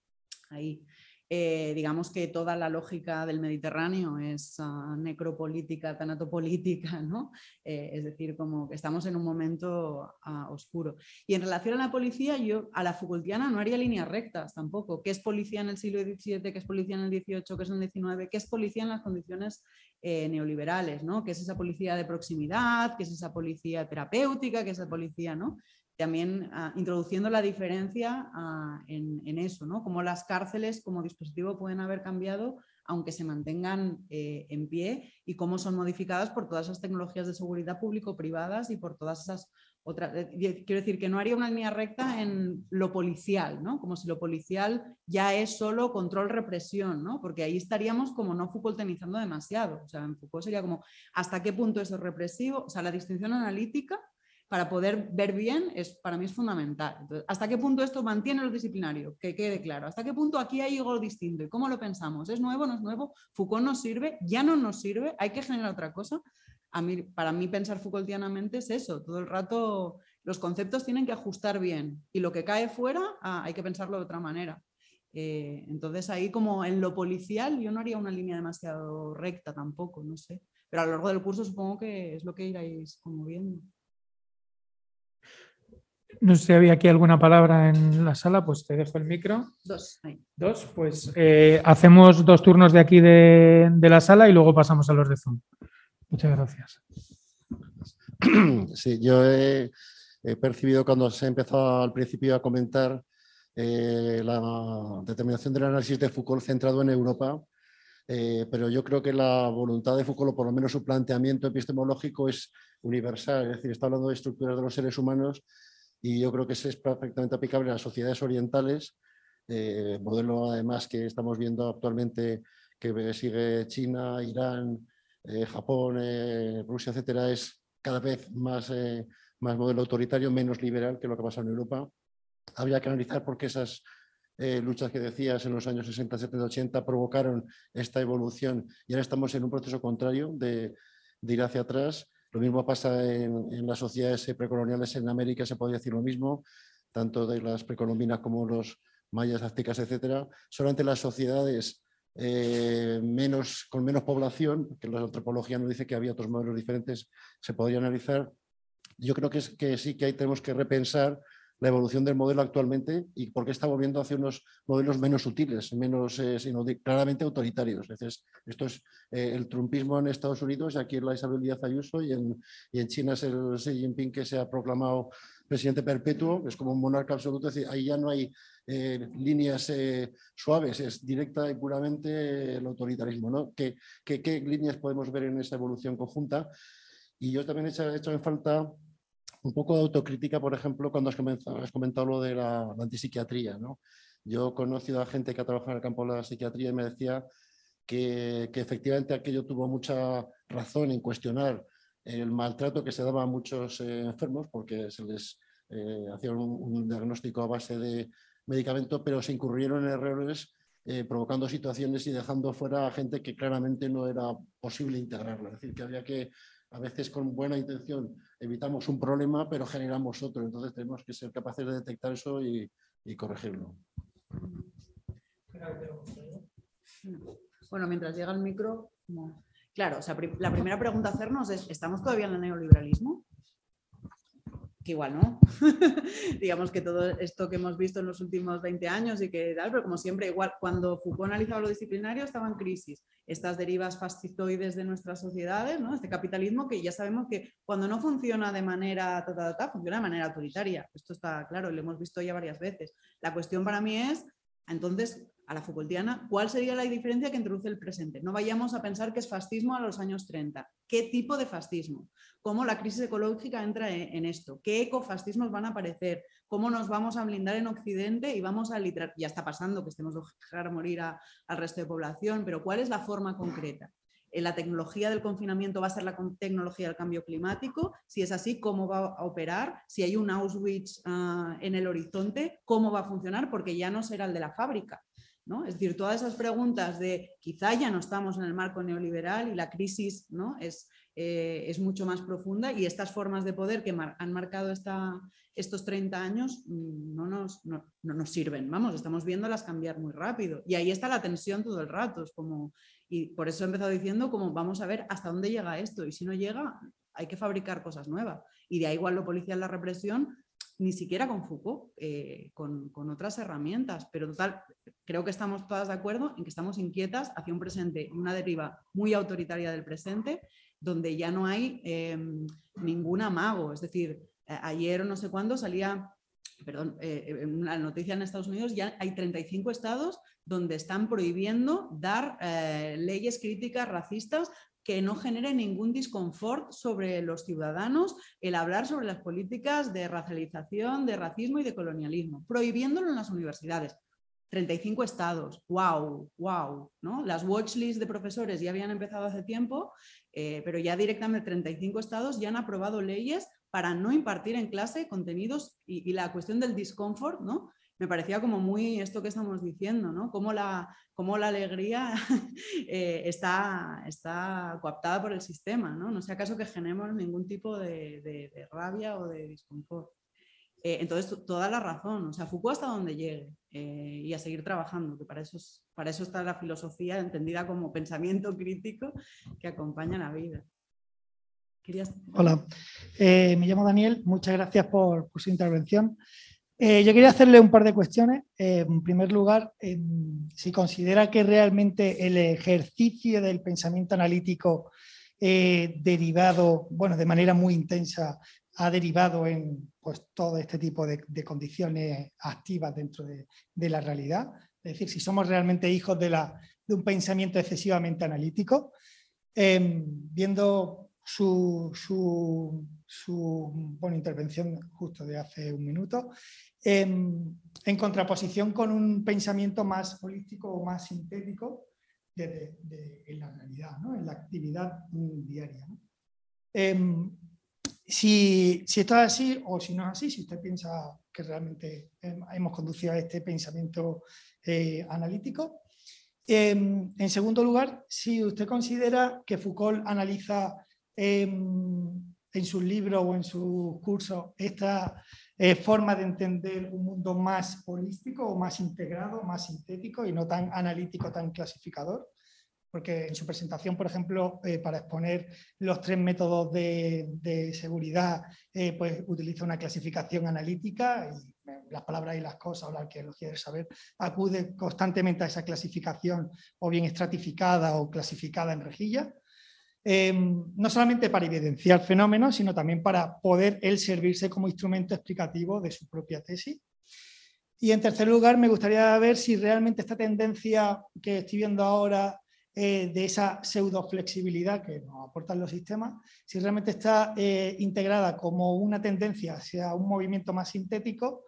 ahí. Eh, digamos que toda la lógica del Mediterráneo es uh, necropolítica, tanatopolítica, ¿no? Eh, es decir, como que estamos en un momento ah, oscuro. Y en relación a la policía, yo a la Foucaultiana no haría líneas rectas tampoco. ¿Qué es policía en el siglo XVII? ¿Qué es policía en el XVIII? ¿Qué es en el XIX? ¿Qué es policía en las condiciones eh, neoliberales? ¿no? ¿Qué es esa policía de proximidad? ¿Qué es esa policía terapéutica? ¿Qué es esa policía? ¿no? También ah, introduciendo la diferencia ah, en, eso, ¿no? Cómo las cárceles como dispositivo pueden haber cambiado aunque se mantengan eh, en pie y cómo son modificadas por todas esas tecnologías de seguridad público-privadas y por todas esas otras... Eh, quiero decir que no haría una línea recta en lo policial, ¿no? Como si lo policial ya es solo control-represión, ¿no? Porque ahí estaríamos como no Foucaultizando demasiado. O sea, en Foucault sería como, ¿hasta qué punto eso es represivo? O sea, la distinción analítica para poder ver bien es, para mí es fundamental. ¿Hasta qué punto esto mantiene lo disciplinario? Que quede claro. ¿Hasta qué punto aquí hay algo distinto? ¿Y cómo lo pensamos? ¿Es nuevo? ¿No es nuevo? ¿Foucault nos sirve? ¿Ya no nos sirve? ¿Hay que generar otra cosa? A mí, para mí pensar Foucaultianamente es eso. Todo el rato los conceptos tienen que ajustar bien y lo que cae fuera ah, hay que pensarlo de otra manera. Eh, entonces ahí como en lo policial yo no haría una línea demasiado recta tampoco, no sé. Pero a lo largo del curso supongo que es lo que iráis como viendo. No sé si había aquí alguna palabra en la sala, pues te dejo el micro. Dos. Dos, pues eh, hacemos dos turnos de aquí de, la sala y luego pasamos a los de Zoom. Muchas gracias. Sí, yo he, percibido cuando se empezó al principio a comentar eh, la determinación del análisis de Foucault centrado en Europa, eh, pero yo creo que la voluntad de Foucault, o por lo menos su planteamiento epistemológico, es universal, es decir, está hablando de estructuras de los seres humanos y yo creo que eso es perfectamente aplicable a las sociedades orientales, eh, modelo además que estamos viendo actualmente que sigue China, Irán, eh, Japón, eh, Rusia, etcétera, es cada vez más, más modelo autoritario, menos liberal que lo que pasa en Europa. Habría que analizar por qué esas luchas que decías en los años 60, 70, 80 provocaron esta evolución y ahora estamos en un proceso contrario de, de ir hacia atrás lo mismo pasa en, las sociedades precoloniales en América, se podría decir lo mismo, tanto de las precolombinas como los mayas, aztecas, etcétera. Solamente las sociedades eh, menos, con menos población, que la antropología nos dice que había otros modelos diferentes, se podría analizar. Yo creo que, que sí que ahí tenemos que repensar la evolución del modelo actualmente y por qué está volviendo hacia unos modelos menos sutiles, menos eh, sino claramente autoritarios. Entonces, esto es eh, el trumpismo en Estados Unidos aquí en la Isabel Díaz Ayuso y en, y en China es el Xi Jinping que se ha proclamado presidente perpetuo, es como un monarca absoluto, es decir, ahí ya no hay eh, líneas suaves, es directa y puramente el autoritarismo. ¿no? ¿Qué, qué, líneas podemos ver en esa evolución conjunta? Y yo también he hecho en falta un poco de autocrítica, por ejemplo, cuando has comentado, has lo de la, antipsiquiatría. ¿no? Yo he conocido a gente que ha trabajado en el campo de la psiquiatría y me decía que, efectivamente aquello tuvo mucha razón en cuestionar el maltrato que se daba a muchos eh, enfermos porque se les eh, hacía un, diagnóstico a base de medicamento, pero se incurrieron en errores eh, provocando situaciones y dejando fuera a gente que claramente no era posible integrarla. Es decir, que había que a veces con buena intención evitamos un problema, pero generamos otro. Entonces tenemos que ser capaces de detectar eso y, corregirlo. Bueno, mientras llega el micro, claro, la primera pregunta a hacernos es, ¿estamos todavía en el neoliberalismo? Que igual no. Digamos que todo esto que hemos visto en los últimos 20 años y que tal, pero como siempre, igual cuando Foucault analizaba lo disciplinario estaba en crisis. Estas derivas fascistoides de nuestras sociedades, ¿no? este capitalismo que ya sabemos que cuando no funciona de manera funciona de manera autoritaria. Esto está claro, lo hemos visto ya varias veces. La cuestión para mí es, entonces, a la Foucaultiana, ¿cuál sería la diferencia que introduce el presente? No vayamos a pensar que es fascismo a los años 30. ¿Qué tipo de fascismo? ¿Cómo la crisis ecológica entra e-, en esto? ¿Qué ecofascismos van a aparecer? ¿Cómo nos vamos a blindar en Occidente y vamos a literar? Ya está pasando que estemos dejar morir al resto de población, pero ¿cuál es la forma concreta? la tecnología del confinamiento va a ser la tecnología del cambio climático. Si es así, ¿cómo va a operar? Si hay un Auschwitz ah, en el horizonte, ¿cómo va a funcionar? Porque ya no será el de la fábrica, es decir, todas esas preguntas de quizá ya no estamos en el marco neoliberal y la crisis ¿no? es, eh, es mucho más profunda y estas formas de poder que han marcado esta, estos 30 años mm, no nos, no, nos, sirven. Vamos, estamos viéndolas cambiar muy rápido. Y ahí está la tensión todo el rato. Es como, y por eso he empezado diciendo como vamos a ver hasta dónde llega esto y si no llega hay que fabricar cosas nuevas. Y de ahí igual lo policial, la represión ni siquiera con Foucault, eh, con, otras herramientas, pero total, creo que estamos todas de acuerdo en que estamos inquietas hacia un presente, una deriva muy autoritaria del presente, donde ya no hay em, ningún amago, es decir, ayer o no sé cuándo salía, perdón, eh, una noticia en Estados Unidos, ya hay 35 estados donde están prohibiendo dar eh, leyes críticas racistas que no genere ningún disconfort sobre los ciudadanos el hablar sobre las políticas de racialización, de racismo y de colonialismo, prohibiéndolo en las universidades. 35 estados, wow, wow, ¿no? Las watchlists de profesores ya habían empezado hace tiempo, eh, pero ya directamente 35 estados ya han aprobado leyes para no impartir en clase contenidos y, y la cuestión del discomfort, ¿no? Me parecía como muy esto que estamos diciendo, ¿no? Cómo la, la alegría eh, está, está coaptada por el sistema, ¿no? No sea acaso que generemos ningún tipo de, rabia o de disconfort. Eh, entonces, toda la razón, o sea, Foucault hasta donde llegue eh, y a seguir trabajando, que para eso, para eso está la filosofía entendida como pensamiento crítico que acompaña la vida. Hola, me llamo Daniel, muchas gracias por su intervención. Eh, yo quería hacerle un par de cuestiones. Eh, en primer lugar, si considera que realmente el ejercicio del pensamiento analítico eh, derivado, bueno, de manera muy intensa, ha derivado en pues, todo este tipo de, condiciones activas dentro de, la realidad. Es decir, si somos realmente hijos de, de un pensamiento excesivamente analítico, viendo su, su, su intervención justo de hace un minuto, en, contraposición con un pensamiento más holístico o más sintético de, en la realidad, en la actividad diaria. Em, si, si, esto es así o si no es así, si usted piensa que realmente hemos conducido a este pensamiento eh, analítico. Em, en segundo lugar, si usted considera que Foucault analiza em, en sus libros o en sus cursos esta eh, forma de entender un mundo más holístico o más integrado, más sintético y no tan analítico, tan clasificador. porque en su presentación, por ejemplo, eh, para exponer los tres métodos de, seguridad, eh, pues utiliza una clasificación analítica y las palabras y las cosas o la arqueología del saber acude constantemente a esa clasificación o bien estratificada o clasificada en rejilla. Em, no solamente para evidenciar fenómenos, sino también para poder él servirse como instrumento explicativo de su propia tesis. Y en tercer lugar, me gustaría ver si realmente esta tendencia que estoy viendo ahora eh, de esa pseudo flexibilidad que nos aportan los sistemas, si realmente está eh, integrada como una tendencia hacia un movimiento más sintético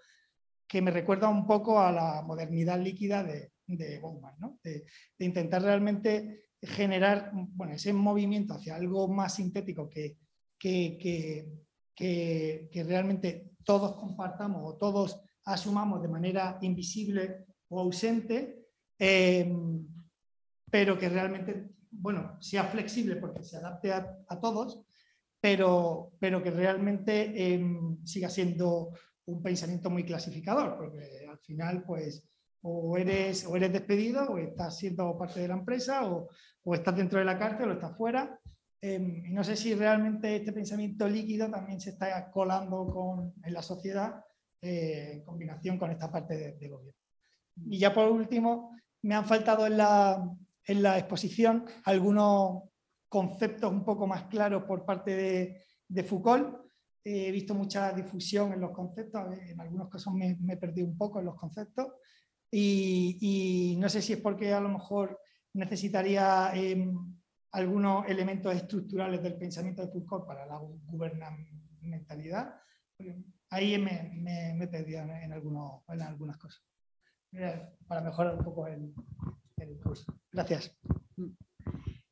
que me recuerda un poco a la modernidad líquida de, de Bowman, de, intentar realmente generar bueno, ese movimiento hacia algo más sintético que, que, que, realmente todos compartamos o todos asumamos de manera invisible o ausente, eh, pero que realmente, bueno, sea flexible porque se adapte a, todos, pero, pero que realmente em, siga siendo un pensamiento muy clasificador, porque al final, pues, o eres, o eres despedido, o estás siendo parte de la empresa, o, o estás dentro de la cárcel, o estás fuera. Y no sé si realmente este pensamiento líquido también se está colando con, en la sociedad eh, en combinación con esta parte de, de gobierno. Y ya por último, me han faltado en la, en la exposición algunos conceptos un poco más claros por parte de, Foucault. he visto mucha difusión en los conceptos, en algunos casos me, me he perdido un poco en los conceptos y, no sé si es porque a lo mejor necesitaría em, algunos elementos estructurales del pensamiento de Foucault para la gubernamentalidad. Ahí me, me, perdido en, algunos, en algunas cosas. Para mejorar un poco el, Gracias.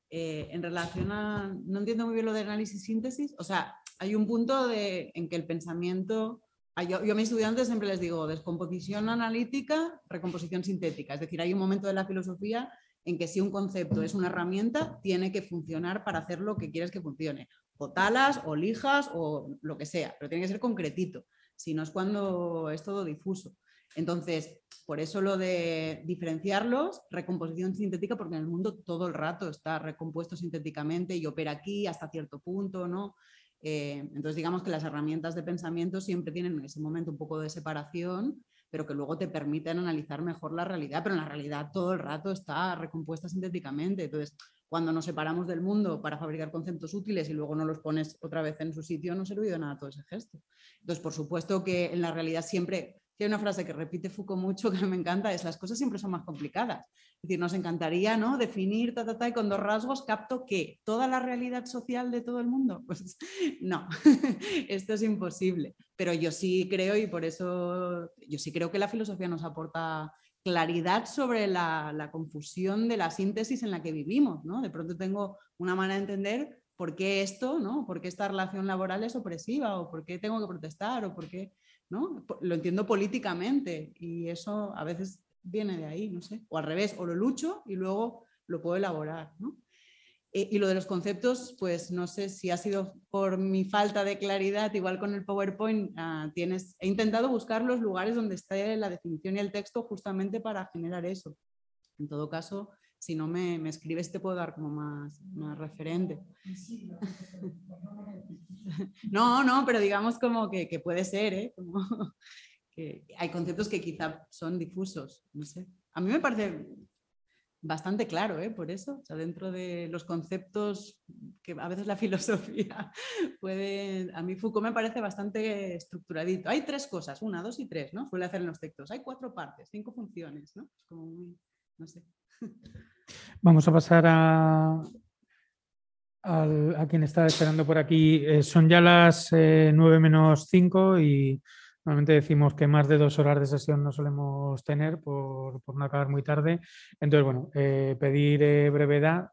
Eh, en relación a, no entiendo muy bien lo de análisis-síntesis, o sea, hay un punto de, en que el pensamiento, yo, yo, a mis estudiantes siempre les digo descomposición analítica, recomposición sintética, es decir, hay un momento de la filosofía en que si un concepto es una herramienta, tiene que funcionar para hacer lo que quieres que funcione, o talas, o lijas, o lo que sea, pero tiene que ser concretito, si no es cuando es todo difuso. Entonces, por eso lo de diferenciarlos, recomposición sintética, porque en el mundo todo el rato está recompuesto sintéticamente y opera aquí hasta cierto punto, ¿no? Eh, entonces, digamos que las herramientas de pensamiento siempre tienen en ese momento un poco de separación, pero que luego te permiten analizar mejor la realidad, pero en la realidad todo el rato está recompuesta sintéticamente. Entonces, cuando nos separamos del mundo para fabricar conceptos útiles y luego no los pones otra vez en su sitio, no sirve de nada todo ese gesto. Entonces, por supuesto que en la realidad siempre hay una frase que repite Foucault mucho que me encanta, es las cosas siempre son más complicadas. Es decir, nos encantaría ¿no? definir ta, ta, ta, y con dos rasgos capto que toda la realidad social de todo el mundo. Pues no, esto es imposible. Pero yo sí creo y por eso yo sí creo que la filosofía nos aporta claridad sobre la, la confusión de la síntesis en la que vivimos. ¿no? De pronto tengo una manera de entender por qué esto, ¿no? por qué esta relación laboral es opresiva o por qué tengo que protestar o por qué ¿no? Lo entiendo políticamente y eso a veces viene de ahí, no sé, o al revés, o lo lucho y luego lo puedo elaborar, eh, y lo de los conceptos, pues no sé si ha sido por mi falta de claridad, igual con el PowerPoint, ah, tienes, he intentado buscar los lugares donde está la definición y el texto justamente para generar eso. En todo caso, si no me, me escribes te puedo dar como más, más referente. No, no, pero digamos como que, que puede ser, ¿eh? Hay conceptos que quizá son difusos, no sé. A mí me parece bastante claro, ¿eh? por eso, o sea, dentro de los conceptos que a veces la filosofía puede, a mí Foucault me parece bastante estructuradito. Hay tres cosas, una, dos y tres, ¿no? Suele hacer en los textos. Hay cuatro partes, cinco funciones, ¿no? Es como muy, no sé. Vamos a pasar a, a quien está esperando por aquí. Eh, son ya las eh, 9 menos 5 y normalmente decimos que más de dos horas de sesión no solemos tener por, por no acabar muy tarde. Entonces, bueno, eh, pedir eh, brevedad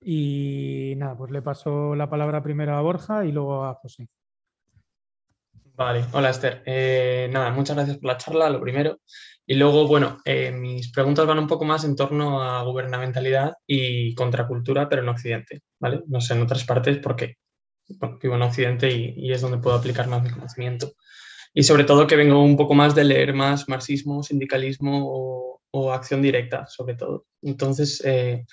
y nada, pues le paso la palabra primero a Borja y luego a José. Vale, hola Esther. Eh, nada, muchas gracias por la charla, lo primero. Y luego, bueno, eh, mis preguntas van un poco más en torno a gubernamentalidad y contracultura, pero en Occidente, ¿vale? No sé en otras partes porque vivo en Occidente y, es donde puedo aplicar más mi conocimiento. Y sobre todo que vengo un poco más de leer más marxismo, sindicalismo o, acción directa, sobre todo. Entonces, eh,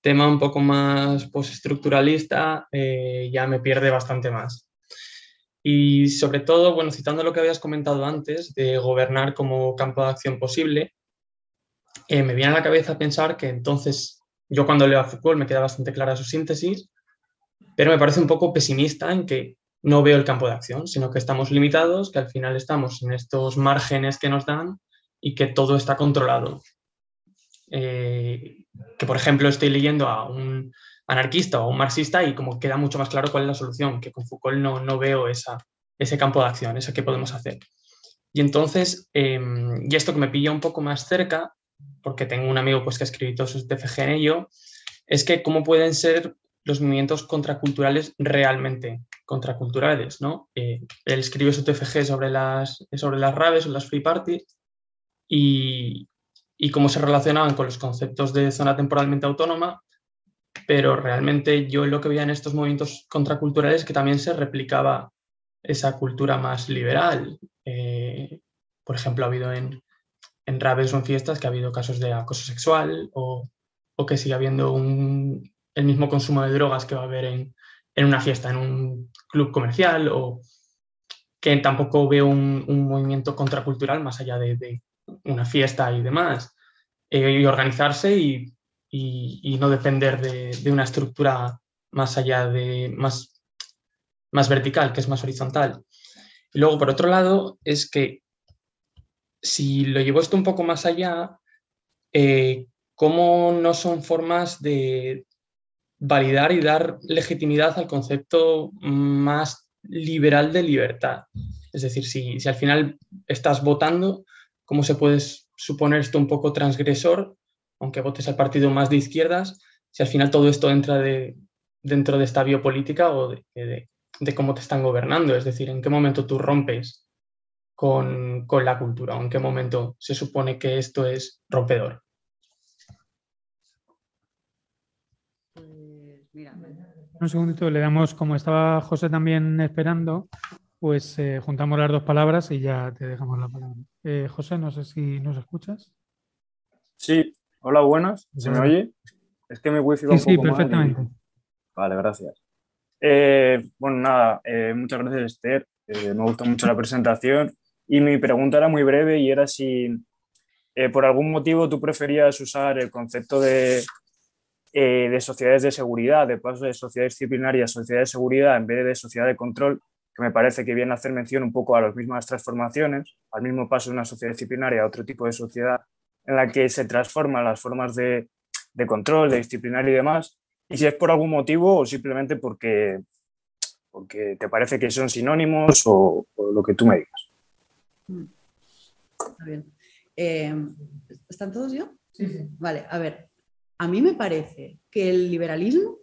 tema un poco más postestructuralista eh, ya me pierde bastante más. Y sobre todo, bueno, citando lo que habías comentado antes de gobernar como campo de acción posible, eh, me viene a la cabeza pensar que entonces yo cuando leo a Foucault me queda bastante clara su síntesis, pero me parece un poco pesimista en que no veo el campo de acción, sino que estamos limitados, que al final estamos en estos márgenes que nos dan y que todo está controlado. Eh, que, por ejemplo, estoy leyendo a un anarquista o un marxista y como queda mucho más claro cuál es la solución, que con Foucault no, no veo esa, ese campo de acción, ese que podemos hacer. Y entonces, em, y esto que me pilla un poco más cerca, porque tengo un amigo pues, que ha escrito sus TFG en ello, es que cómo pueden ser los movimientos contraculturales realmente contraculturales, ¿no? Eh, él escribió su TFG sobre las, sobre las raves o las free parties y, y cómo se relacionaban con los conceptos de zona temporalmente autónoma, pero realmente yo lo que veía en estos movimientos contraculturales es que también se replicaba esa cultura más liberal. Eh, por ejemplo, ha habido en, en raves o en fiestas que ha habido casos de acoso sexual o, o que sigue habiendo un, el mismo consumo de drogas que va a haber en, en una fiesta, en un club comercial o que tampoco veo un, un movimiento contracultural más allá de, de una fiesta y demás. Eh, y organizarse y, y, y no depender de, de, una estructura más allá de más, más vertical, que es más horizontal. Y luego, por otro lado, es que si lo llevo esto un poco más allá, eh, ¿cómo no son formas de validar y dar legitimidad al concepto más liberal de libertad? Es decir, si, al final estás votando, ¿cómo se puede suponer esto un poco transgresor, aunque votes al partido más de izquierdas, si al final todo esto entra de, dentro de esta biopolítica o de, cómo te están gobernando? Es decir, ¿en qué momento tú rompes con, la cultura? ¿O en qué momento se supone que esto es rompedor? Pues mira, un segundito, le damos, como estaba José también esperando, pues eh, juntamos las dos palabras y ya te dejamos la palabra. Eh, José, no sé si nos escuchas. Sí, hola, buenas. ¿Se me oye? Es que me wifi sí, un sí, poco perfectamente. Y... Vale, gracias. Eh, bueno, nada, eh, muchas gracias, Esther. Eh, me gustó mucho la presentación y mi pregunta era muy breve y era si por algún motivo tú preferías usar el concepto de, de sociedades de seguridad, de paso de sociedad disciplinaria a sociedad de seguridad en vez de sociedad de control, que me parece que viene a hacer mención un poco a las mismas transformaciones, al mismo paso de una sociedad disciplinaria a otro tipo de sociedad en la que se transforman las formas de, de control, de disciplinar y demás, y si es por algún motivo o simplemente porque, porque te parece que son sinónimos o, o lo que tú me digas. Está bien. Eh, ¿Están todos yo? Sí, sí. Vale, a ver, a mí me parece que el liberalismo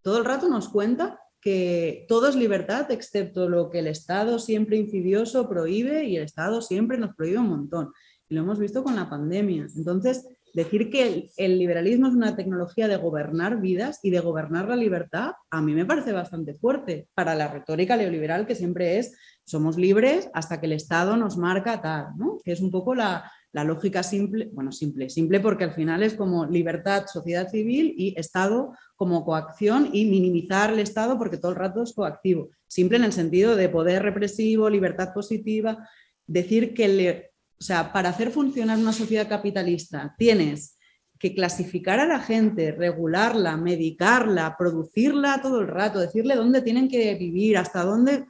todo el rato nos cuenta que todo es libertad excepto lo que el Estado siempre insidioso prohíbe y el Estado siempre nos prohíbe un montón. Y lo hemos visto con la pandemia. Entonces, decir que el, liberalismo es una tecnología de gobernar vidas y de gobernar la libertad, a mí me parece bastante fuerte para la retórica neoliberal que siempre es somos libres hasta que el Estado nos marca tal, que es un poco la, la lógica simple, bueno, simple, simple porque al final es como libertad, sociedad civil y Estado como coacción y minimizar el Estado porque todo el rato es coactivo. Simple en el sentido de poder represivo, libertad positiva, decir que, o sea, para hacer funcionar una sociedad capitalista tienes que clasificar a la gente, regularla, medicarla, producirla todo el rato, decirle dónde tienen que vivir, hasta dónde...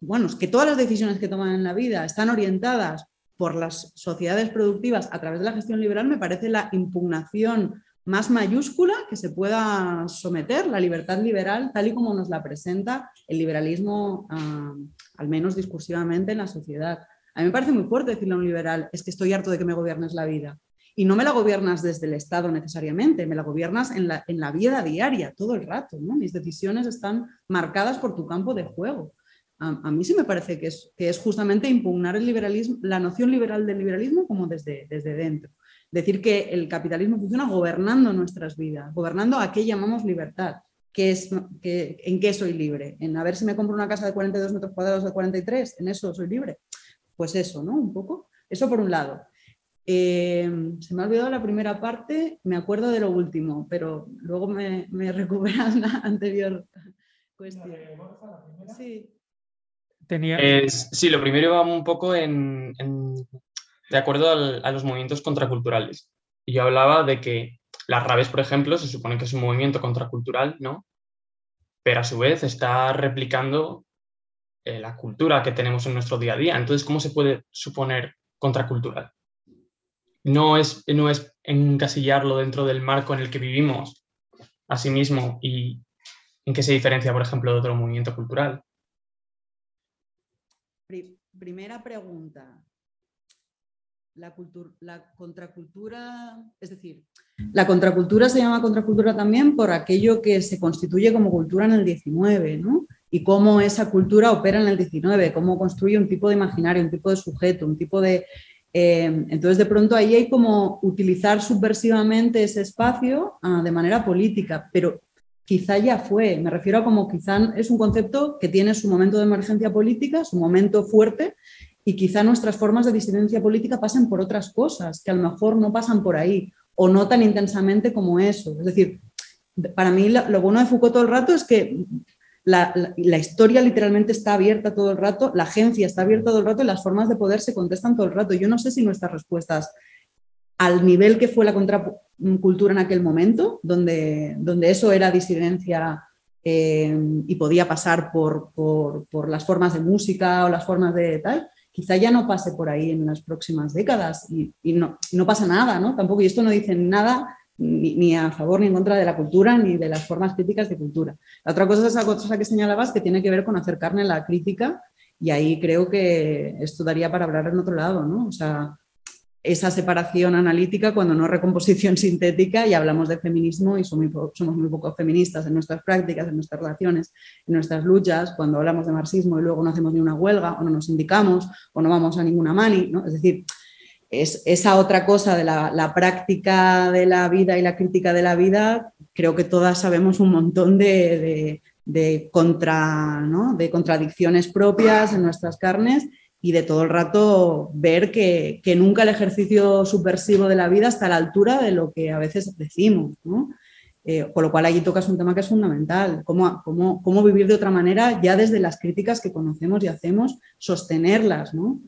Bueno, es que todas las decisiones que toman en la vida están orientadas por las sociedades productivas a través de la gestión liberal, me parece la impugnación más mayúscula que se pueda someter, la libertad liberal, tal y como nos la presenta el liberalismo, uh, al menos discursivamente, en la sociedad. A mí me parece muy fuerte decirle a un liberal, es que estoy harto de que me gobiernes la vida. Y no me la gobiernas desde el Estado necesariamente, me la gobiernas en la, en la vida diaria, todo el rato. Mis decisiones están marcadas por tu campo de juego. A, a, mí sí me parece que es, que es justamente impugnar el liberalismo, la noción liberal del liberalismo como desde, desde dentro. Decir que el capitalismo funciona gobernando nuestras vidas, gobernando a qué llamamos libertad. ¿Qué es, que, ¿En qué soy libre? ¿En a ver si me compro una casa de 42 metros cuadrados de 43? ¿En eso soy libre? Pues eso, ¿no? Un poco. Eso por un lado. Em, se me ha olvidado la primera parte, me acuerdo de lo último, pero luego me, me recuperas la anterior cuestión. Sí. Tenía... sí, lo primero iba un poco en, de acuerdo a los movimientos contraculturales. Yo hablaba de que las raves, por ejemplo, se supone que es un movimiento contracultural, ¿no? Pero a su vez está replicando eh, la cultura que tenemos en nuestro día a día. Entonces, ¿cómo se puede suponer contracultural? no es, no es encasillarlo dentro del marco en el que vivimos a sí mismo y en qué se diferencia, por ejemplo, de otro movimiento cultural. Primera pregunta. La, la, contracultura, es decir, la contracultura se llama contracultura también por aquello que se constituye como cultura en el 19, ¿no? Y cómo esa cultura opera en el 19, cómo construye un tipo de imaginario, un tipo de sujeto, un tipo de eh, entonces, de pronto ahí hay como utilizar subversivamente ese espacio ah, de manera política, pero quizá ya fue, me refiero a como quizá es un concepto que tiene su momento de emergencia política, su momento fuerte, y quizá nuestras formas de disidencia política pasen por otras cosas, que a lo mejor no pasan por ahí, o no tan intensamente como eso. Es decir, para mí lo bueno de Foucault todo el rato es que la, historia literalmente está abierta todo el rato, la agencia está abierta todo el rato y las formas de poder se contestan todo el rato. Yo no sé si nuestras respuestas al nivel que fue la contracultura en aquel momento, donde, donde eso era disidencia eh, y podía pasar por, por, las formas de música o las formas de tal, quizá ya no pase por ahí en las próximas décadas y, no, no, pasa nada, ¿no? Tampoco, y esto no dice nada ni, a favor ni en contra de la cultura ni de las formas críticas de cultura. La otra cosa es esa cosa que señalabas que tiene que ver con hacer carne la crítica y ahí creo que esto daría para hablar en otro lado, ¿no? O sea, esa separación analítica cuando no recomposición sintética y hablamos de feminismo y somos muy, somos poco feministas en nuestras prácticas, en nuestras relaciones, en nuestras luchas, cuando hablamos de marxismo y luego no hacemos ni una huelga o no nos indicamos o no vamos a ninguna mani, ¿no? Es decir, es esa otra cosa de la, práctica de la vida y la crítica de la vida, creo que todas sabemos un montón de, contra, de contradicciones propias en nuestras carnes y de todo el rato ver que, nunca el ejercicio subversivo de la vida está a la altura de lo que a veces decimos. Eh, con lo cual allí tocas un tema que es fundamental, cómo, cómo, cómo, vivir de otra manera ya desde las críticas que conocemos y hacemos, sostenerlas. ¿no?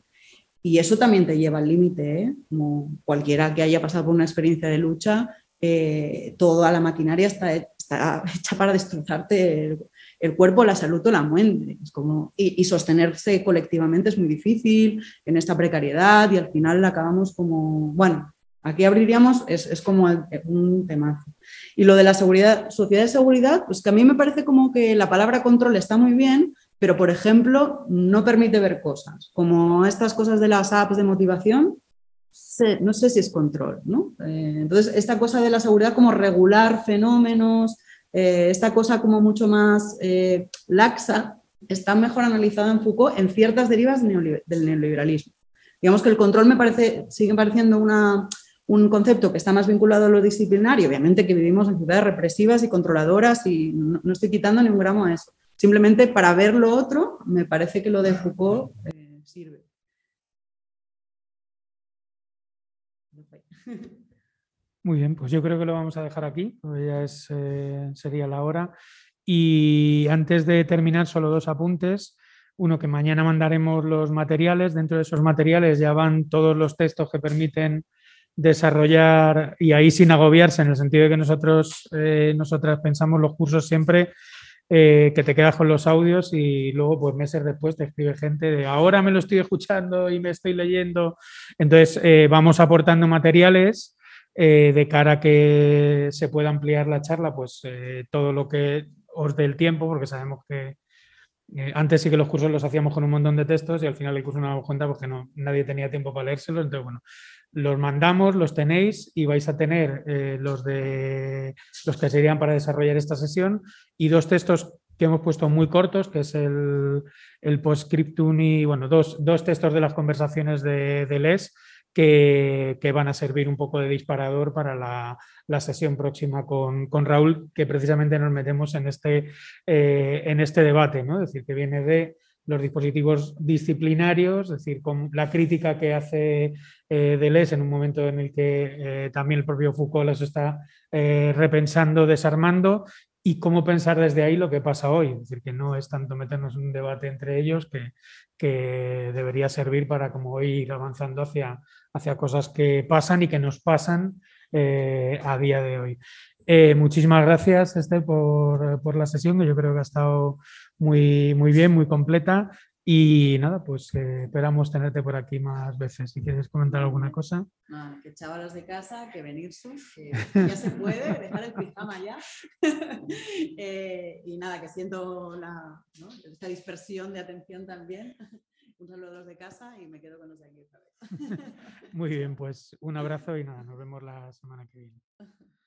Y eso también te lleva al límite, ¿eh? como cualquiera que haya pasado por una experiencia de lucha, eh, toda la maquinaria está, está hecha para destrozarte el, cuerpo, la salud o la muerte. Como, y, sostenerse colectivamente es muy difícil en esta precariedad y al final acabamos como, bueno, aquí abriríamos, es, es como un temazo. Y lo de la seguridad, sociedad de seguridad, pues que a mí me parece como que la palabra control está muy bien, pero por ejemplo no permite ver cosas, como estas cosas de las apps de motivación, no sé si es control, ¿no? Eh, entonces, esta cosa de la seguridad como regular fenómenos, eh, esta cosa como mucho más eh, laxa, está mejor analizada en Foucault en ciertas derivas del neoliberalismo. Digamos que el control me parece, sigue pareciendo un concepto que está más vinculado a lo disciplinario, obviamente que vivimos en ciudades represivas y controladoras y no, no estoy quitando ni un gramo a eso Simplemente para ver lo otro, me parece que lo de Foucault eh, sirve. Muy bien, pues yo creo que lo vamos a dejar aquí, ya es, eh, sería la hora. Y antes de terminar, solo dos apuntes. Uno, que mañana mandaremos los materiales. Dentro de esos materiales ya van todos los textos que permiten desarrollar, y ahí sin agobiarse, en el sentido de que nosotros, eh, nosotras pensamos los cursos siempre eh, que te quedas con los audios y luego pues meses después te escribe gente de ahora me lo estoy escuchando y me estoy leyendo. Entonces vamos aportando materiales eh, de cara a que se pueda ampliar la charla, pues todo lo que os dé el tiempo, porque sabemos que antes sí que los cursos los hacíamos con un montón de textos y al final el curso no nos cuenta porque no, nadie tenía tiempo para leérselos. Entonces, bueno, los mandamos, los tenéis y vais a tener eh, los, de, los que serían para desarrollar esta sesión y dos textos que hemos puesto muy cortos, que es el, el postscriptum y, bueno, dos, dos, textos de las conversaciones de, de Les que, van a servir un poco de disparador para la, la sesión próxima con, con, Raúl, que precisamente nos metemos en este, eh, en este debate, ¿no? es decir, que viene de los dispositivos disciplinarios, es decir, con la crítica que hace eh, Deleuze en un momento en el que eh, también el propio Foucault los está eh, repensando, desarmando, y cómo pensar desde ahí lo que pasa hoy. Es decir, que no es tanto meternos en un debate entre ellos que, que debería servir para como ir avanzando hacia, hacia cosas que pasan y que nos pasan a día de hoy. muchísimas gracias, Esther, por, por, la sesión, que yo creo que ha estado muy, muy bien, muy completa. Y nada, pues eh, esperamos tenerte por aquí más veces. Si quieres comentar alguna cosa. Que chavalos de casa, que venir que ya se puede, dejar el pijama ya. Eh, y nada, que siento la, esta dispersión de atención también. Un saludo a los de casa y me quedo con los de aquí otra vez. Muy bien, pues un abrazo y nada, nos vemos la semana que viene.